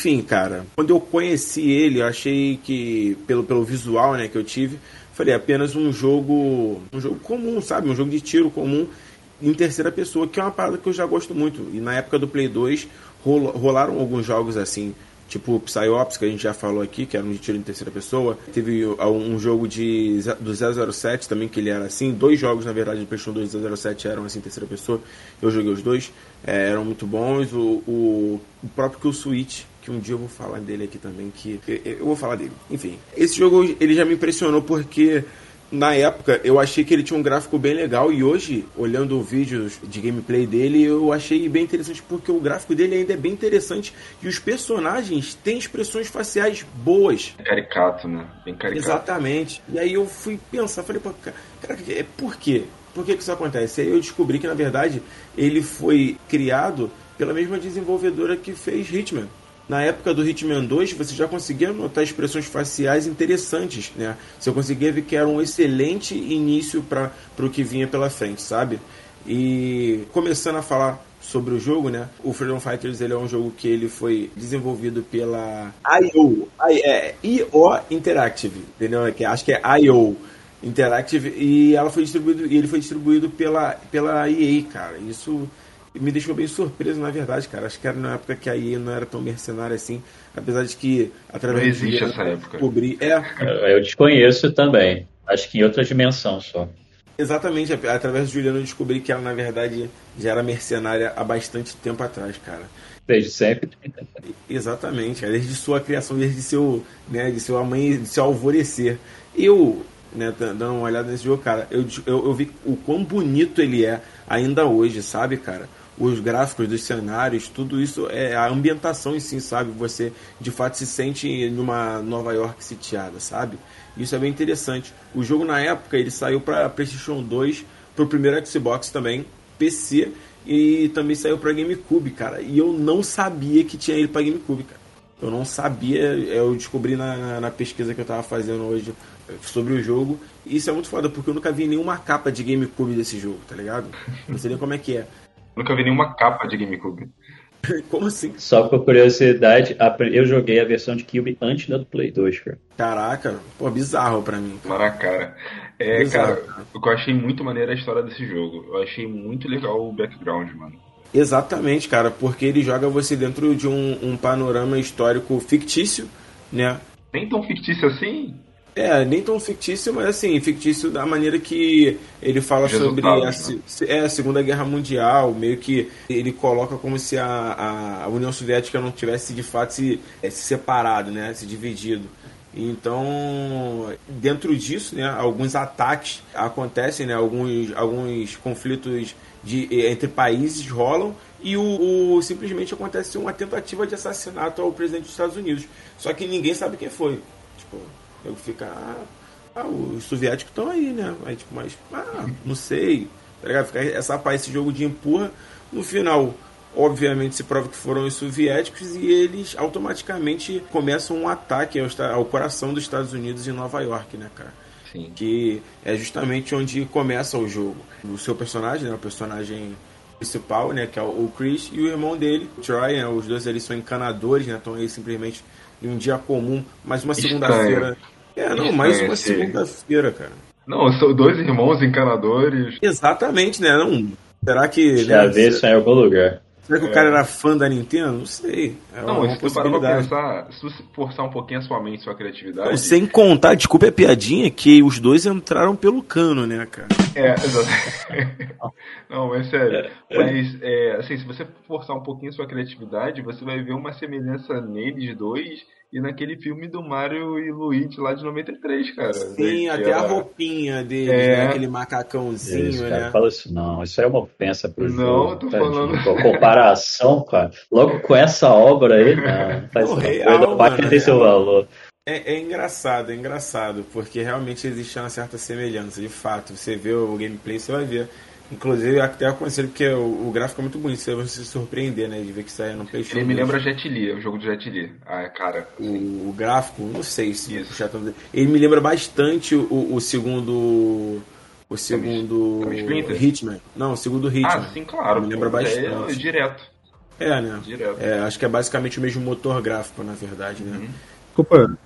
Enfim, cara, quando eu conheci ele, eu achei que, pelo, pelo visual né, que eu tive, falei, apenas um jogo. Um jogo comum, sabe? Um jogo de tiro comum em terceira pessoa, que é uma parada que eu já gosto muito. E na época do Play 2 rolaram alguns jogos assim, tipo Psyops, que a gente já falou aqui, que era um de tiro em terceira pessoa. Teve um jogo de, do 007 também, que ele era assim. Dois jogos, na verdade, do PlayStation 2 e 007 eram assim terceira pessoa. Eu joguei os dois, é, eram muito bons. O, o, o próprio Kill Switch, que um dia eu vou falar dele aqui também, que eu vou falar dele. Enfim, esse jogo ele já me impressionou porque na época eu achei que ele tinha um gráfico bem legal e hoje, olhando vídeos de gameplay dele, eu achei bem interessante porque o gráfico dele ainda é bem interessante e os personagens têm expressões faciais boas. Caricato, né? Bem caricato. Exatamente. E aí eu fui pensar, falei, cara, é por quê? Por que, que isso acontece? Aí eu descobri que, na verdade, ele foi criado pela mesma desenvolvedora que fez Hitman na época do Hitman 2, você já conseguia notar expressões faciais interessantes, né? Você conseguia ver que era um excelente início para o que vinha pela frente, sabe? E começando a falar sobre o jogo, né? O Freedom Fighters ele é um jogo que ele foi desenvolvido pela IO, é, IO Interactive, entendeu? Acho que é IO Interactive e ela foi distribuído e ele foi distribuído pela pela EA, cara. Isso me deixou bem surpreso, na verdade, cara. Acho que era na época que a EA não era tão mercenária assim, apesar de que através não existe essa época. Descobri, é. Eu desconheço também. Acho que em outra dimensão só. Exatamente, através do Juliano eu descobri que ela na verdade já era mercenária há bastante tempo atrás, cara. Desde sempre. Exatamente, desde sua criação, desde seu, né, de seu amanhã, de seu alvorecer. Eu, né, dando uma olhada nesse jogo, cara, eu, eu, eu vi o quão bonito ele é ainda hoje, sabe, cara? Os gráficos dos cenários, tudo isso é a ambientação em si, sabe? Você de fato se sente numa Nova York sitiada, sabe? Isso é bem interessante. O jogo na época ele saiu para PlayStation 2, para o primeiro Xbox também, PC e também saiu para GameCube, cara. E eu não sabia que tinha ele para GameCube, cara. Eu não sabia, eu descobri na, na, pesquisa que eu tava fazendo hoje sobre o jogo. E isso é muito foda, porque eu nunca vi nenhuma capa de GameCube desse jogo, tá ligado? Não sei nem como é que é. Nunca vi nenhuma capa de GameCube. Como assim? Só por curiosidade, eu joguei a versão de Cube antes da do Play 2, cara. Caraca, pô, bizarro pra mim. Cara. cara. É, bizarro, cara, cara, o que eu achei muito maneiro é a história desse jogo. Eu achei muito legal o background, mano. Exatamente, cara, porque ele joga você dentro de um, um panorama histórico fictício, né? Nem tão fictício assim? É, nem tão fictício, mas assim, fictício da maneira que ele fala sobre a, né? é, a Segunda Guerra Mundial, meio que ele coloca como se a, a União Soviética não tivesse de fato se, é, se separado, né, se dividido. Então, dentro disso, né, alguns ataques acontecem, né, alguns, alguns conflitos de, entre países rolam e o, o, simplesmente acontece uma tentativa de assassinato ao presidente dos Estados Unidos. Só que ninguém sabe quem foi. Tipo, eu fica, ah, ah, os soviéticos estão aí, né? Aí, tipo, mas, ah, não sei. Tá ligado? Fica essa paz, esse jogo de empurra. No final, obviamente, se prova que foram os soviéticos e eles automaticamente começam um ataque ao, ao coração dos Estados Unidos em Nova York, né, cara? Sim. Que é justamente onde começa o jogo. O seu personagem, né, o personagem principal, né, que é o Chris, e o irmão dele, Troy, né, os dois eles são encanadores, né, estão aí simplesmente em um dia comum, mais uma segunda-feira é, não, mais uma segunda-feira, cara. Não, são dois irmãos encanadores. Exatamente, né? Não, será que. Já né, vê isso em algum lugar. Será que é. o cara era fã da Nintendo? Não sei. É não, se tu parar pra pensar, se você forçar um pouquinho a sua mente, sua criatividade. Não, sem contar, desculpa a piadinha, que os dois entraram pelo cano, né, cara? É, exatamente. não, é sério. Mas, é, assim, se você forçar um pouquinho a sua criatividade, você vai ver uma semelhança neles dois e naquele filme do Mario e Luigi lá de 93, cara. Sim, até a roupinha dele, é... né? aquele macacãozinho, isso, cara, né? Fala isso, não, isso é uma ofensa pro não, jogo. Não, tô tá, falando. Comparação, cara. Logo com essa obra aí, não. Faz real, mano, tem seu valor. É, é, engraçado, é engraçado, porque realmente existe uma certa semelhança, de fato. Você vê o gameplay, você vai ver Inclusive, até aconselho, porque o, o, gráfico é muito bonito, você vai se surpreender, né? De ver que sai no PlayStation. Ele me lembra Jet Li, o jogo de Jet Li. Ah, cara. O, o gráfico, não sei se puxar tanto. Ele me lembra bastante o, o segundo. O segundo. Hitman. Não, o segundo Hitman. Ah, sim, claro. Me lembra bastante. É, é direto. É, né? Direto. É, acho que é basicamente o mesmo motor gráfico, na verdade, né? Uhum. Desculpa,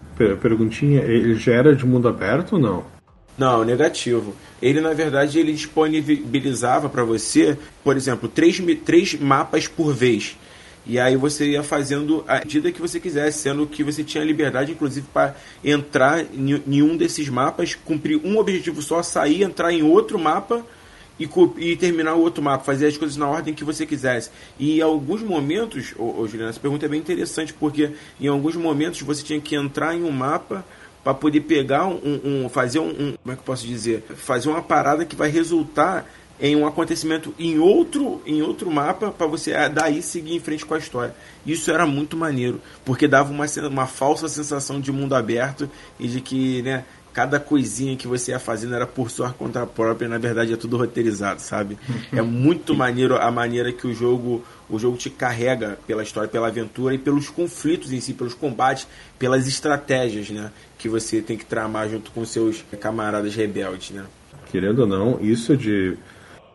perguntinha, ele já era de mundo aberto ou não? Não, negativo. Ele, na verdade, ele disponibilizava para você, por exemplo, três, três mapas por vez. E aí você ia fazendo a medida que você quisesse, sendo que você tinha liberdade, inclusive, para entrar em um desses mapas, cumprir um objetivo só, sair, entrar em outro mapa e, e, terminar o outro mapa, fazer as coisas na ordem que você quisesse. E em alguns momentos, ô, ô Juliana, essa pergunta é bem interessante, porque em alguns momentos você tinha que entrar em um mapa para poder pegar um, um fazer um, um, como é que eu posso dizer, fazer uma parada que vai resultar em um acontecimento em outro em outro mapa para você ah, daí seguir em frente com a história. Isso era muito maneiro, porque dava uma, uma falsa sensação de mundo aberto e de que, né, cada coisinha que você ia fazendo era por sua conta própria, na verdade é tudo roteirizado, sabe? É muito maneiro a maneira que o jogo o jogo te carrega pela história, pela aventura e pelos conflitos em si, pelos combates, pelas estratégias, né, que você tem que tramar junto com seus camaradas rebeldes, né? Querendo ou não, isso de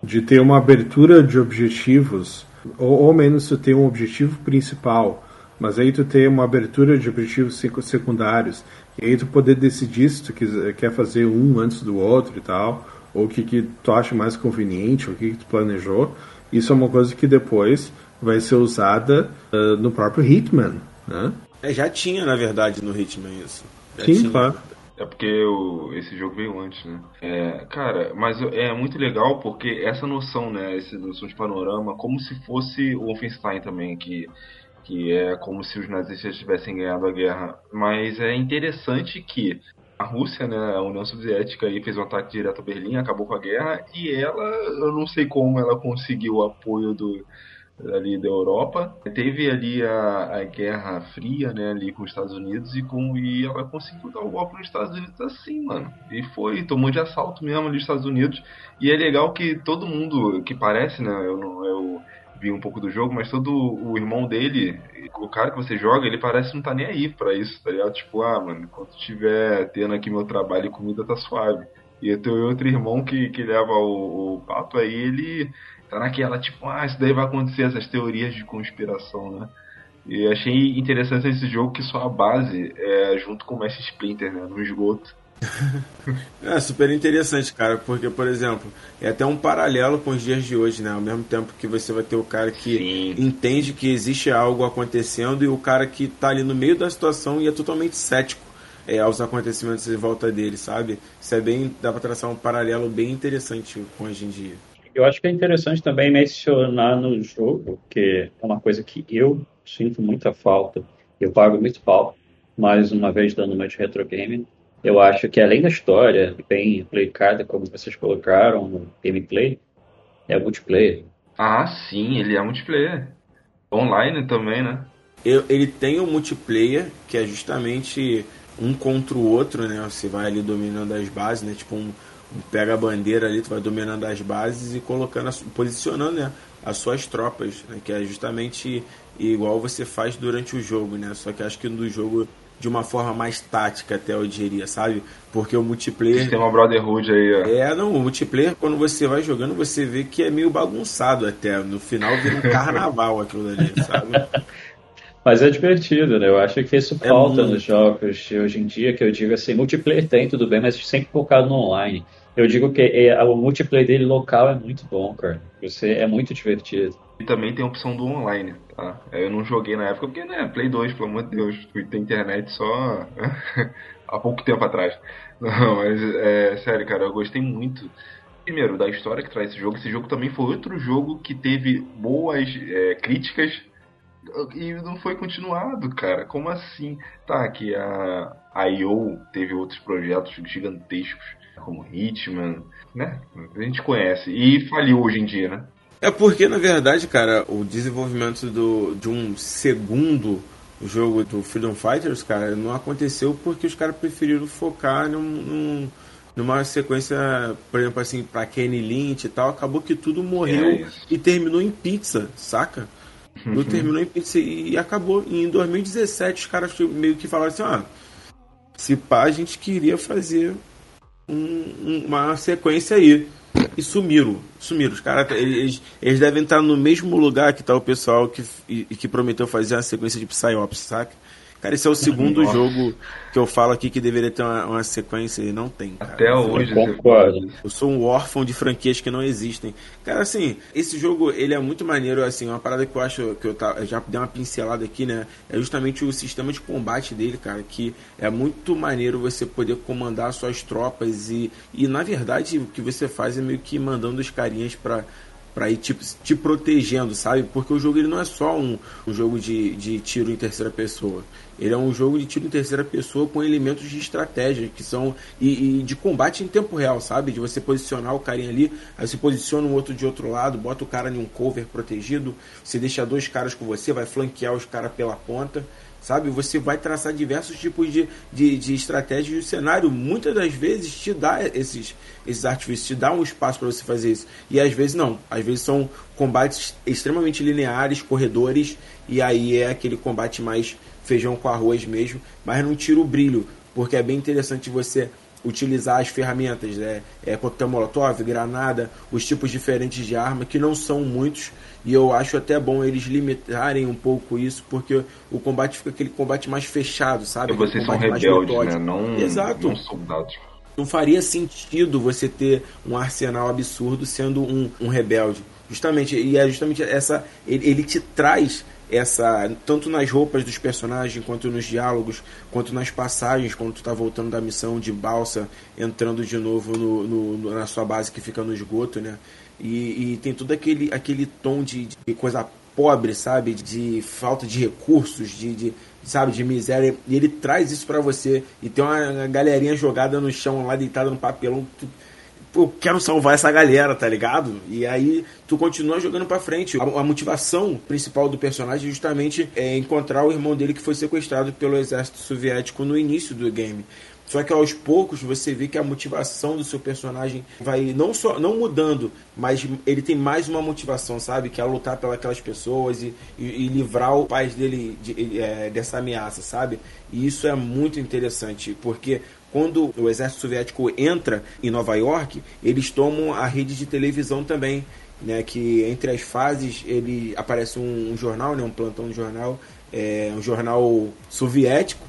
de ter uma abertura de objetivos, ou, ou menos tu ter um objetivo principal, mas aí tu ter uma abertura de objetivos secundários, e aí tu poder decidir se tu quiser, quer fazer um antes do outro e tal, ou o que, que tu acha mais conveniente, ou o que, que tu planejou, isso é uma coisa que depois vai ser usada uh, no próprio Hitman, né? É, já tinha, na verdade, no Hitman isso. Já Sim, tinha. claro. É porque o, esse jogo veio antes, né? É, cara, mas é muito legal porque essa noção, né? Essa noção de panorama, como se fosse o Wolfenstein também, que, que é como se os nazistas tivessem ganhado a guerra. Mas é interessante que a Rússia, né, a União Soviética aí fez um ataque direto a Berlim, acabou com a guerra e ela, eu não sei como ela conseguiu o apoio do ali da Europa. Teve ali a, a Guerra Fria, né, ali com os Estados Unidos e com e ela conseguiu dar o golpe nos Estados Unidos assim, mano. E foi, tomou de assalto mesmo ali nos Estados Unidos. E é legal que todo mundo que parece, né, eu não eu vi um pouco do jogo, mas todo o irmão dele, o cara que você joga, ele parece não tá nem aí pra isso, tá ligado? Tipo, ah, mano, enquanto tiver tendo aqui meu trabalho e comida, tá suave. E o teu outro irmão que, que leva o, o pato aí, ele tá naquela, tipo, ah, isso daí vai acontecer, essas teorias de conspiração, né? E achei interessante esse jogo que sua base é junto com o Messi Splinter, né? No esgoto. é super interessante, cara, porque, por exemplo, é até um paralelo com os dias de hoje, né? Ao mesmo tempo que você vai ter o cara que Sim. entende que existe algo acontecendo e o cara que tá ali no meio da situação e é totalmente cético é, aos acontecimentos em volta dele, sabe? Isso é bem. dá pra traçar um paralelo bem interessante com hoje em dia. Eu acho que é interessante também mencionar no jogo, que é uma coisa que eu sinto muita falta. Eu pago muito pau, mais uma vez dando uma de retro game. Eu acho que além da história bem aplicada, como vocês colocaram no gameplay, é multiplayer. Ah, sim, ele é multiplayer. Online também, né? Eu, ele tem o um multiplayer, que é justamente um contra o outro, né? Você vai ali dominando as bases, né? Tipo um, pega a bandeira ali, tu vai dominando as bases e colocando, posicionando né, as suas tropas, né, que é justamente igual você faz durante o jogo, né? Só que acho que no jogo de uma forma mais tática, até eu diria, sabe? Porque o multiplayer. Tem uma Brotherhood aí, ó. É, não, o multiplayer, quando você vai jogando, você vê que é meio bagunçado até. No final vira um carnaval aquilo ali, sabe? Mas é divertido, né? Eu acho que isso é falta muito. nos jogos hoje em dia, que eu digo assim, multiplayer tem, tudo bem, mas sempre focado no online. Eu digo que é, o multiplayer dele local é muito bom, cara. Você é muito divertido. E também tem a opção do online, tá? Eu não joguei na época porque, né, Play 2, pelo amor de Deus, fui ter internet só há pouco tempo atrás. Não, mas é sério, cara, eu gostei muito. Primeiro, da história que traz esse jogo. Esse jogo também foi outro jogo que teve boas é, críticas e não foi continuado, cara. Como assim? Tá, que a, a IO teve outros projetos gigantescos como Hitman, né? A gente conhece. E faliu hoje em dia, né? É porque, na verdade, cara, o desenvolvimento do, de um segundo jogo do Freedom Fighters, cara, não aconteceu porque os caras preferiram focar num, num, numa sequência, por exemplo, assim, pra Kenny Lynch e tal. Acabou que tudo morreu é e terminou em pizza, saca? Tudo terminou em pizza e acabou. E em 2017 os caras meio que falaram assim: ah, se pá, a gente queria fazer um, uma sequência aí. E sumiram. Sumiram. Os caras, eles, eles devem estar no mesmo lugar que está o pessoal que, e, que prometeu fazer uma sequência de Psyops, saca? Cara, esse é o segundo Nossa. jogo que eu falo aqui que deveria ter uma, uma sequência e não tem. Cara. Até hoje. Eu concordo. Eu sou um órfão de franquias que não existem. Cara, assim, esse jogo ele é muito maneiro, assim, uma parada que eu acho que eu, tá, eu já dei uma pincelada aqui, né? É justamente o sistema de combate dele, cara, que é muito maneiro você poder comandar suas tropas e, e na verdade o que você faz é meio que mandando os carinhas para para ir te, te protegendo, sabe? Porque o jogo ele não é só um, um jogo de, de tiro em terceira pessoa. Ele é um jogo de tiro em terceira pessoa com elementos de estratégia que são e, e, de combate em tempo real, sabe? De você posicionar o carinha ali, aí você posiciona o outro de outro lado, bota o cara em um cover protegido, você deixa dois caras com você, vai flanquear os caras pela ponta sabe? Você vai traçar diversos tipos de, de, de estratégias e o cenário muitas das vezes te dá esses, esses artifícios, te dá um espaço para você fazer isso. E às vezes não, às vezes são combates extremamente lineares, corredores, e aí é aquele combate mais feijão com arroz mesmo, mas não tira o brilho, porque é bem interessante você utilizar as ferramentas, né? É, coquetel molotov, granada, os tipos diferentes de arma, que não são muitos, e eu acho até bom eles limitarem um pouco isso, porque o combate fica aquele combate mais fechado, sabe? E vocês são rebeldes, né? Não, Exato. não soldados. Não faria sentido você ter um arsenal absurdo sendo um, um rebelde. Justamente, e é justamente essa. Ele, ele te traz essa tanto nas roupas dos personagens quanto nos diálogos quanto nas passagens quando tu tá voltando da missão de balsa entrando de novo no, no na sua base que fica no esgoto né e, e tem todo aquele aquele tom de, de coisa pobre, sabe? De falta de recursos, de, de sabe, de miséria. E ele traz isso para você. E tem uma galerinha jogada no chão lá, deitada no papelão. Tu, eu quero salvar essa galera, tá ligado? E aí tu continua jogando para frente. A, a, motivação principal do personagem justamente é encontrar o irmão dele que foi sequestrado pelo exército soviético no início do game. Só que aos poucos você vê que a motivação do seu personagem vai não só não mudando, mas ele tem mais uma motivação, sabe? Que é lutar pelas pessoas e, e, e livrar o pai dele de, é, dessa ameaça, sabe? E isso é muito interessante, porque quando o exército soviético entra em Nova York, eles tomam a rede de televisão também. Né, que entre as fases ele aparece um, um jornal, né, um plantão de jornal, é, um jornal soviético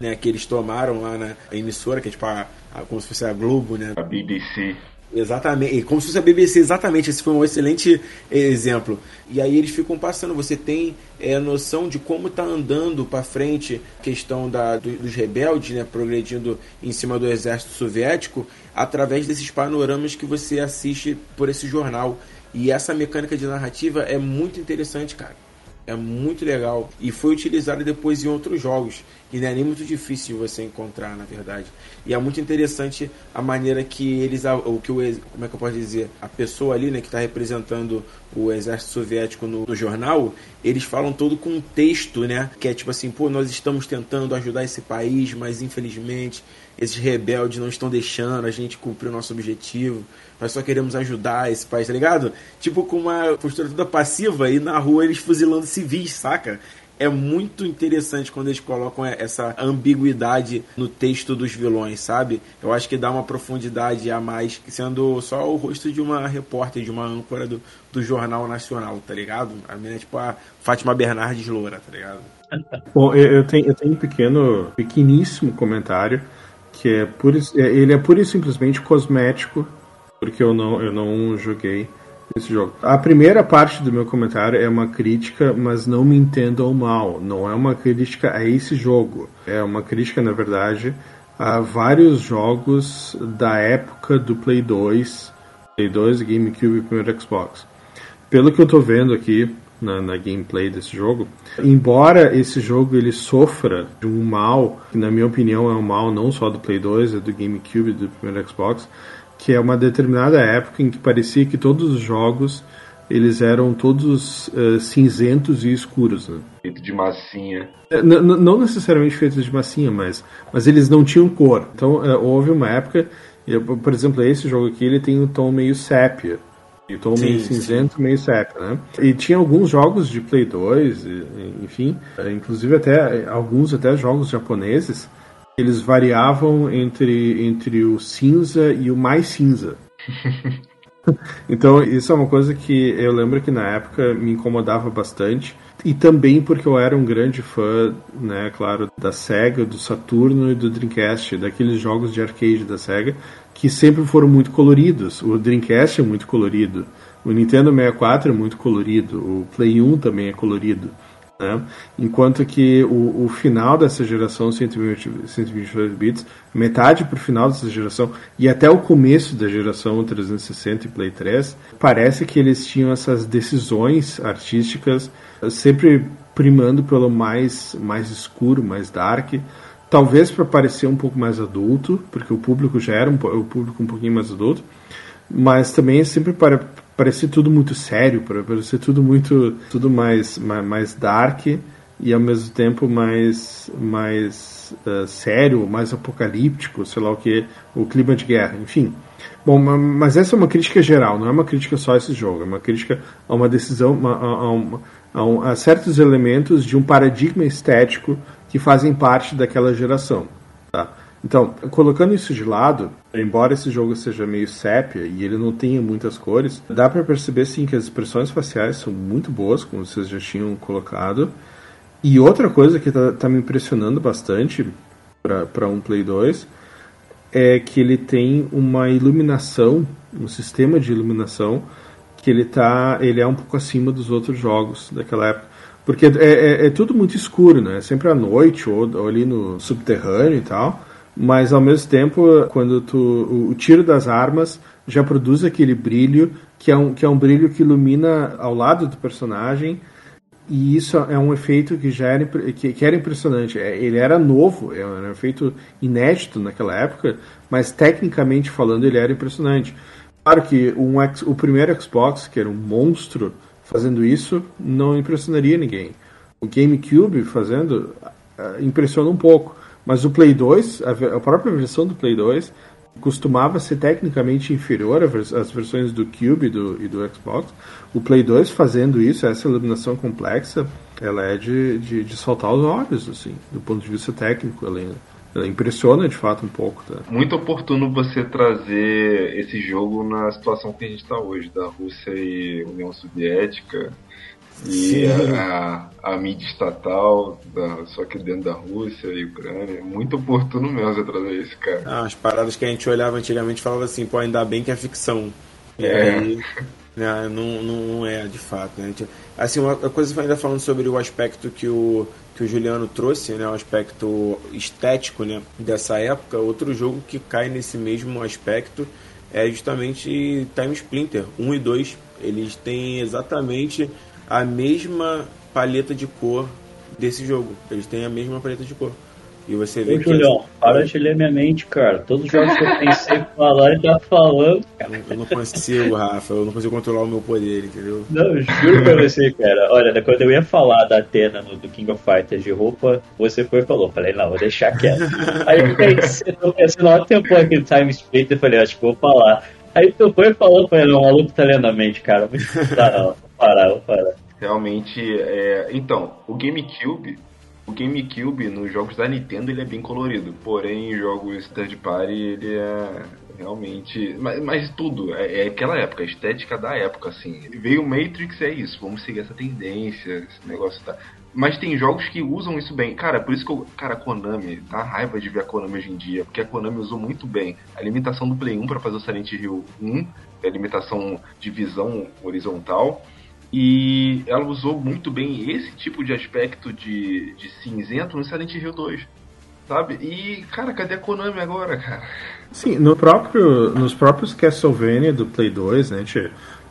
né, que eles tomaram lá na emissora, que é tipo a, a, como se fosse a Globo, né? A BBC. Exatamente, como se fosse a BBC, exatamente, esse foi um excelente exemplo. E aí eles ficam passando, você tem é, noção de como está andando para frente a questão da, do, dos rebeldes, né, progredindo em cima do exército soviético, através desses panoramas que você assiste por esse jornal. E essa mecânica de narrativa é muito interessante, cara é muito legal e foi utilizado depois em outros jogos e não é nem muito difícil de você encontrar na verdade. E é muito interessante a maneira que eles o que o como é que eu posso dizer a pessoa ali né que está representando o exército soviético no, no, jornal eles falam todo com um texto né que é tipo assim pô nós estamos tentando ajudar esse país mas infelizmente esses rebeldes não estão deixando a gente cumprir o nosso objetivo nós só queremos ajudar esse país, tá ligado? Tipo com uma postura toda passiva e na rua eles fuzilando civis, saca? É muito interessante quando eles colocam essa ambiguidade no texto dos vilões, sabe? Eu acho que dá uma profundidade a mais, sendo só o rosto de uma repórter, de uma âncora do, do Jornal Nacional, tá ligado? A minha é tipo a Fátima Bernardes Loura, tá ligado? Bom, eu tenho, eu tenho um pequeno, pequeníssimo comentário que é pura, é, ele é pura e simplesmente cosmético porque eu não, eu não joguei esse jogo. A primeira parte do meu comentário é uma crítica, mas não me entendam mal. Não é uma crítica a esse jogo. É uma crítica, na verdade, a vários jogos da época do Play 2, Play 2, GameCube e primeiro Xbox. Pelo que eu estou vendo aqui na, na, gameplay desse jogo, embora esse jogo ele sofra de um mal, que na minha opinião é um mal não só do Play 2, é do GameCube do primeiro Xbox, que é uma determinada época em que parecia que todos os jogos eles eram todos uh, cinzentos e escuros. Né? Feito de massinha. É, não necessariamente feitos de massinha, mas, mas eles não tinham cor. Então uh, houve uma época, eu, por exemplo, esse jogo aqui ele tem um tom meio sépia. E tom sim, meio cinzento, sim. meio sépia, né? E tinha alguns jogos de Play 2, enfim, inclusive até alguns até jogos japoneses eles variavam entre, entre o cinza e o mais cinza. então, isso é uma coisa que eu lembro que na época me incomodava bastante. E também porque eu era um grande fã, né, claro, da Sega, do Saturno e do Dreamcast, daqueles jogos de arcade da Sega, que sempre foram muito coloridos. O Dreamcast é muito colorido, o Nintendo 64 é muito colorido, o Play 1 também é colorido. Né? Enquanto que o, o, final dessa geração 128 bits, metade para o final dessa geração e até o começo da geração 360 e Play 3, parece que eles tinham essas decisões artísticas sempre primando pelo mais, mais escuro, mais dark, talvez para parecer um pouco mais adulto, porque o público já era um, o público um pouquinho mais adulto, mas também sempre para parecia tudo muito sério, parecia tudo muito tudo mais, mais, mais dark e ao mesmo tempo mais mais uh, sério, mais apocalíptico, sei lá o que, o clima de guerra, enfim. Bom, mas essa é uma crítica geral, não é uma crítica só a esse jogo, é uma crítica a uma decisão, a, a, a, a certos elementos de um paradigma estético que fazem parte daquela geração. Tá? Então, colocando isso de lado, embora esse jogo seja meio sépia e ele não tenha muitas cores, dá para perceber sim que as expressões faciais são muito boas, como vocês já tinham colocado. E outra coisa que tá, tá me impressionando bastante para um Play 2 é que ele tem uma iluminação, um sistema de iluminação que ele tá, ele é um pouco acima dos outros jogos daquela época. Porque é, é, é tudo muito escuro, né? É sempre à noite ou, ou ali no subterrâneo e tal mas ao mesmo tempo, quando tu, o, o tiro das armas já produz aquele brilho que é um, que é um brilho que ilumina ao lado do personagem. E isso é um efeito que já era, que, que era impressionante. É, ele era novo, era um efeito inédito naquela época, mas tecnicamente falando ele era impressionante. Claro que um, o primeiro Xbox, que era um monstro, fazendo isso, não impressionaria ninguém. O GameCube fazendo uh, impressiona um pouco. Mas o Play 2, a, própria versão do Play 2, costumava ser tecnicamente inferior às versões do Cube e do, e do Xbox. O Play 2 fazendo isso, essa iluminação complexa, ela é de, de, de os olhos, assim, do ponto de vista técnico. Ela impressiona de fato um pouco. Tá? Muito oportuno você trazer esse jogo na situação que a gente está hoje, da Rússia e União Soviética e a, a, mídia estatal, da, só que dentro da Rússia e Ucrânia. Muito oportuno mesmo você trazer isso, cara. Ah, as paradas que a gente olhava antigamente falava assim, pô, ainda bem que é ficção. E é. aí, né, não, não é de fato. Né? Assim, uma coisa ainda falando sobre o aspecto que o, que o Juliano trouxe, né, o aspecto estético né, dessa época, outro jogo que cai nesse mesmo aspecto é justamente Time Splinter 1 e 2. Eles têm exatamente a mesma paleta de cor desse jogo. Eles têm a mesma paleta de cor. E você vê Ô, que. Julião, para de ler minha mente, cara. Todos os jogos que eu pensei falar, ele tá falando. Eu não, eu não consigo, Rafa. Eu não consigo controlar o meu poder, entendeu? Não, juro pra você, cara. Olha, quando eu ia falar da Atena no, do King of Fighters de roupa, você foi e falou. Falei, não, vou deixar quieto. Aí eu pensei, eu pensei no tempo aqui no Time Split, eu falei, acho que vou falar. Aí tu foi e falou, falei, não, o maluco tá lendo a mente, cara. Muito... Tá, não, vou parar, vou parar. Realmente, é... então, o GameCube, o GameCube nos jogos da Nintendo ele é bem colorido, porém em jogos third party ele é realmente, mas, mas tudo é, é, aquela época, a estética da época assim. Veio Matrix é isso, vamos seguir essa tendência, esse negócio tá. Mas tem jogos que usam isso bem. Cara, por isso que eu. Cara, a Konami, tá raiva de ver a Konami hoje em dia. Porque a Konami usou muito bem a limitação do Play 1 para fazer o Silent Hill 1, a limitação de visão horizontal. E ela usou muito bem esse tipo de aspecto de, de cinzento no Silent Hill 2. Sabe? E, cara, cadê a Konami agora, cara? Sim, no próprio, nos próprios Castlevania do Play 2, né,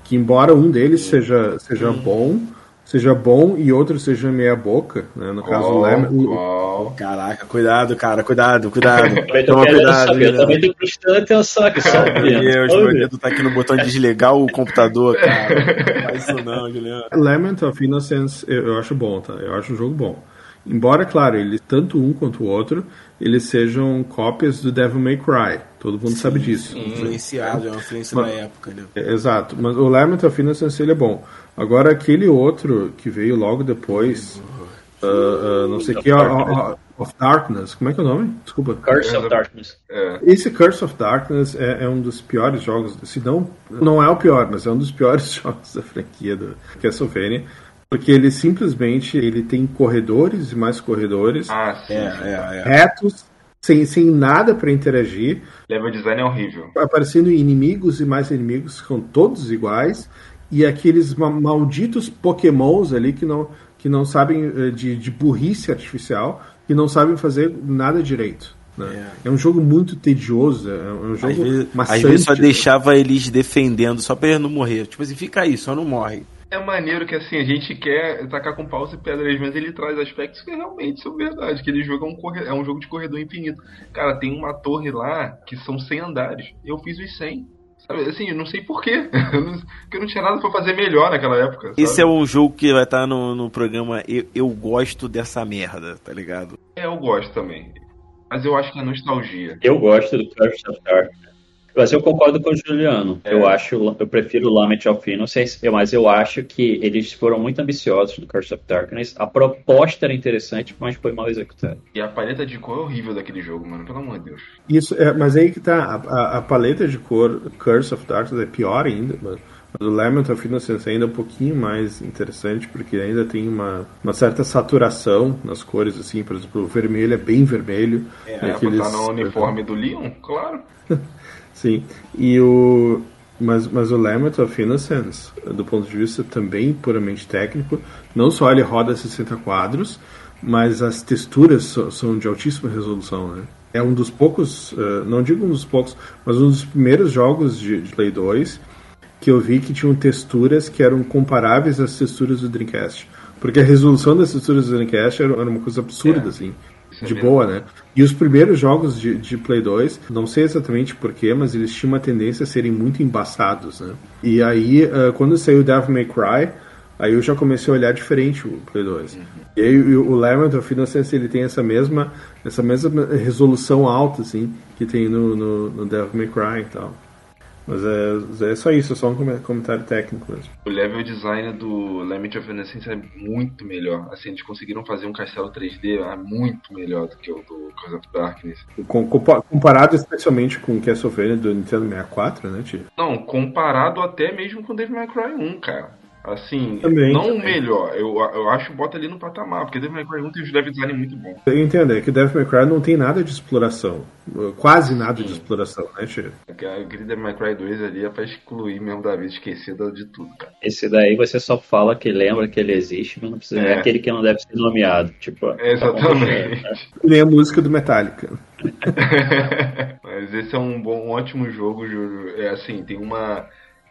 que embora um deles seja, seja bom, seja bom e outro seja meia boca, né? No caso oh, o oh. Caraca, cuidado, cara, cuidado, cuidado. Toma cuidado. Saber, eu também tô prestando atenção aqui, só Meu Deus, meu dedo tá aqui no botão de desligar o computador, cara. Não faz isso não, Juliano. Lament of Innocence eu, eu acho bom, tá? Eu acho um jogo bom. Embora, claro, ele tanto um quanto o outro, eles sejam cópias do Devil May Cry. Todo mundo sim, sabe disso. Sim, influenciado, é uma influência mas, da época, né? É, exato, mas o Lament of Innocence ele é bom. Agora aquele outro que veio logo depois, uh, uh, não sei o que, of Darkness, como é que é o nome? Desculpa. Curse of Darkness. É. Esse Curse of Darkness é, é, um dos piores jogos, se não, não é o pior, mas é um dos piores jogos da franquia do Castlevania porque ele simplesmente ele tem corredores e mais corredores ah, sim, é, é, é. retos, sem, sem nada para interagir. Level design é horrível. Aparecendo inimigos e mais inimigos que são todos iguais. E aqueles malditos pokémons ali que não, que não sabem eh, de, de burrice artificial, que não sabem fazer nada direito. Né? É. é. um jogo muito tedioso, é um jogo às vezes, maçante. Às vezes só deixava eles defendendo, só pra ele não morrer. Tipo assim, fica aí, só não morre. É maneiro que assim, a gente quer tacar com paus e pedras, mas ele traz aspectos que realmente são verdade. Que ele joga um corre... é um jogo de corredor infinito. Cara, tem uma torre lá que são 100 andares. Eu fiz os 100. Sabe, assim, eu não sei porquê. Porque eu não tinha nada pra fazer melhor naquela época. Sabe? Esse é um jogo que vai estar no, no programa eu, eu Gosto dessa merda, tá ligado? É, eu gosto também. Mas eu acho que é nostalgia. Eu gosto do Curse of Darkness. Mas eu concordo com o Juliano. É. Eu acho, eu prefiro Lament of Innocence, mas eu acho que eles foram muito ambiciosos no Curse of Darkness. A proposta era interessante, mas foi mal executada. E a paleta de cor é horrível daquele jogo, mano. Pelo amor de Deus. Isso, é, mas aí que tá. A, a, a, paleta de cor Curse of Darkness é pior ainda, mano. O Lament of Innocence ainda é um pouquinho mais interessante, porque ainda tem uma, uma certa saturação nas cores, assim, por exemplo, o vermelho é bem vermelho. É, é aqueles... tá no uniforme do Leon, claro. Sim, e o. Mas, mas o Lament of Innocence, do ponto de vista também puramente técnico, não só ele roda 60 quadros, mas as texturas são de altíssima resolução, né? É um dos poucos, uh, não digo um dos poucos, mas um dos primeiros jogos de, de Play 2 que eu vi que tinham texturas que eram comparáveis às texturas do Dreamcast. Porque a resolução das texturas do Dreamcast era, uma coisa absurda, é. assim de boa, né? E os primeiros jogos de, de Play 2, não sei exatamente porquê, mas eles tinham uma tendência a serem muito embaçados, né? E aí, uh, quando saiu Devil May Cry, aí eu já comecei a olhar diferente o Play 2. Uhum. E aí o Lament of Innocence, ele tem essa mesma, essa mesma resolução alta, assim, que tem no, no, no Devil May Cry e tal. Mas é, é só isso, é só um comentário técnico mesmo. O level design do Lament of Innocence é muito melhor. Assim, eles conseguiram fazer um castelo 3D é muito melhor do que o do Cause of Darkness. Com, comparado especialmente com o Castlevania do Nintendo 64, né, tio? Não, comparado até mesmo com o Devil May Cry 1, cara. Assim, também, não o melhor, eu, eu acho que bota ali no patamar, porque Devil May Cry 1 tem um level design muito bom. Eu entendo, é que Devil May Cry não tem nada de exploração, quase nada Sim. de exploração, né, Tio? Aquele Devil May Cry 2 ali é pra excluir mesmo da vida, esquecida de tudo, cara. Esse daí você só fala que lembra que ele existe, mas não precisa é, é aquele que não deve ser nomeado, tipo... É, exatamente. Tá Nem a música do Metallica. mas esse é um bom, um ótimo jogo, Júlio. É assim, tem uma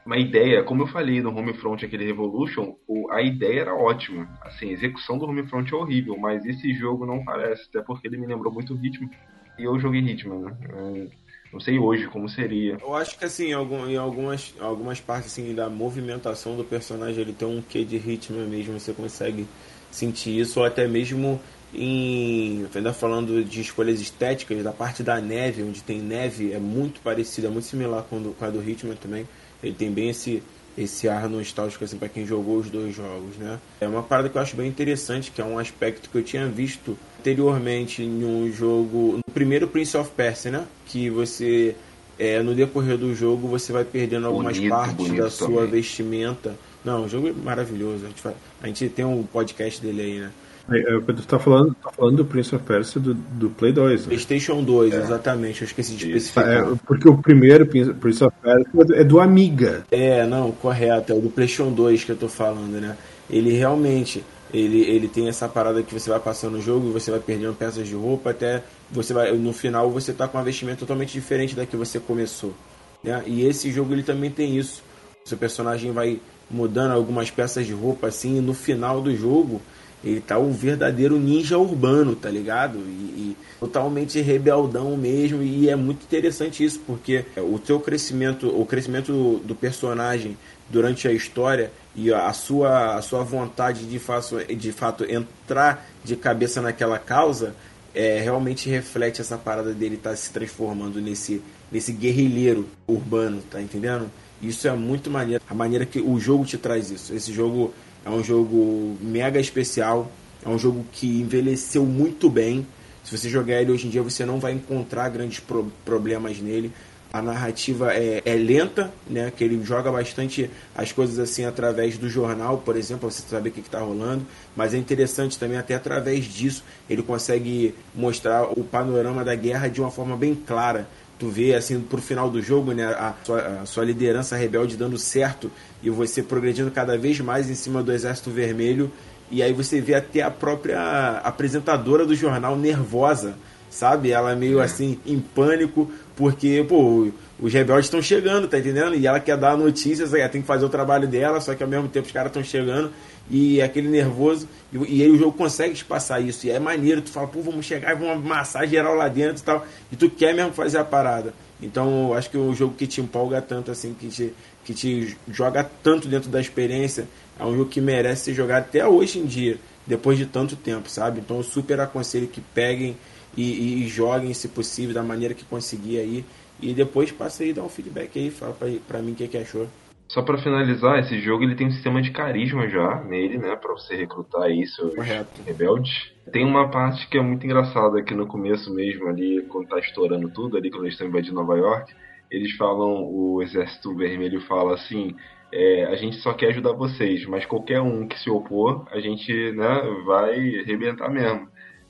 uma ideia, como eu falei no Homefront, aquele Revolution, a ideia era ótima. Assim, a execução do Homefront é horrível, mas esse jogo não parece, até porque ele me lembrou muito o ritmo. E eu joguei ritmo, né? É, não sei hoje como seria. Eu acho que assim, em algumas, algumas partes assim, da movimentação do personagem, ele tem um quê de ritmo mesmo, você consegue sentir isso, ou até mesmo em. Ainda falando de escolhas estéticas, da parte da neve, onde tem neve, é muito parecido, é muito similar com, com a do ritmo também. Ele tem bem esse esse ar nostálgico assim para quem jogou os dois jogos, né? É uma parada que eu acho bem interessante, que é um aspecto que eu tinha visto anteriormente em um jogo, no primeiro Prince of Persia, né? Que você é, no decorrer do jogo você vai perdendo algumas bonito, partes bonito da sua também. vestimenta. Não, o jogo é maravilhoso. A gente, a gente tem um podcast dele aí, né? É, é, tu tá falando, tá falando do Prince of Persia do, do Play 2. Né? PlayStation 2, é. exatamente. Eu esqueci de especificar. É, porque o primeiro Prince of Persia é do Amiga. É, não, correto. É o do PlayStation 2 que eu tô falando, né? Ele realmente. Ele, ele tem essa parada que você vai passando no jogo e você vai perdendo peças de roupa até você vai no final você tá com uma vestimenta totalmente diferente da que você começou né? e esse jogo ele também tem isso seu personagem vai mudando algumas peças de roupa assim e no final do jogo ele tá um verdadeiro ninja urbano, tá ligado? E, e, totalmente rebeldão mesmo. E é muito interessante isso, porque o teu crescimento, o crescimento do personagem durante a história e a sua, a sua vontade de, faço, de fato entrar de cabeça naquela causa é, realmente reflete essa parada dele estar tá se transformando nesse, nesse guerrilheiro urbano, tá entendendo? Isso é muito maneiro, a maneira que o jogo te traz isso. Esse jogo é um jogo mega especial. É um jogo que envelheceu muito bem. Se você jogar ele hoje em dia, você não vai encontrar grandes pro problemas nele. A narrativa é, é, lenta, né? Que ele joga bastante as coisas assim através do jornal, por exemplo, você saber o que está rolando. Mas é interessante também, até através disso, ele consegue mostrar o panorama da guerra de uma forma bem clara tu vê assim pro final do jogo, né, a sua, a sua, liderança rebelde dando certo e você progredindo cada vez mais em cima do Exército Vermelho e aí você vê até a própria apresentadora do jornal nervosa, sabe? Ela é meio é. assim em pânico porque, pô, os rebeldes estão chegando, tá entendendo? E ela quer dar notícias, ela tem que fazer o trabalho dela, só que ao mesmo tempo os caras estão chegando e aquele nervoso, e, e, aí o jogo consegue te passar isso, e é maneiro, tu fala, pô, vamos chegar e vamos amassar geral lá dentro e tal, e tu quer mesmo fazer a parada. Então, eu acho que o jogo que te empolga tanto, assim, que te, que te joga tanto dentro da experiência, é um jogo que merece ser jogado até hoje em dia, depois de tanto tempo, sabe? Então, eu super aconselho que peguem e, e, e joguem, se possível, da maneira que conseguir aí, e depois passa aí dá um feedback aí, fala pra, pra mim o que, que achou. Só para finalizar, esse jogo ele tem um sistema de carisma já nele, né, para você recrutar aí seus Correto. rebeldes. Tem uma parte que é muito engraçada aqui no começo mesmo ali, quando tá estourando tudo ali, quando eles estão invadindo Nova York, eles falam, o exército vermelho fala assim, é, a gente só quer ajudar vocês, mas qualquer um que se opor, a gente, né, vai arrebentar mesmo.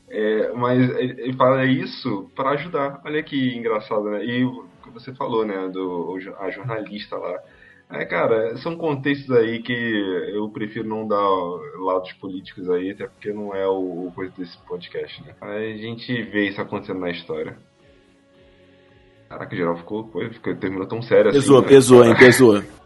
É, mas ele fala isso para ajudar. Olha que engraçado, né? E o que você falou, né, do a jornalista lá é, cara, são contextos aí que eu prefiro não dar lados políticos aí, até porque não é o, o coisa desse podcast, né? Aí a gente vê isso acontecendo na história. Caraca, geral ficou, foi, ficou, terminou tão sério pesou, assim. Pesou, né? pesou, hein, pesou.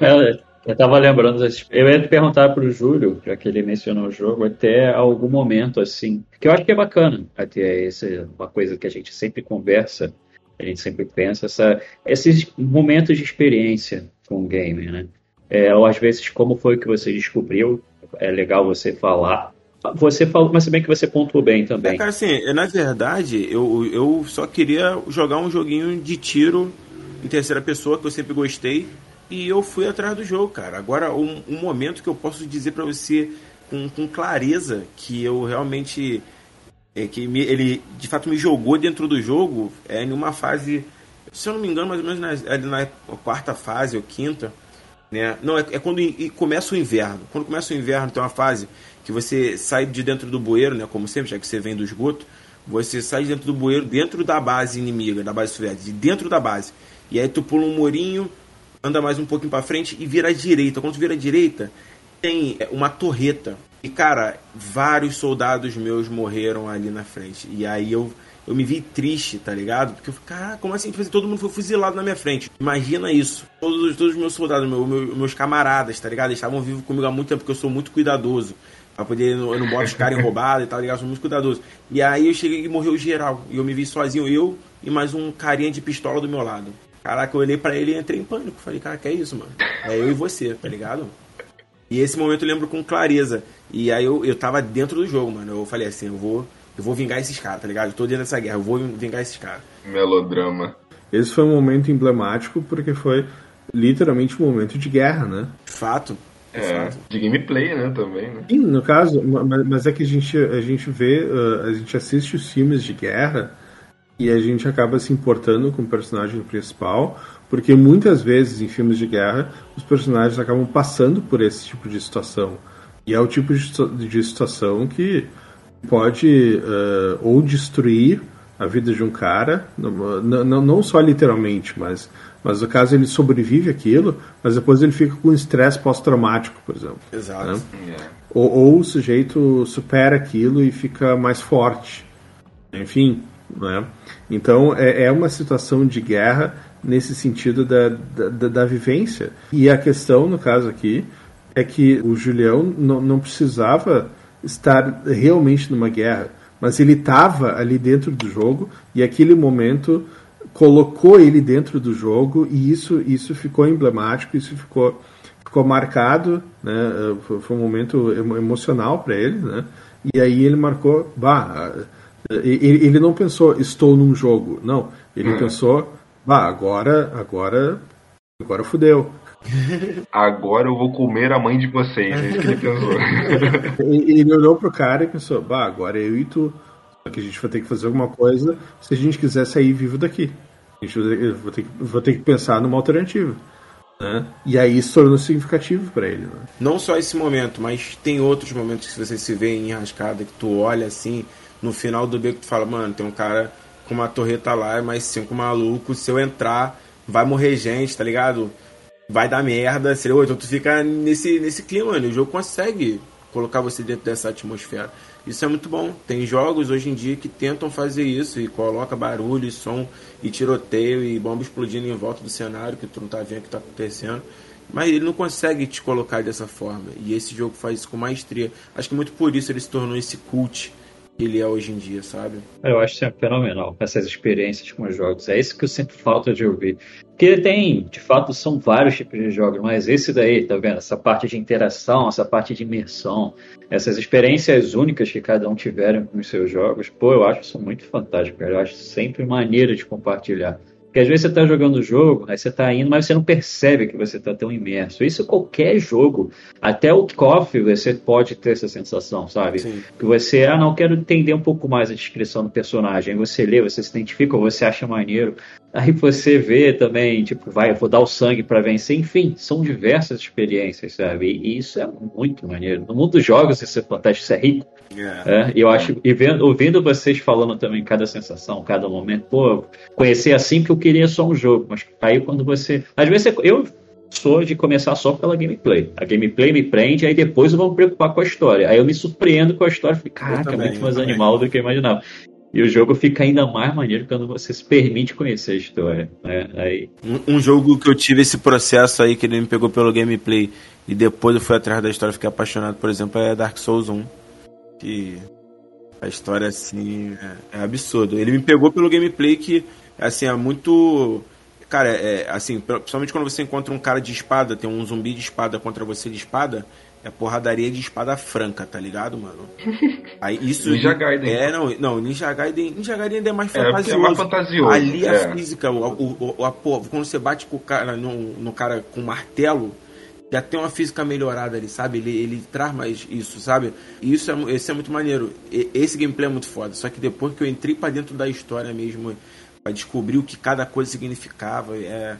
É, eu tava lembrando, eu ia perguntar pro Júlio, já que ele mencionou o jogo, até algum momento assim, que eu acho que é bacana, até essa uma coisa que a gente sempre conversa, a gente sempre pensa, essa, esses momentos de experiência com o game, né? É, ou às vezes como foi que você descobriu, é legal você falar. Você falou, mas bem que você pontuou bem também. É, cara, assim, na verdade, eu, eu só queria jogar um joguinho de tiro em terceira pessoa que eu sempre gostei e eu fui atrás do jogo, cara. Agora, um, um momento que eu posso dizer para você com, com, clareza que eu realmente. É, que me, ele de fato me jogou dentro do jogo é em uma fase. Se eu não me engano, mais ou menos na, na quarta fase ou quinta. Né? Não, é, é quando começa o inverno. Quando começa o inverno, tem uma fase que você sai de dentro do bueiro, né? Como sempre, já que você vem do esgoto, você sai de dentro do bueiro, dentro da base inimiga, da base soviética, de dentro da base. E aí tu pula um murinho, anda mais um pouquinho para frente e vira à direita. Quando tu vira à direita, tem é, uma torreta. E, cara, vários soldados meus morreram ali na frente. E aí eu, eu me vi triste, tá ligado? Porque eu falei, cara, como assim? Tipo assim, todo mundo foi fuzilado na minha frente. Imagina isso. Todos, todos os meus soldados, meu, meu, meus camaradas, tá ligado? Eles estavam vivos comigo há muito tempo, porque eu sou muito cuidadoso. Pra poder, eu não, boto os caras roubados e tal, tá ligado? Eu sou muito cuidadoso. E aí eu cheguei e morreu geral. E eu me vi sozinho, eu e mais um carinha de pistola do meu lado. Caraca, eu olhei para ele e entrei em pânico. Falei, cara, que é isso, mano? É eu e você, tá ligado? E esse momento eu lembro com clareza. E aí eu, eu tava dentro do jogo, mano. Eu falei assim, eu vou, eu vou vingar esses caras, tá ligado? Eu tô dentro dessa guerra, eu vou vingar esses caras. Melodrama. Esse foi um momento emblemático porque foi literalmente um momento de guerra, né? Fato. É, de gameplay, né, também, né? Sim, no caso, mas é que a gente, a gente vê, uh, a gente assiste os filmes de guerra e a gente acaba se importando com o personagem principal, porque muitas vezes em filmes de guerra os personagens acabam passando por esse tipo de situação. E é o tipo de situação que pode uh, ou destruir a vida de um cara, não, não, não só literalmente, mas, mas no caso ele sobrevive aquilo, mas depois ele fica com estresse pós-traumático, por exemplo. Exato. Né? Yeah. Ou, ou, o sujeito supera aquilo e fica mais forte. Enfim, né? Então é, é uma situação de guerra nesse sentido da, da, da, vivência. E a questão, no caso aqui, é que o Julião não, não precisava estar realmente numa guerra, mas ele estava ali dentro do jogo e aquele momento colocou ele dentro do jogo e isso, isso ficou emblemático, isso ficou, ficou marcado, né? foi um momento emocional para ele, né? e aí ele marcou, bah, ele, não pensou, estou num jogo. Não. Ele hum. pensou, bah, agora, agora, agora fudeu. Agora eu vou comer a mãe de vocês. É isso que ele pensou. ele olhou pro cara e pensou, bah, agora eu e tu. Só que a gente vai ter que fazer alguma coisa se a gente quiser sair vivo daqui. A gente vai ter, vou ter que pensar numa alternativa. Né? E aí isso tornou significativo para ele. Né? Não só esse momento, mas tem outros momentos que você se vê em enrascada, que tu olha assim no final do beco tu fala, mano, tem um cara com uma torreta lá, mais cinco malucos, se eu entrar, vai morrer gente, tá ligado? Vai dar merda, seria então tu fica nesse, nesse clima, mano. O jogo consegue colocar você dentro dessa atmosfera. Isso é muito bom. Tem jogos hoje em dia que tentam fazer isso e coloca barulho, e som e tiroteio e bomba explodindo em volta do cenário que tu não tá vendo o que tá acontecendo. Mas ele não consegue te colocar dessa forma. E esse jogo faz isso com maestria. Acho que muito por isso ele se tornou esse cult ele é hoje em dia, sabe? Eu acho sempre fenomenal essas experiências com os jogos. É isso que eu sempre falta de ouvir. Porque tem, de fato, são vários tipos de jogos, mas esse daí, tá vendo? Essa parte de interação, essa parte de imersão, essas experiências únicas que cada um tiveram com os seus jogos, pô, eu acho isso muito fantástico, cara. Eu acho sempre maneira de compartilhar. Porque às vezes você está jogando o jogo, aí você está indo, mas você não percebe que você está tão imerso. Isso qualquer jogo, até o coffee, você pode ter essa sensação, sabe? Sim. Que você, ah, não, quero entender um pouco mais a descrição do personagem. Aí você lê, você se identifica, ou você acha maneiro. Aí você vê também, tipo, vai, eu vou dar o sangue para vencer. Enfim, são diversas experiências, sabe? E isso é muito maneiro. No mundo dos jogos isso é fantástico, isso é rico. É, e eu acho, e vendo, ouvindo vocês falando também cada sensação, cada momento, pô, conhecer assim que eu queria só um jogo, mas aí quando você. Às vezes eu sou de começar só pela gameplay. A gameplay me prende, aí depois eu vou me preocupar com a história. Aí eu me surpreendo com a história, falei, caraca, muito mais animal do que eu imaginava. E o jogo fica ainda mais maneiro quando você se permite conhecer a história. Né? Aí... Um, um, jogo que eu tive esse processo aí, que ele me pegou pelo gameplay e depois eu fui atrás da história fiquei apaixonado, por exemplo, é Dark Souls 1. Que a história, assim, é, é absurdo. Ele me pegou pelo gameplay que, assim, é muito. Cara, é assim, principalmente quando você encontra um cara de espada, tem um zumbi de espada contra você de espada, é porradaria de espada franca, tá ligado, mano? Aí isso. Ninja Gaiden. É, não, não, Ninja Gaiden. Ninja Gaiden ainda é mais fantasioso. É, é mais fantasioso. Ali é. a física, o, o, o, a, quando você bate com o cara, no, no cara com martelo, já tem uma física melhorada ali, sabe? Ele, ele traz mais isso, sabe? E isso é, esse é muito maneiro. E, esse gameplay é muito foda. Só que depois que eu entrei para dentro da história mesmo, para descobrir o que cada coisa significava, é,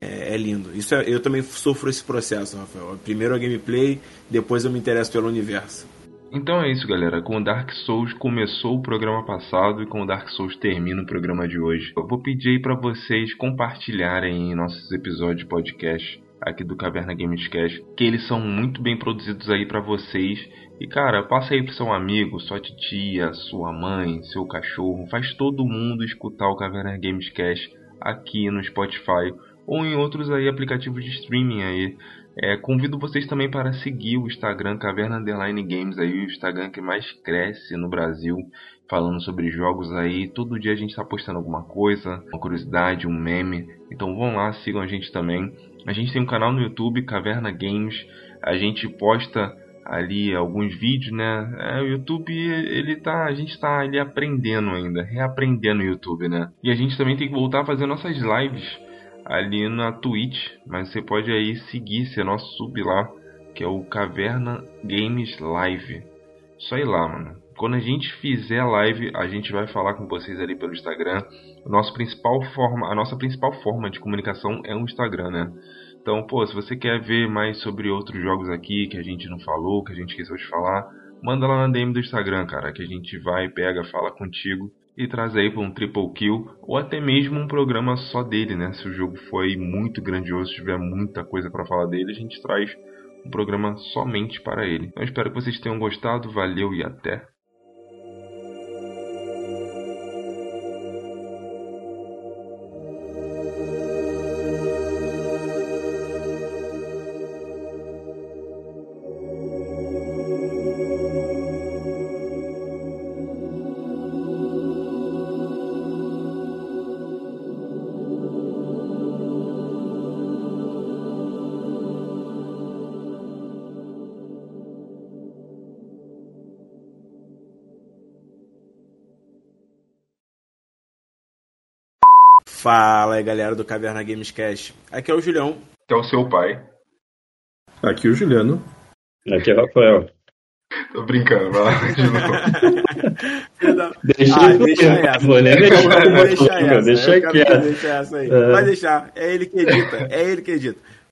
é, é lindo. Isso é, eu também sofro esse processo, Rafael. Primeiro a gameplay, depois eu me interesso pelo universo. Então é isso, galera. Com o Dark Souls começou o programa passado e com o Dark Souls termina o programa de hoje. Eu vou pedir aí para vocês compartilharem nossos episódios de podcast aqui do Caverna Games Cast, que eles são muito bem produzidos aí para vocês. E cara, passa aí pro seu amigo, sua titia, sua mãe, seu cachorro, faz todo mundo escutar o Caverna Games Cast aqui no Spotify ou em outros aí aplicativos de streaming aí. É, convido vocês também para seguir o Instagram Caverna Underline Games aí, o Instagram que mais cresce no Brasil, falando sobre jogos aí. Todo dia a gente está postando alguma coisa, uma curiosidade, um meme. Então vão lá, sigam a gente também. A gente tem um canal no YouTube, Caverna Games. A gente posta ali alguns vídeos, né? É, o YouTube, ele tá, a gente tá ali aprendendo ainda, reaprendendo o YouTube, né? E a gente também tem que voltar a fazer nossas lives ali na Twitch, mas você pode aí seguir, ser nosso sub lá, que é o Caverna Games Live. Só ir lá, mano. Quando a gente fizer a live, a gente vai falar com vocês ali pelo Instagram. Nosso principal forma, a nossa principal forma de comunicação é o Instagram, né? Então, pô, se você quer ver mais sobre outros jogos aqui que a gente não falou, que a gente esqueceu de falar, manda lá na DM do Instagram, cara, que a gente vai, pega, fala contigo e traz aí para um triple kill ou até mesmo um programa só dele, né? Se o jogo foi muito grandioso, tiver muita coisa para falar dele, a gente traz um programa somente para ele. Então espero que vocês tenham gostado, valeu e até. Fala aí, galera do Caverna Games Cast. Aqui é o Julião. Que é o seu pai. Aqui é o Juliano. Aqui é o Rafael. Tô brincando, vai lá, de novo. deixa, ah, deixa essa. Vou nem deixar, deixa essa. Deixa. Deixa essa aí. É. Vai deixar. É ele que edita. É ele que edita.